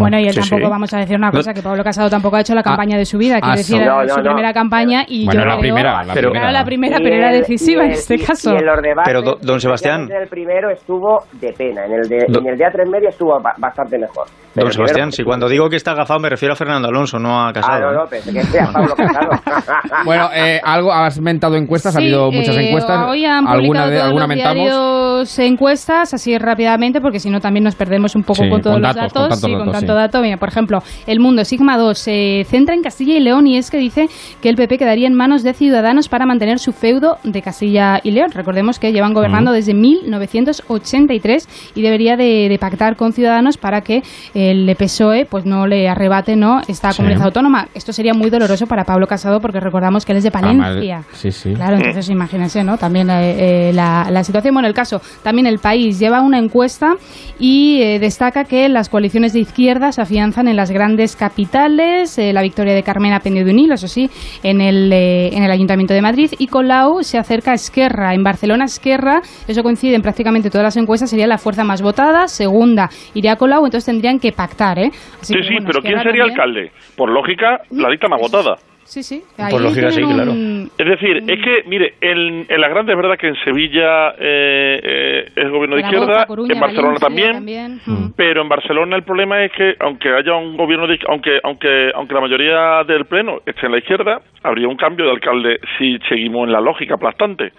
Bueno, y él Sí, tampoco, sí. vamos a decir una cosa, que Pablo Casado tampoco ha hecho la campaña de su vida, que ah, decir, No, no, su no. primera campaña y Bueno, yo la creo- primera, la Pero- primera. La pero era decisiva en este y- caso. Y en los debates, Pero, do- don Sebastián- En el primero estuvo de pena, en el de, Do- en el de A3 media estuvo ba- bastante mejor. Pero Don Sebastián, primero- si cuando digo que está agafado me refiero a Fernando Alonso, no a Ah, Casado. no, no, pensé que sea Pablo Casado. (laughs) bueno, eh, algo has mentado encuestas, ha habido muchas eh, encuestas. Hoy han ¿Alguna, de, alguna diarios encuestas, así rápidamente, porque si no también nos perdemos un poco Sí, con todos con los datos, datos. con tantos sí, con datos, tanto sí. dato. Mira, por ejemplo, El Mundo, Sigma 2, se centra en Castilla y León y es que dice que el PP quedaría en manos de Ciudadanos para mantener su feudo de Castilla y León. Recordemos que llevan gobernando desde 1983 y debería de, de pactar con Ciudadanos para que el PSOE pues no le arrebate no esta comunidad autónoma. Esto sería muy doloroso para Pablo Casado porque recordamos que él es de Ah, Palencia. Sí, sí. Claro, entonces imagínense, ¿no? También eh, eh, la, la situación. Bueno, el caso, también el país lleva una encuesta y eh, destaca que las coaliciones de izquierdas se afianzan en las grandes capitales, eh, la victoria de Carmena Pendio de Unil, eso sí, en el, eh, en el Ayuntamiento de Madrid, y Colau se acerca a Esquerra. En Barcelona, Esquerra, eso coincide en prácticamente todas las encuestas, sería la fuerza más votada, segunda iría Colau, entonces tendrían que pactar, ¿eh? Así Sí, que, sí, pero ¿quién sería también- alcalde? Por lógica, la lista más votada. Sí, sí. Por lógica, sí, claro. un- Es decir, es que, mire, en, en la grande es verdad que en Sevilla eh, eh, es gobierno de izquierda, Coruña, en Barcelona Valencia también, Mm. pero en Barcelona el problema es que aunque haya un gobierno de aunque aunque aunque la mayoría del pleno esté en la izquierda, habría un cambio de alcalde si seguimos en la lógica aplastante.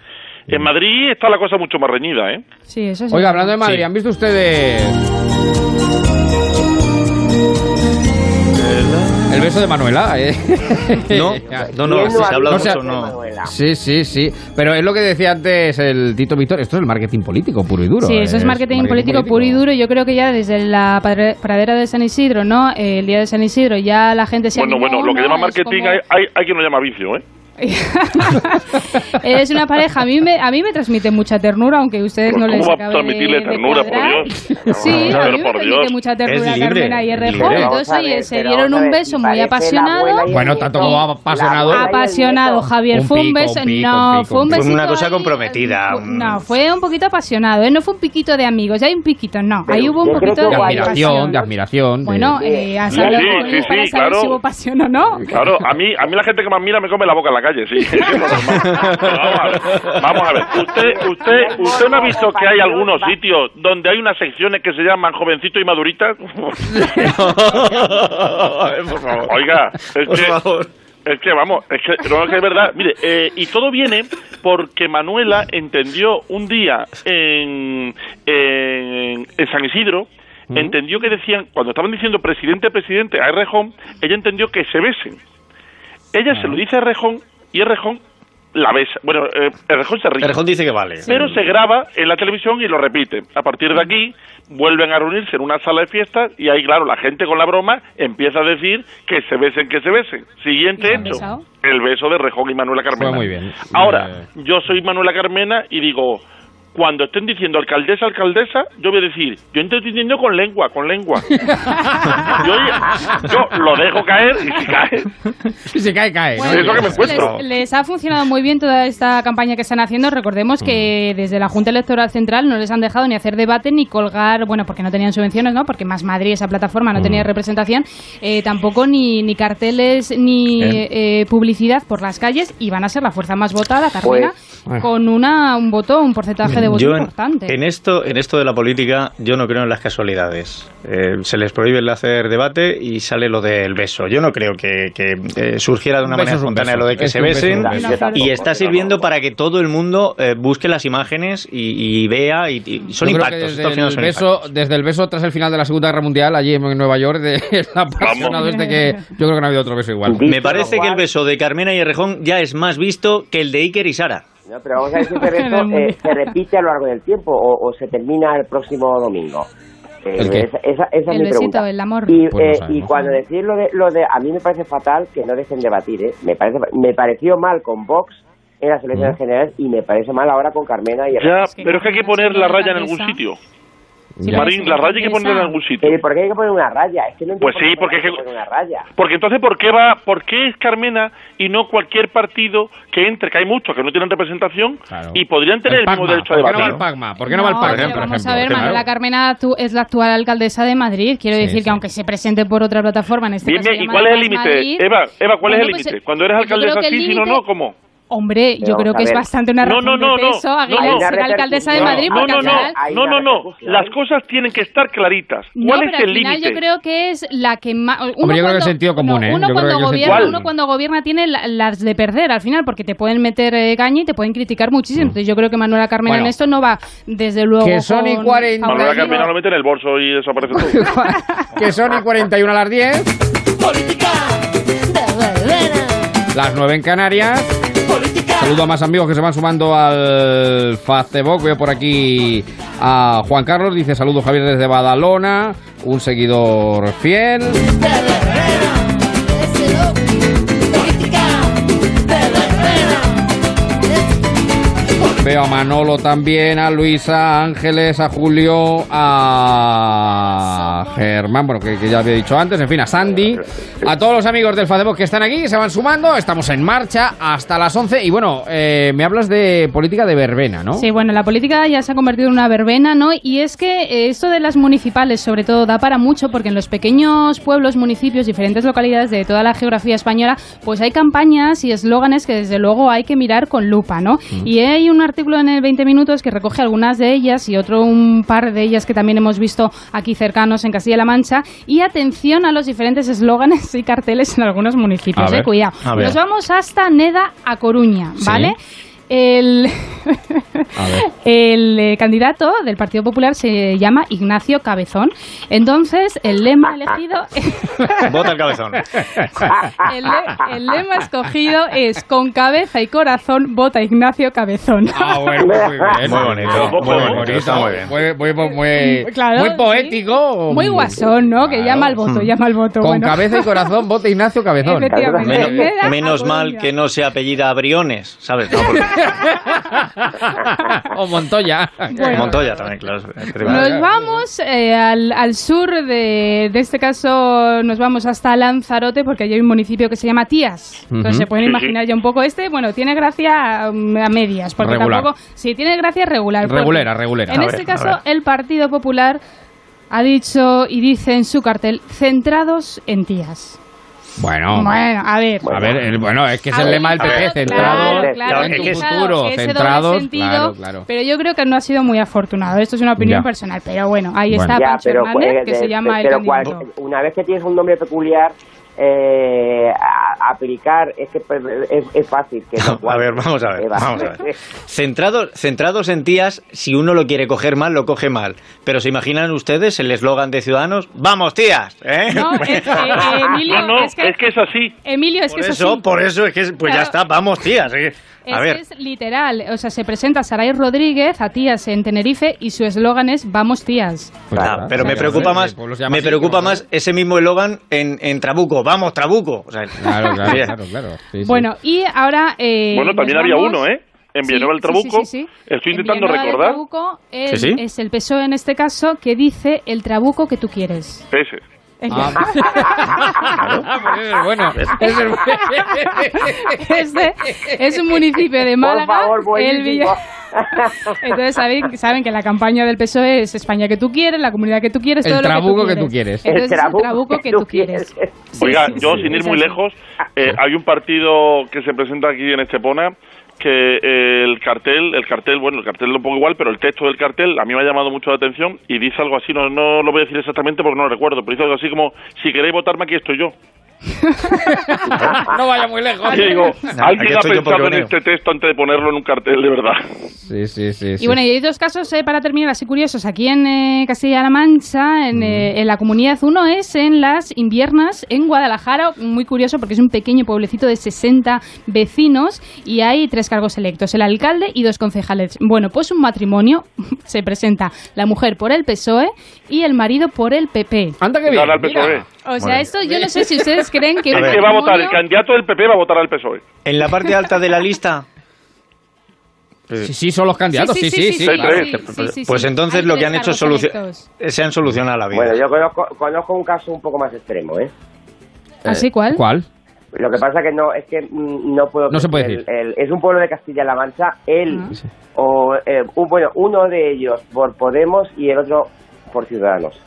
En Madrid está la cosa mucho más reñida, ¿eh? Sí, eso sí. Oiga, hablando de Madrid, ¿han visto ustedes el beso de Manuela? eh? (laughs) No, no, no, ¿Quién si se ha hablado No mucho, no. Sí, sí, sí. Pero es lo que decía antes el Tito Víctor. Esto es el marketing político puro y duro. Sí, eso es marketing, político, puro y duro. Yo creo que ya desde la pradera de San Isidro, ¿no? El día de San Isidro, ya la gente se Bueno, animó, bueno, lo que ¿no? llama marketing como- hay, hay, hay quien lo llama vicio, ¿eh? (laughs) Es una pareja, a mí me, a mí me transmite mucha ternura, aunque a ustedes no ¿Cómo les va a acabe transmitirle de ternura, por. Dios? (laughs) Sí, a Pero mí me transmite mucha ternura Carmena y. Errejón. Entonces, a oye, se dieron a un beso muy apasionado. Bueno, tanto como apasionado. Apasionado, Javier. Un fue un beso. un pico, no, un pico, fue un besito. una cosa ahí, comprometida. No, fue un poquito apasionado, ¿eh? No fue un piquito de amigos, ya hay un piquito, no. Ahí hubo un De poquito de, admiración, de admiración. Bueno, eh, a saber sí, sí, para saber claro. si hubo pasión o no. Claro, a mí, a mí la gente que más mira me come la boca en la calle, sí. (laughs) Vamos a ver, vamos a ver. Usted, usted, usted no ha visto que hay algunos sitios donde hay unas secciones que se llaman jovencito y (laughs) por favor. Oiga, es Por que, favor. Es que vamos, es que, no, es, que es verdad. Mire, eh, y todo viene porque Manuela entendió un día en, en, en San Isidro, entendió que decían, cuando estaban diciendo presidente, presidente a Errejón, ella entendió que se besen. Ella se lo dice a Errejón y Errejón la besa. Bueno, eh, Errejón se ríe. Errejón dice que vale. Pero se graba en la televisión y lo repite. A partir de aquí vuelven a reunirse en una sala de fiestas y ahí, claro, la gente con la broma empieza a decir que se besen, que se besen. Siguiente hecho, el beso de Errejón y Manuela Carmena. Fue muy bien. Ahora, Eh, yo soy Manuela Carmena y digo, cuando estén diciendo alcaldesa, alcaldesa, yo voy a decir, yo estoy entendiendo con lengua, con lengua. (laughs) yo, yo lo dejo caer y si cae, Si se cae, cae. ¿no? es lo que me encuentro. Les, les ha funcionado muy bien toda esta campaña que están haciendo. Recordemos que desde la Junta Electoral Central no les han dejado ni hacer debate ni colgar, bueno, porque no tenían subvenciones, ¿no? Porque Más Madrid, esa plataforma, no tenía representación, eh, tampoco ni, ni carteles ni eh, publicidad por las calles y van a ser la fuerza más votada, Carmena, Pues- con una, un voto, un porcentaje de voto Yo en, importante. en esto, en esto de la política, yo no creo en las casualidades. Eh, se les prohíbe el hacer debate y sale lo del beso. Yo no creo que, que, eh, surgiera de una Un manera un espontánea lo de que Es se beso, besen y está sirviendo para que todo el mundo eh, busque las imágenes y, y vea y, y son impactos. Desde el, son beso, desde el beso tras el final de la Segunda Guerra Mundial, allí en Nueva York, de, (laughs) el apasionado este que yo creo que no ha habido otro beso igual. Me parece que el beso de Carmena y Errejón ya es más visto que el de Iker y Sara. No, pero vamos a ver si ese reto (laughs) eh, se repite a lo largo del tiempo o, o se termina el próximo domingo. Eh, ¿El qué? Esa, esa- esa es mi besito, pregunta. el amor. Y, Pues eh, y cuando decís lo de, lo de... A mí me parece fatal que no dejen debatir, ¿eh? Me, parece, me pareció mal con Vox en las elecciones generales y me parece mal ahora con Carmena y... Ya, pero es que hay que poner la raya en algún sitio. Marín, la raya hay que ponerla en algún sitio. Pero ¿por qué hay que poner una raya? Es que no Pues sí, por qué porque hay es que que- poner una raya. Porque entonces, ¿por qué va, por qué es Carmena y no cualquier partido que entre, que hay muchos que no tienen representación y podrían tener el, mismo derecho a ¿Por qué no debatir? va el Pagma? ¿Por qué no, va el No, Pagma, pero por vamos ejemplo? a ver, Claro. Manuela Carmena tú- es la actual alcaldesa de Madrid. Quiero Sí, decir sí. que aunque se presente por otra plataforma, en este Bien, caso ¿y cuál es el límite? Eva, Eva, ¿cuál es el pues, límite? Cuando eres alcaldesa sí, si no, no, ¿cómo? Hombre, yo creo que es bastante una razón no, no, de no. peso a No, no. ser alcaldesa de No, Madrid No, no, no, no, no. Las cosas tienen que estar claritas. No, ¿Cuál pero es el al final límite? yo creo que es la que más... Uno Hombre, yo creo que cuando- es sentido común, ¿eh? Uno, Yo creo cuando gobierna, uno cuando gobierna tiene la- las de perder al final porque te pueden meter eh, caña y te pueden criticar muchísimo. Entonces yo creo que Manuela Carmena Bueno. en esto no va desde luego Que son y con 40. Manuela. Carmena lo mete en el bolso y desaparece todo. (laughs) que son y 41 a las 10. Las 9 en Canarias. Saludo a más amigos que se van sumando al Facebook. Veo por aquí a Juan Carlos. Dice saludo Javier desde Badalona. Un seguidor fiel. Veo a Manolo también, a Luisa, a Ángeles, a Julio, a Germán, bueno, que, que ya había dicho antes, en fin, a Sandy, a todos los amigos del Facebook que están aquí, se van sumando, estamos en marcha hasta las 11 y bueno, eh, me hablas de política de verbena, ¿no? Sí, bueno, la política ya se ha convertido en una verbena, ¿no? Y es que eh, esto de las municipales, sobre todo, da para mucho porque en los pequeños pueblos, municipios, diferentes localidades de toda la geografía española, pues hay campañas y eslóganes que desde luego hay que mirar con lupa, ¿no? Y hay un artículo en el 20 minutos que recoge algunas de ellas y otro un par de ellas que también hemos visto aquí cercanos en Castilla-La Mancha. Y atención a los diferentes eslóganes y carteles en algunos municipios, eh, cuidado. Nos vamos hasta Neda a Coruña, Sí. El, eh, candidato del Partido Popular se llama Ignacio Cabezón. Entonces, el lema elegido, (laughs) Vota el cabezón. el, le- el lema escogido es con cabeza y corazón vota Ignacio Cabezón. Ah, bueno, muy bien. (laughs) Muy bonito, muy bonito, está muy bien. Muy, muy, muy, muy- Claro, muy sí. poético. Muy guasón, ¿no? Que Claro. llama al voto, llama al voto. Con bueno. cabeza y corazón, vota Ignacio Cabezón. Efectivamente. Menos, mal que no se apellida Briones, ¿sabes? No, porque- (laughs) o Montoya. Bueno. Montoya también, claro. Nos vamos eh, al, al sur de, de este caso, nos vamos hasta Lanzarote porque allí hay un municipio que se llama Tías. Entonces se pueden Sí, imaginar ya un poco este. Bueno, tiene gracia um, a medias, porque Regular. tampoco. Sí, tiene gracia regular. Regulera, regulera. En A este ver, caso, el Partido Popular ha dicho y dice en su cartel: centrados en Tías. Bueno. Bueno, a ver. A ver, el- bueno, es que es A el ver, lema del PP, centrado claro, claro, en tu es que futuro, centrados, sentido, claro, claro. Pero yo creo que no ha sido muy afortunado. Esto es una opinión Ya. personal. Pero bueno, ahí Bueno. está Ya, Pancho pero, Hernández, que se eh, llama el pero cual- una vez que tienes un nombre peculiar, eh, aplicar es que pues, es, fácil que (laughs) a ver vamos a ver vamos a ver. Centrados centrados en tías si uno lo quiere coger mal lo coge mal. Pero se imaginan ustedes el eslogan de Ciudadanos vamos tías ¿eh? no, es, (laughs) eh, Emilio, no, es, que, es, así. Emilio es por que eso, por eso es que pues ya está vamos tías es, es literal, o sea, se presenta Saray Rodríguez a tías en Tenerife y su eslogan es Vamos tías. Pues pero me preocupa más, me preocupa más ese mismo eslogan en, en, Trabuco, Vamos Trabuco. claro, claro, (laughs) claro, bueno, y ahora... Eh, bueno, también había uno, ¿eh? En Villanueva del Trabuco, estoy intentando recordar. Trabuco es, es el PSOE en este caso que dice el Trabuco que tú quieres. Ese. Ah, (laughs) pues (laughs) este. es un municipio de Málaga. (laughs) Entonces saben, saben que la campaña del PSOE es España que tú quieres, la comunidad que tú quieres, el todo trabuco lo que tú quieres. Entonces, el trabuco, que, tú quieres. Oiga, yo sin ir muy lejos, eh, hay un partido que se presenta aquí en Estepona que el cartel, el cartel, bueno, el cartel lo pongo igual, pero el texto del cartel a mí me ha llamado mucho la atención y dice algo así, no, no lo voy a decir exactamente porque no lo recuerdo, pero dice algo así como, si queréis votarme aquí estoy yo. (laughs) no vaya muy lejos. digo, alguien ha pensado en este texto antes de ponerlo en un cartel, de verdad. Sí, sí, sí. Y bueno, y hay dos casos eh, para terminar así curiosos. Aquí en eh, Castilla-La Mancha, en, eh, en, la comunidad, uno es en las inviernas en Guadalajara, muy curioso porque es un pequeño pueblecito de 60 vecinos y hay tres cargos electos, el alcalde y dos concejales. Bueno, pues un matrimonio (laughs) se presenta la mujer por el PSOE y el marido por el PP. Anda que bien. O sea, esto yo no sé si ustedes creen que... El va a votar, el candidato del PP va a votar al PSOE. En la parte alta de la lista... Sí, sí, son los candidatos, sí, sí, sí. Pues entonces lo que han hecho es solucionar, se han solucionado la vida. Bueno, yo conozco, un caso un poco más extremo, ¿eh? ¿Así ¿Ah, cuál? ¿Cuál? Lo que pasa que no es que no puedo. No se puede decir. es un pueblo de Castilla-La Mancha. Él ah. o eh, bueno, uno de ellos por Podemos y el otro por Ciudadanos.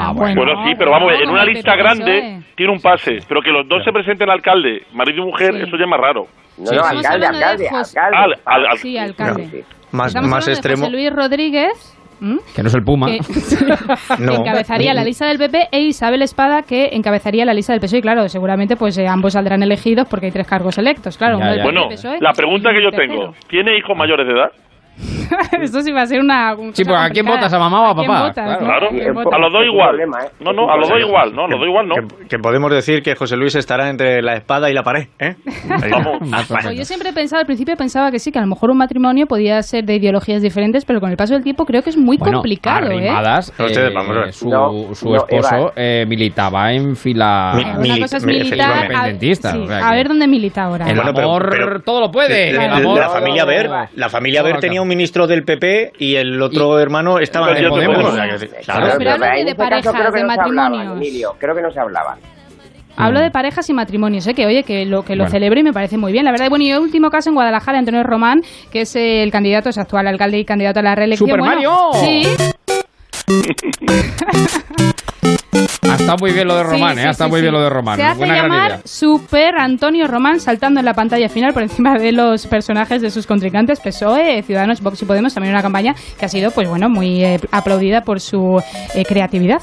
Ah, bueno. sí, pero vamos, en una lista grande tiene un pase, pero que los dos se presenten alcalde, marido y mujer, eso ya es más raro. No, no, alcalde, alcalde, alcalde. Al, sí, alcalde. Más, más extremo. José Luis Rodríguez. Que no es el Puma. Que, (laughs) encabezaría la lista del PP e Isabel Espada que encabezaría la lista del PSOE. Y claro, seguramente pues eh, ambos saldrán elegidos porque hay tres cargos electos. Claro, Bueno, la pregunta que yo tengo, ¿tiene hijos mayores de edad? (laughs) Esto sí va a ser una. Sí, pues ¿a quién votas? ¿A mamá o a papá? claro, a los dos igual. ¿eh? No, no, a los dos igual, no, a los dos igual no. Que, podemos decir que José Luis estará entre la espada y la pared, ¿eh? Pues yo siempre he pensado, al principio pensaba que sí, que a lo mejor un matrimonio podía ser de ideologías diferentes, pero con el paso del tiempo creo que es muy complicado, ¿eh? eh su, su esposo eh, militaba en fila. Mi, una cosa es militar. A, ver dónde milita ahora. El amor todo lo puede. La familia Ver, la familia Ver tenía un ministro del PP y el otro hermano estaba en el Podemos. Claro, pero hablo de, parejas, de matrimonios. creo que no se hablaban. Hablo de parejas y matrimonios, ¿eh? que oye, que lo que lo celebre y me parece muy bien. La verdad, bueno, y el último caso en Guadalajara, Antonio Román, que es el candidato, es actual alcalde y candidato a la reelección. ¡Super Mario! Sí. (laughs) Ha estado muy bien lo de Román, ¿eh? Ha estado muy bien lo de Román. Se hace llamar Super Antonio Román saltando en la pantalla final por encima de los personajes de sus contrincantes, PSOE, Ciudadanos, Vox y Podemos, también una campaña que ha sido, pues bueno, muy eh, aplaudida por su eh, creatividad.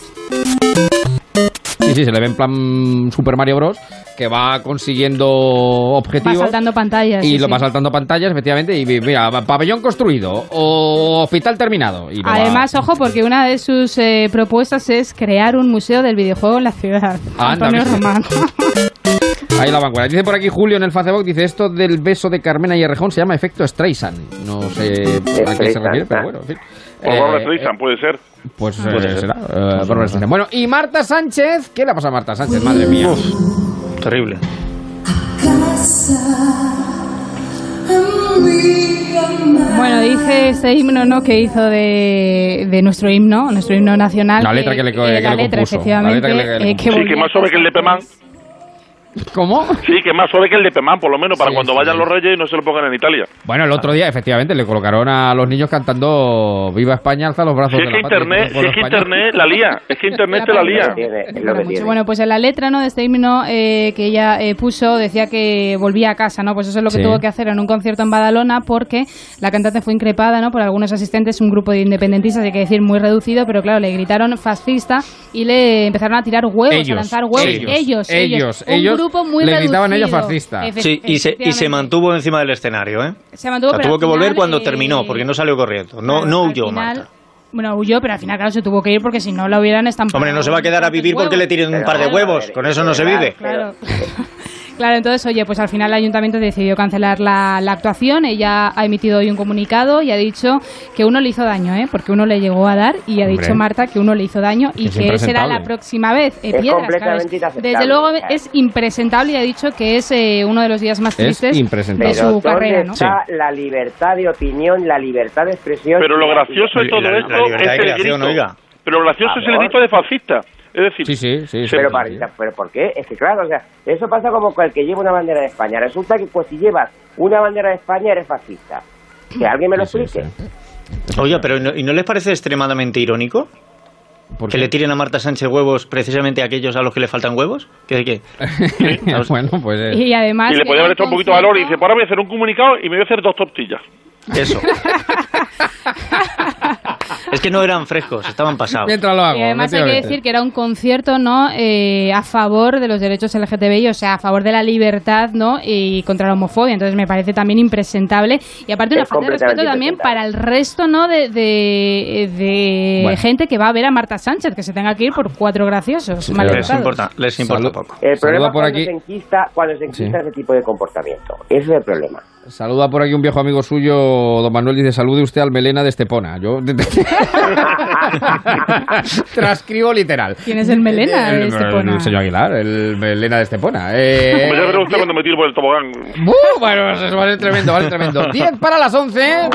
Sí, sí, se le ve en plan Super Mario Bros. que va consiguiendo objetivos. Va saltando pantallas. Y lo va saltando pantallas, efectivamente. Y mira, pabellón construido o hospital terminado. Además, ojo, porque una de sus eh, propuestas es crear un museo del videojuego en la ciudad. Antonio Román. (laughs) Ahí la vanguardia. Dice por aquí Julio en el Facebook, dice esto del beso de Carmena y Errejón se llama efecto Streisand. No sé a qué se refiere, pero bueno, en fin. O Robert Streisand, puede ser. Pues eh, será. Eh, bueno, y Marta Sánchez. ¿Qué le ha pasado a Marta Sánchez? Madre mía. terrible. Bueno, dice este himno ¿no? que hizo de, de nuestro himno, nuestro himno nacional. La letra que, le, eh, la letra, efectivamente. La letra que, le, sí, que más sobre que el de Pemán. ¿Cómo? Sí, que es más suave que el de Pemán, por lo menos, para cuando vayan los reyes y no se lo pongan en Italia. Bueno, el otro día, efectivamente, le colocaron a los niños cantando Viva España, alza los brazos Si es que Internet, si es que Internet la lía, es que Internet te la lía. Bueno, pues en la letra ¿no? de este himno eh, que ella eh, puso decía que volvía a casa, ¿no? Pues eso es lo que tuvo que hacer en un concierto en Badalona porque la cantante fue increpada, ¿no? Por algunos asistentes, un grupo de independentistas, hay que decir muy reducido, pero claro, le gritaron fascista y le empezaron a tirar huevos, a lanzar huevos. Ellos, ellos, ellos. un grupo muy le reducido. gritaban ellos fascista. Sí, y se, y se mantuvo encima del escenario, ¿eh? Se mantuvo, O sea, pero tuvo que volver final, cuando eh, terminó, porque no salió corriendo. No, claro, no huyó, final- Marta. Bueno, huyó, pero al final, claro, se tuvo que ir porque si no la hubieran estampado. Hombre, no se va a quedar a vivir porque le tiren un par de huevos. Con eso no se vive. Claro. Claro, entonces, oye, pues al final el ayuntamiento decidió cancelar la, la actuación. Ella ha emitido hoy un comunicado y ha dicho que uno le hizo daño, ¿eh? Porque uno le llegó a dar y ha Hombre. dicho Marta que uno le hizo daño y Es que será la próxima vez. Eh, Es piedras, completamente claro, es- inaceptable, Desde luego es impresentable y ha dicho que es eh, uno de los días más Es tristes impresentable. de Pero su ¿dónde carrera, ¿no? está la libertad de opinión, la libertad de expresión? Pero lo gracioso de todo esto libertad es de el creación, grito. oiga. Pero lo gracioso es el grito de fascista. Es decir, Sí, sí, sí. sí, Pero, sí, para- sí. ¿pero por qué? Es que claro, o sea, eso pasa como con el que lleva una bandera de España. Resulta que pues si llevas una bandera de España eres fascista. Que alguien me lo explique. sí. Oye, pero ¿y no, y no les parece extremadamente irónico? ¿Por Que le tiren a Marta Sánchez huevos precisamente a aquellos a los que le faltan huevos. ¿Qué? qué? (laughs) bueno, pues... eh, Y además. y le podía haber un hecho un poquito de valor y dice, pues ahora voy a hacer un comunicado y me voy a hacer dos tortillas. Eso. (laughs) es que no eran frescos, estaban pasados. Mientras lo hago, Y además hay que decir que era un concierto no Eh, a favor de los derechos LGTBI, o sea, a favor de la libertad no y contra la homofobia. Entonces me parece también impresentable y aparte una Es falta de respeto también para el resto no de, de, de Bueno. gente que va a ver a Marta Sánchez que se tenga que ir por cuatro graciosos. mal Les importa, les importa Salud. poco. El Saluda problema es por cuando aquí. se enquista, cuando se enquista Sí. ese tipo de comportamiento. Ese es el problema. Saluda por aquí un viejo amigo suyo, don Manuel, dice, salude usted al Melena de Estepona. Yo (laughs) (laughs) (laughs) transcribo literal. ¿Quién es el Melena de El- Estepona? El señor Aguilar, el Melena de Estepona. Eh, Pues ya verá usted cuando me tiro por el tobogán. ¡Uh! bueno, eso va a ser tremendo, va a ser tremendo. 10 para las 11.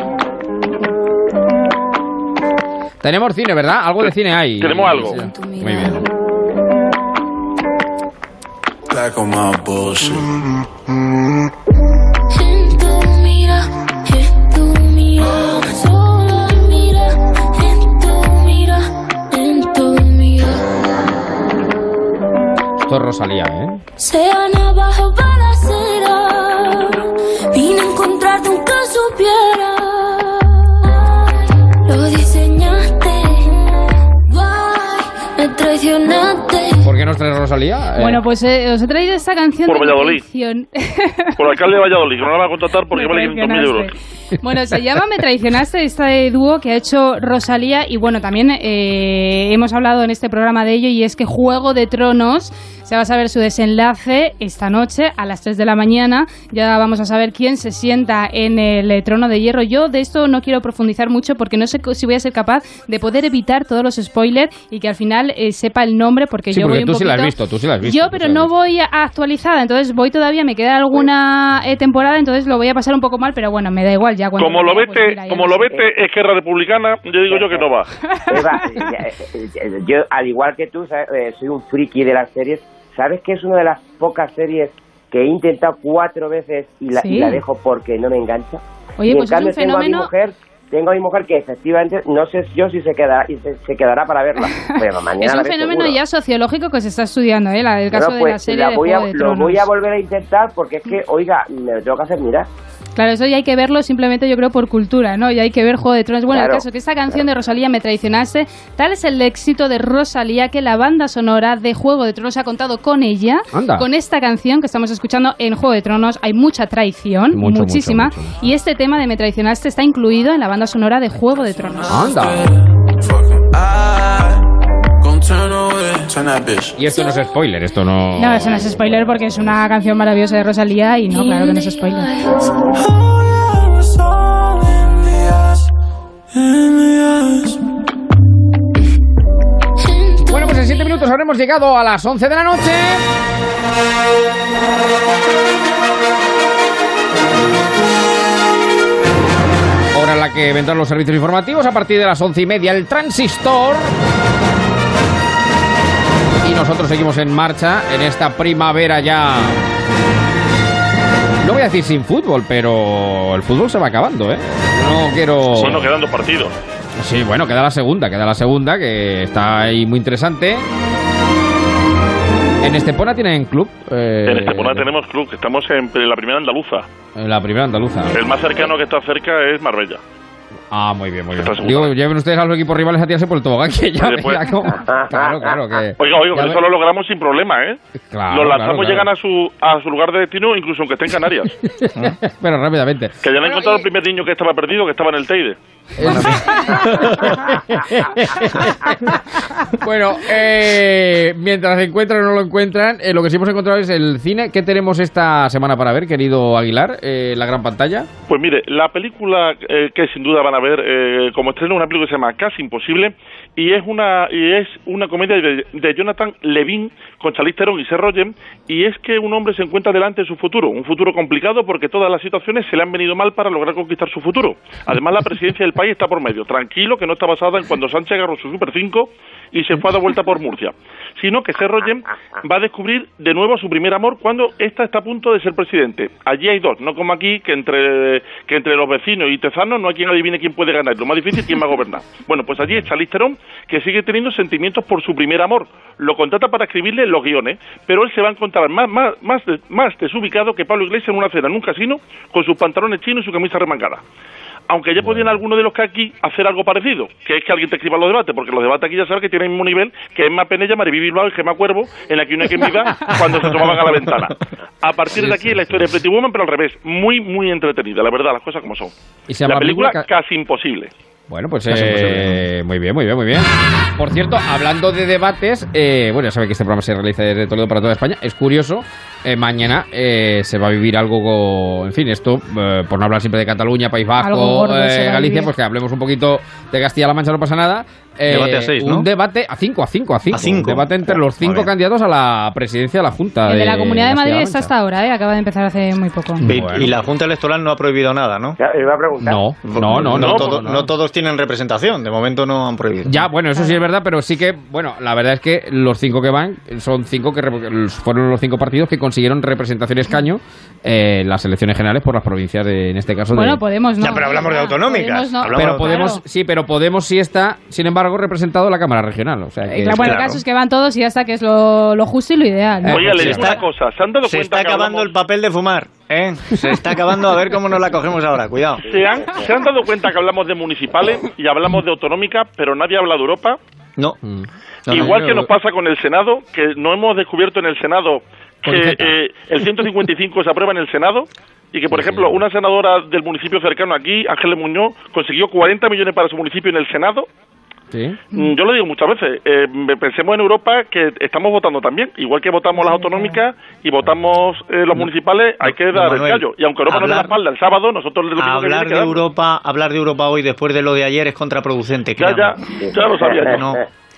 Tenemos cine, ¿verdad? Algo de cine hay. Tenemos algo. Sí. Muy bien. Back Esto es Rosalía, ¿eh? Sean abajo balacera, vine a encontrarte aunque supiera. Lo diseñaste, me traicionaste. ¿Por qué nos trae Rosalía? Eh, Bueno, pues eh, os he traído esta canción Por de Valladolid. (laughs) Por el alcalde de Valladolid, que no la va a contratar porque Me vale 500.000 euros. Bueno, se llama Me traicionaste, este dúo que ha hecho Rosalía y bueno, también eh, hemos hablado en este programa de ello y es que Juego de Tronos se va a saber su desenlace esta noche a las 3 de la mañana. Ya vamos a saber quién se sienta en el eh, trono de hierro. Yo de esto no quiero profundizar mucho porque no sé si voy a ser capaz de poder evitar todos los spoilers y que al final eh, sepa el nombre porque Sí, yo porque voy un tú sí la has poquito- visto, tú sí la has visto, Yo, tú pero no voy a- actualizada, entonces voy todavía, me queda alguna eh, temporada, entonces lo voy a pasar un poco mal, pero bueno, me da igual ya cuando Como lo pues vete, mira, ya como lo vete Esquerra Republicana, yo digo yo que no va. Eva, eh, eh, yo, al igual que tú, soy un friki de las series. ¿Sabes que es una de las pocas series que he intentado cuatro veces y la, y la dejo porque no me engancha? Oye, y en pues es un cambio tengo a mi mujer, tengo a mi mujer que efectivamente no sé yo si se quedará, y se, quedará para verla. (laughs) Pero mañana Es un fenómeno seguro. ya sociológico que se está estudiando, ¿eh? El caso de pues la serie la de voy a- Juego de lo voy a volver a intentar porque es que, oiga, me lo tengo que hacer mirar. Claro, eso ya hay que verlo simplemente yo creo por cultura, ¿no? Ya hay que ver Juego de Tronos. Bueno, el caso que esta canción de Rosalía me traicionaste, tal es el éxito de Rosalía que la banda sonora de Juego de Tronos ha contado con ella, Anda. con esta canción que estamos escuchando en Juego de Tronos. Hay mucha traición, Mucho, muchísima, mucho, mucho, y este tema de Me traicionaste está incluido en la banda sonora de Juego de Tronos. Anda. Y esto no es spoiler, esto no... No, eso no es spoiler porque es una canción maravillosa de Rosalía y no, claro que no es spoiler. Bueno, pues en 7 minutos habremos llegado a las 11 de la noche. Hora en la que vendrán los servicios informativos a partir de las once y media el transistor. Y nosotros seguimos en marcha en esta primavera ya. No voy a decir sin fútbol, pero el fútbol se va acabando, ¿eh? No quiero. Bueno, quedando partidos. Sí, bueno, queda la segunda, queda la segunda, que está ahí muy interesante. En Estepona tienen club. Eh, En Estepona tenemos club, estamos en la primera andaluza. en la primera andaluza. El más cercano que está cerca es Marbella. Ah, muy bien, muy bien. Digo, lleven ustedes a los equipos rivales a tirarse por el tobogán, que ya Después- verá cómo- (laughs) Claro, claro, que... Oiga, oiga, ya eso lo logramos sin problema, ¿eh? Claro, Los claro, lanzamos claro. llegan a su, a su lugar de destino, incluso aunque esté en Canarias. (laughs) Pero rápidamente. que ya han encontrado el primer niño que estaba perdido, que estaba en el Teide. (laughs) bueno, eh, mientras se encuentran o no lo encuentran, eh, lo que sí hemos encontrado es el cine. ¿Qué tenemos esta semana para ver, querido Aguilar? Eh, la gran pantalla. Pues mire, la película eh, que sin duda van a ver eh, como estreno una película que se llama Casi Imposible y es una y es una comedia de, de Jonathan Levin con Charlize Theron y Seth Rogen y es que un hombre se encuentra delante de su futuro, un futuro complicado porque todas las situaciones se le han venido mal para lograr conquistar su futuro. Además la presidencia del país está por medio, tranquilo que no está basada en cuando Sánchez agarró su Super 5 y se fue a dar vuelta por Murcia, sino que Seth Rogen va a descubrir de nuevo su primer amor cuando ésta está a punto de ser presidente. Allí hay dos, no como aquí que entre que entre los vecinos y Tezanos no hay quien adivine quién puede ganar, lo más difícil quién va a gobernar. Bueno, pues allí está Theron que sigue teniendo sentimientos por su primer amor. Lo contrata para escribirle los guiones, pero él se va a encontrar más más más, más desubicado que Pablo Iglesias en una cena en un casino con sus pantalones chinos y su camisa remangada aunque ya podían algunos de los que aquí hacer algo parecido, que es que alguien te escriba los debates, porque los debates aquí ya sabes que tienen el mismo nivel que Emma Penella, Mariby Bilbao y Gemma Cuervo, en la que una que mida (laughs) cuando se tomaban a la ventana. A partir de aquí es la historia de Pretty Woman, pero al revés, muy, muy entretenida, la verdad, las cosas como son. Y se la película película casi imposible. Bueno, pues eh, muy bien, muy bien, muy bien. Por cierto, hablando de debates, eh, bueno, ya sabe que este programa se realiza desde Toledo para toda España. Es curioso, eh, mañana eh, se va a vivir algo, con, en fin, esto, eh, por no hablar siempre de Cataluña, País gordo eh, Galicia, pues que hablemos un poquito de Castilla-La Mancha, no pasa nada. Eh, Debate a seis, ¿no? Un debate a cinco, a cinco, a cinco. A cinco. Un debate entre los cinco candidatos a la presidencia de la Junta. El de la Comunidad de Madrid está hasta ahora, ¿eh? acaba de empezar hace muy poco. Y, y la Junta Electoral no ha prohibido nada, ¿no? iba a preguntar. No, no, no, no. todo- no. no todos tienen representación. De momento no han prohibido. Ya, bueno, eso sí es verdad, pero sí que, bueno, la verdad es que los cinco que van son cinco que fueron los cinco partidos que consiguieron representación escaño eh, en las elecciones generales por las provincias, de, en este caso. Bueno, de... Podemos no. Ya, pero hablamos de autonómicas. Podemos no. Hablamos Pero de- Podemos, Claro. sí, pero Podemos sí está, sin embargo, representado en la Cámara Regional. O sea que- Eh, claro, bueno, el Claro. caso es que van todos y ya está, que es lo, lo justo y lo ideal. ¿no? Oye, pues le digo una cosa, ¿se han dado Se cuenta está que acabando hablamos- el papel de fumar, ¿eh? Se está acabando a ver cómo nos la cogemos ahora. Cuidado. (laughs) ¿Se han, ¿Se han dado cuenta que hablamos de municipales y hablamos de autonómica, pero nadie habla de Europa? No. Mm. No, Igual que nos pasa con el Senado, que no hemos descubierto en el Senado que eh, el 155 se aprueba en el Senado y que, por Sí, ejemplo, sí. una senadora del municipio cercano aquí, Ángeles Muñoz, consiguió 40 millones para su municipio en el Senado. Sí. Mm, Yo lo digo muchas veces, eh, pensemos en Europa que estamos votando también, igual que votamos las autonómicas y votamos eh, los municipales, hay que dar Manuel, el callo. Y aunque Europa no dé la hablar- espalda el sábado, nosotros único que Hablar que de Europa, hablar de Europa hoy después de lo de ayer es contraproducente. Ya, ya, créame. ya lo sabía yo. No.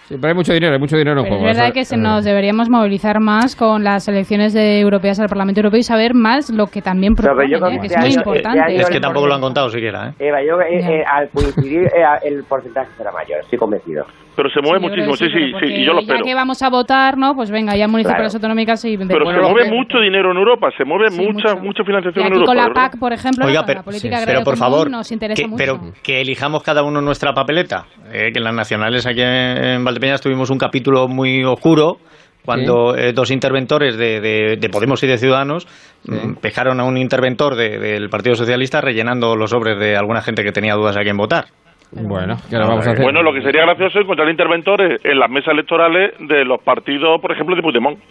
Sí, pero hay mucho dinero, hay mucho dinero en Pero es juego. verdad que se nos deberíamos movilizar más con las elecciones de europeas al Parlamento Europeo y saber más lo que también pero proponen, yo ¿eh? que es este muy año- importante. este Es que tampoco lo han contado siquiera, ¿eh? Eva, yo eh, eh, al coincidir eh, el porcentaje será mayor, estoy convencido. Pero se mueve Sí, yo creo muchísimo, que sí, sí, sí, y yo lo espero. Ya que vamos a votar, ¿no? Pues venga, ya municipales Claro. autonómicas y... Pero bueno, se mueve mucho dinero en Europa, se mueve Sí, mucha, mucho. mucha Y financiación en Europa. con la. PAC, por ejemplo, Oiga, pero, la política sí, agraria pero por común, favor, nos interesa que, mucho. pero que elijamos cada uno nuestra papeleta. eh, que en las nacionales aquí en Valdepeñas tuvimos un capítulo muy oscuro cuando eh, dos interventores de, de- de Podemos y de Ciudadanos mm, pescaron a un interventor de- del Partido Socialista rellenando los sobres de alguna gente que tenía dudas a quién votar. Bueno, ¿qué le vamos a hacer? Bueno, lo que sería gracioso es encontrar interventores en las mesas electorales de los partidos, por ejemplo, de Puigdemont. (laughs)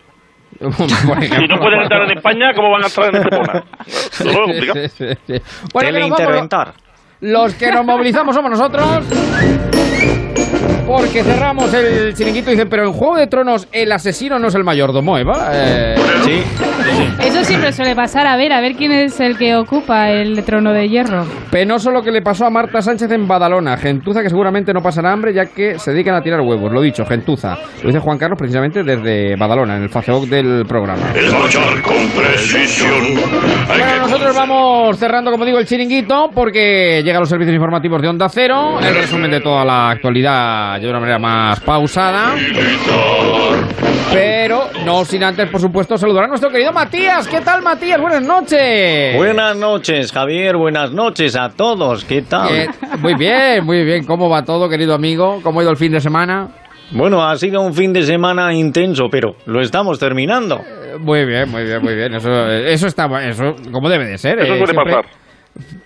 Si no pueden entrar en España, ¿cómo van a entrar en Estepona? Bueno, que nos vamos, Teleinterventar. Los que nos movilizamos somos nosotros. Porque cerramos el chiringuito y dicen, pero en Juego de Tronos el asesino no es el mayordomo, Eva. Eh, Sí, Eso siempre suele pasar. A ver, a ver quién es el que ocupa el trono de hierro. penoso lo que le pasó a Marta Sánchez en Badalona. Gentuza que seguramente no pasará hambre ya que se dedican a tirar huevos. Lo dicho, gentuza. Lo dice Juan Carlos precisamente desde Badalona, en el Facebook del programa. Es marchar con precisión. Bueno, nosotros vamos cerrando, como digo, el chiringuito porque llegan los servicios informativos de Onda Cero, el resumen de toda la actualidad de una manera más pausada. Pero no sin antes, por supuesto, saludar a nuestro querido Matías. ¿Qué tal, Matías? Buenas noches. Buenas noches, Javier. Buenas noches a todos. ¿Qué tal? Eh, muy bien, muy bien. ¿Cómo va todo, querido amigo? ¿Cómo ha ido el fin de semana? Bueno, ha sido un fin de semana intenso, pero lo estamos terminando. Eh, muy bien, muy bien, muy bien. Eso, eso está, eso como debe de ser. Eso eh, suele siempre pasar.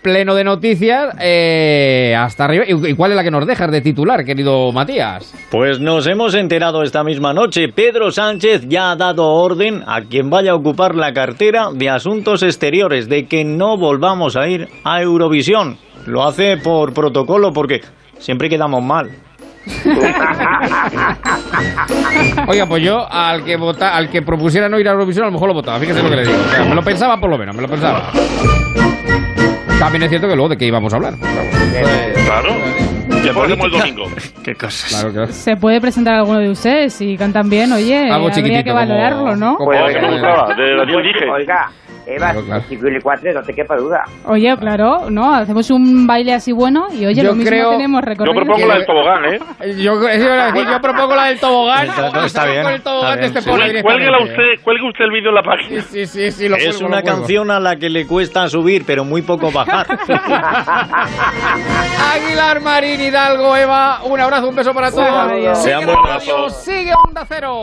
Pleno de noticias, eh, hasta arriba. ¿Y cuál es la que nos dejas de titular, querido Matías? Pues nos hemos enterado esta misma noche. Pedro Sánchez ya ha dado orden a quien vaya a ocupar la cartera de Asuntos Exteriores de que no volvamos a ir a Eurovisión. Lo hace por protocolo porque siempre quedamos mal. (laughs) Oiga, pues yo al que vota, al que propusiera no ir a Eurovisión, a lo mejor lo votaba. Fíjese lo que le digo. O sea, me lo pensaba por lo menos, me lo pensaba. También es cierto que luego de qué íbamos a hablar. Claro. Ponemos el domingo. Qué cosas. Claro, claro. Se puede presentar alguno de ustedes si cantan bien, oye, Algo habría que valorarlo, ¿no? como- Oh, Pues, que me gustaba, de Daniel Dije. Oiga, Eva, Claro, claro. si Willy Cuatre, no te quepa duda. Oye, claro, ¿no? Hacemos un baile así bueno y oye, Yo lo mismo creo- tenemos Yo recorrido. propongo la del tobogán, ¿eh? (laughs) Yo, yo propongo la del tobogán. Está- bien, con el tobogán está de bien, este sí. Cuélguela usted, cuelgue usted el vídeo en la página. Sí, sí, sí, lo Es cuelgo, una lo canción a la que le cuesta subir, pero muy poco bajar. (laughs) Aguilar Marín Hidalgo, Eva, un abrazo, un beso para todos. Sean buenos. sigue Onda Cero.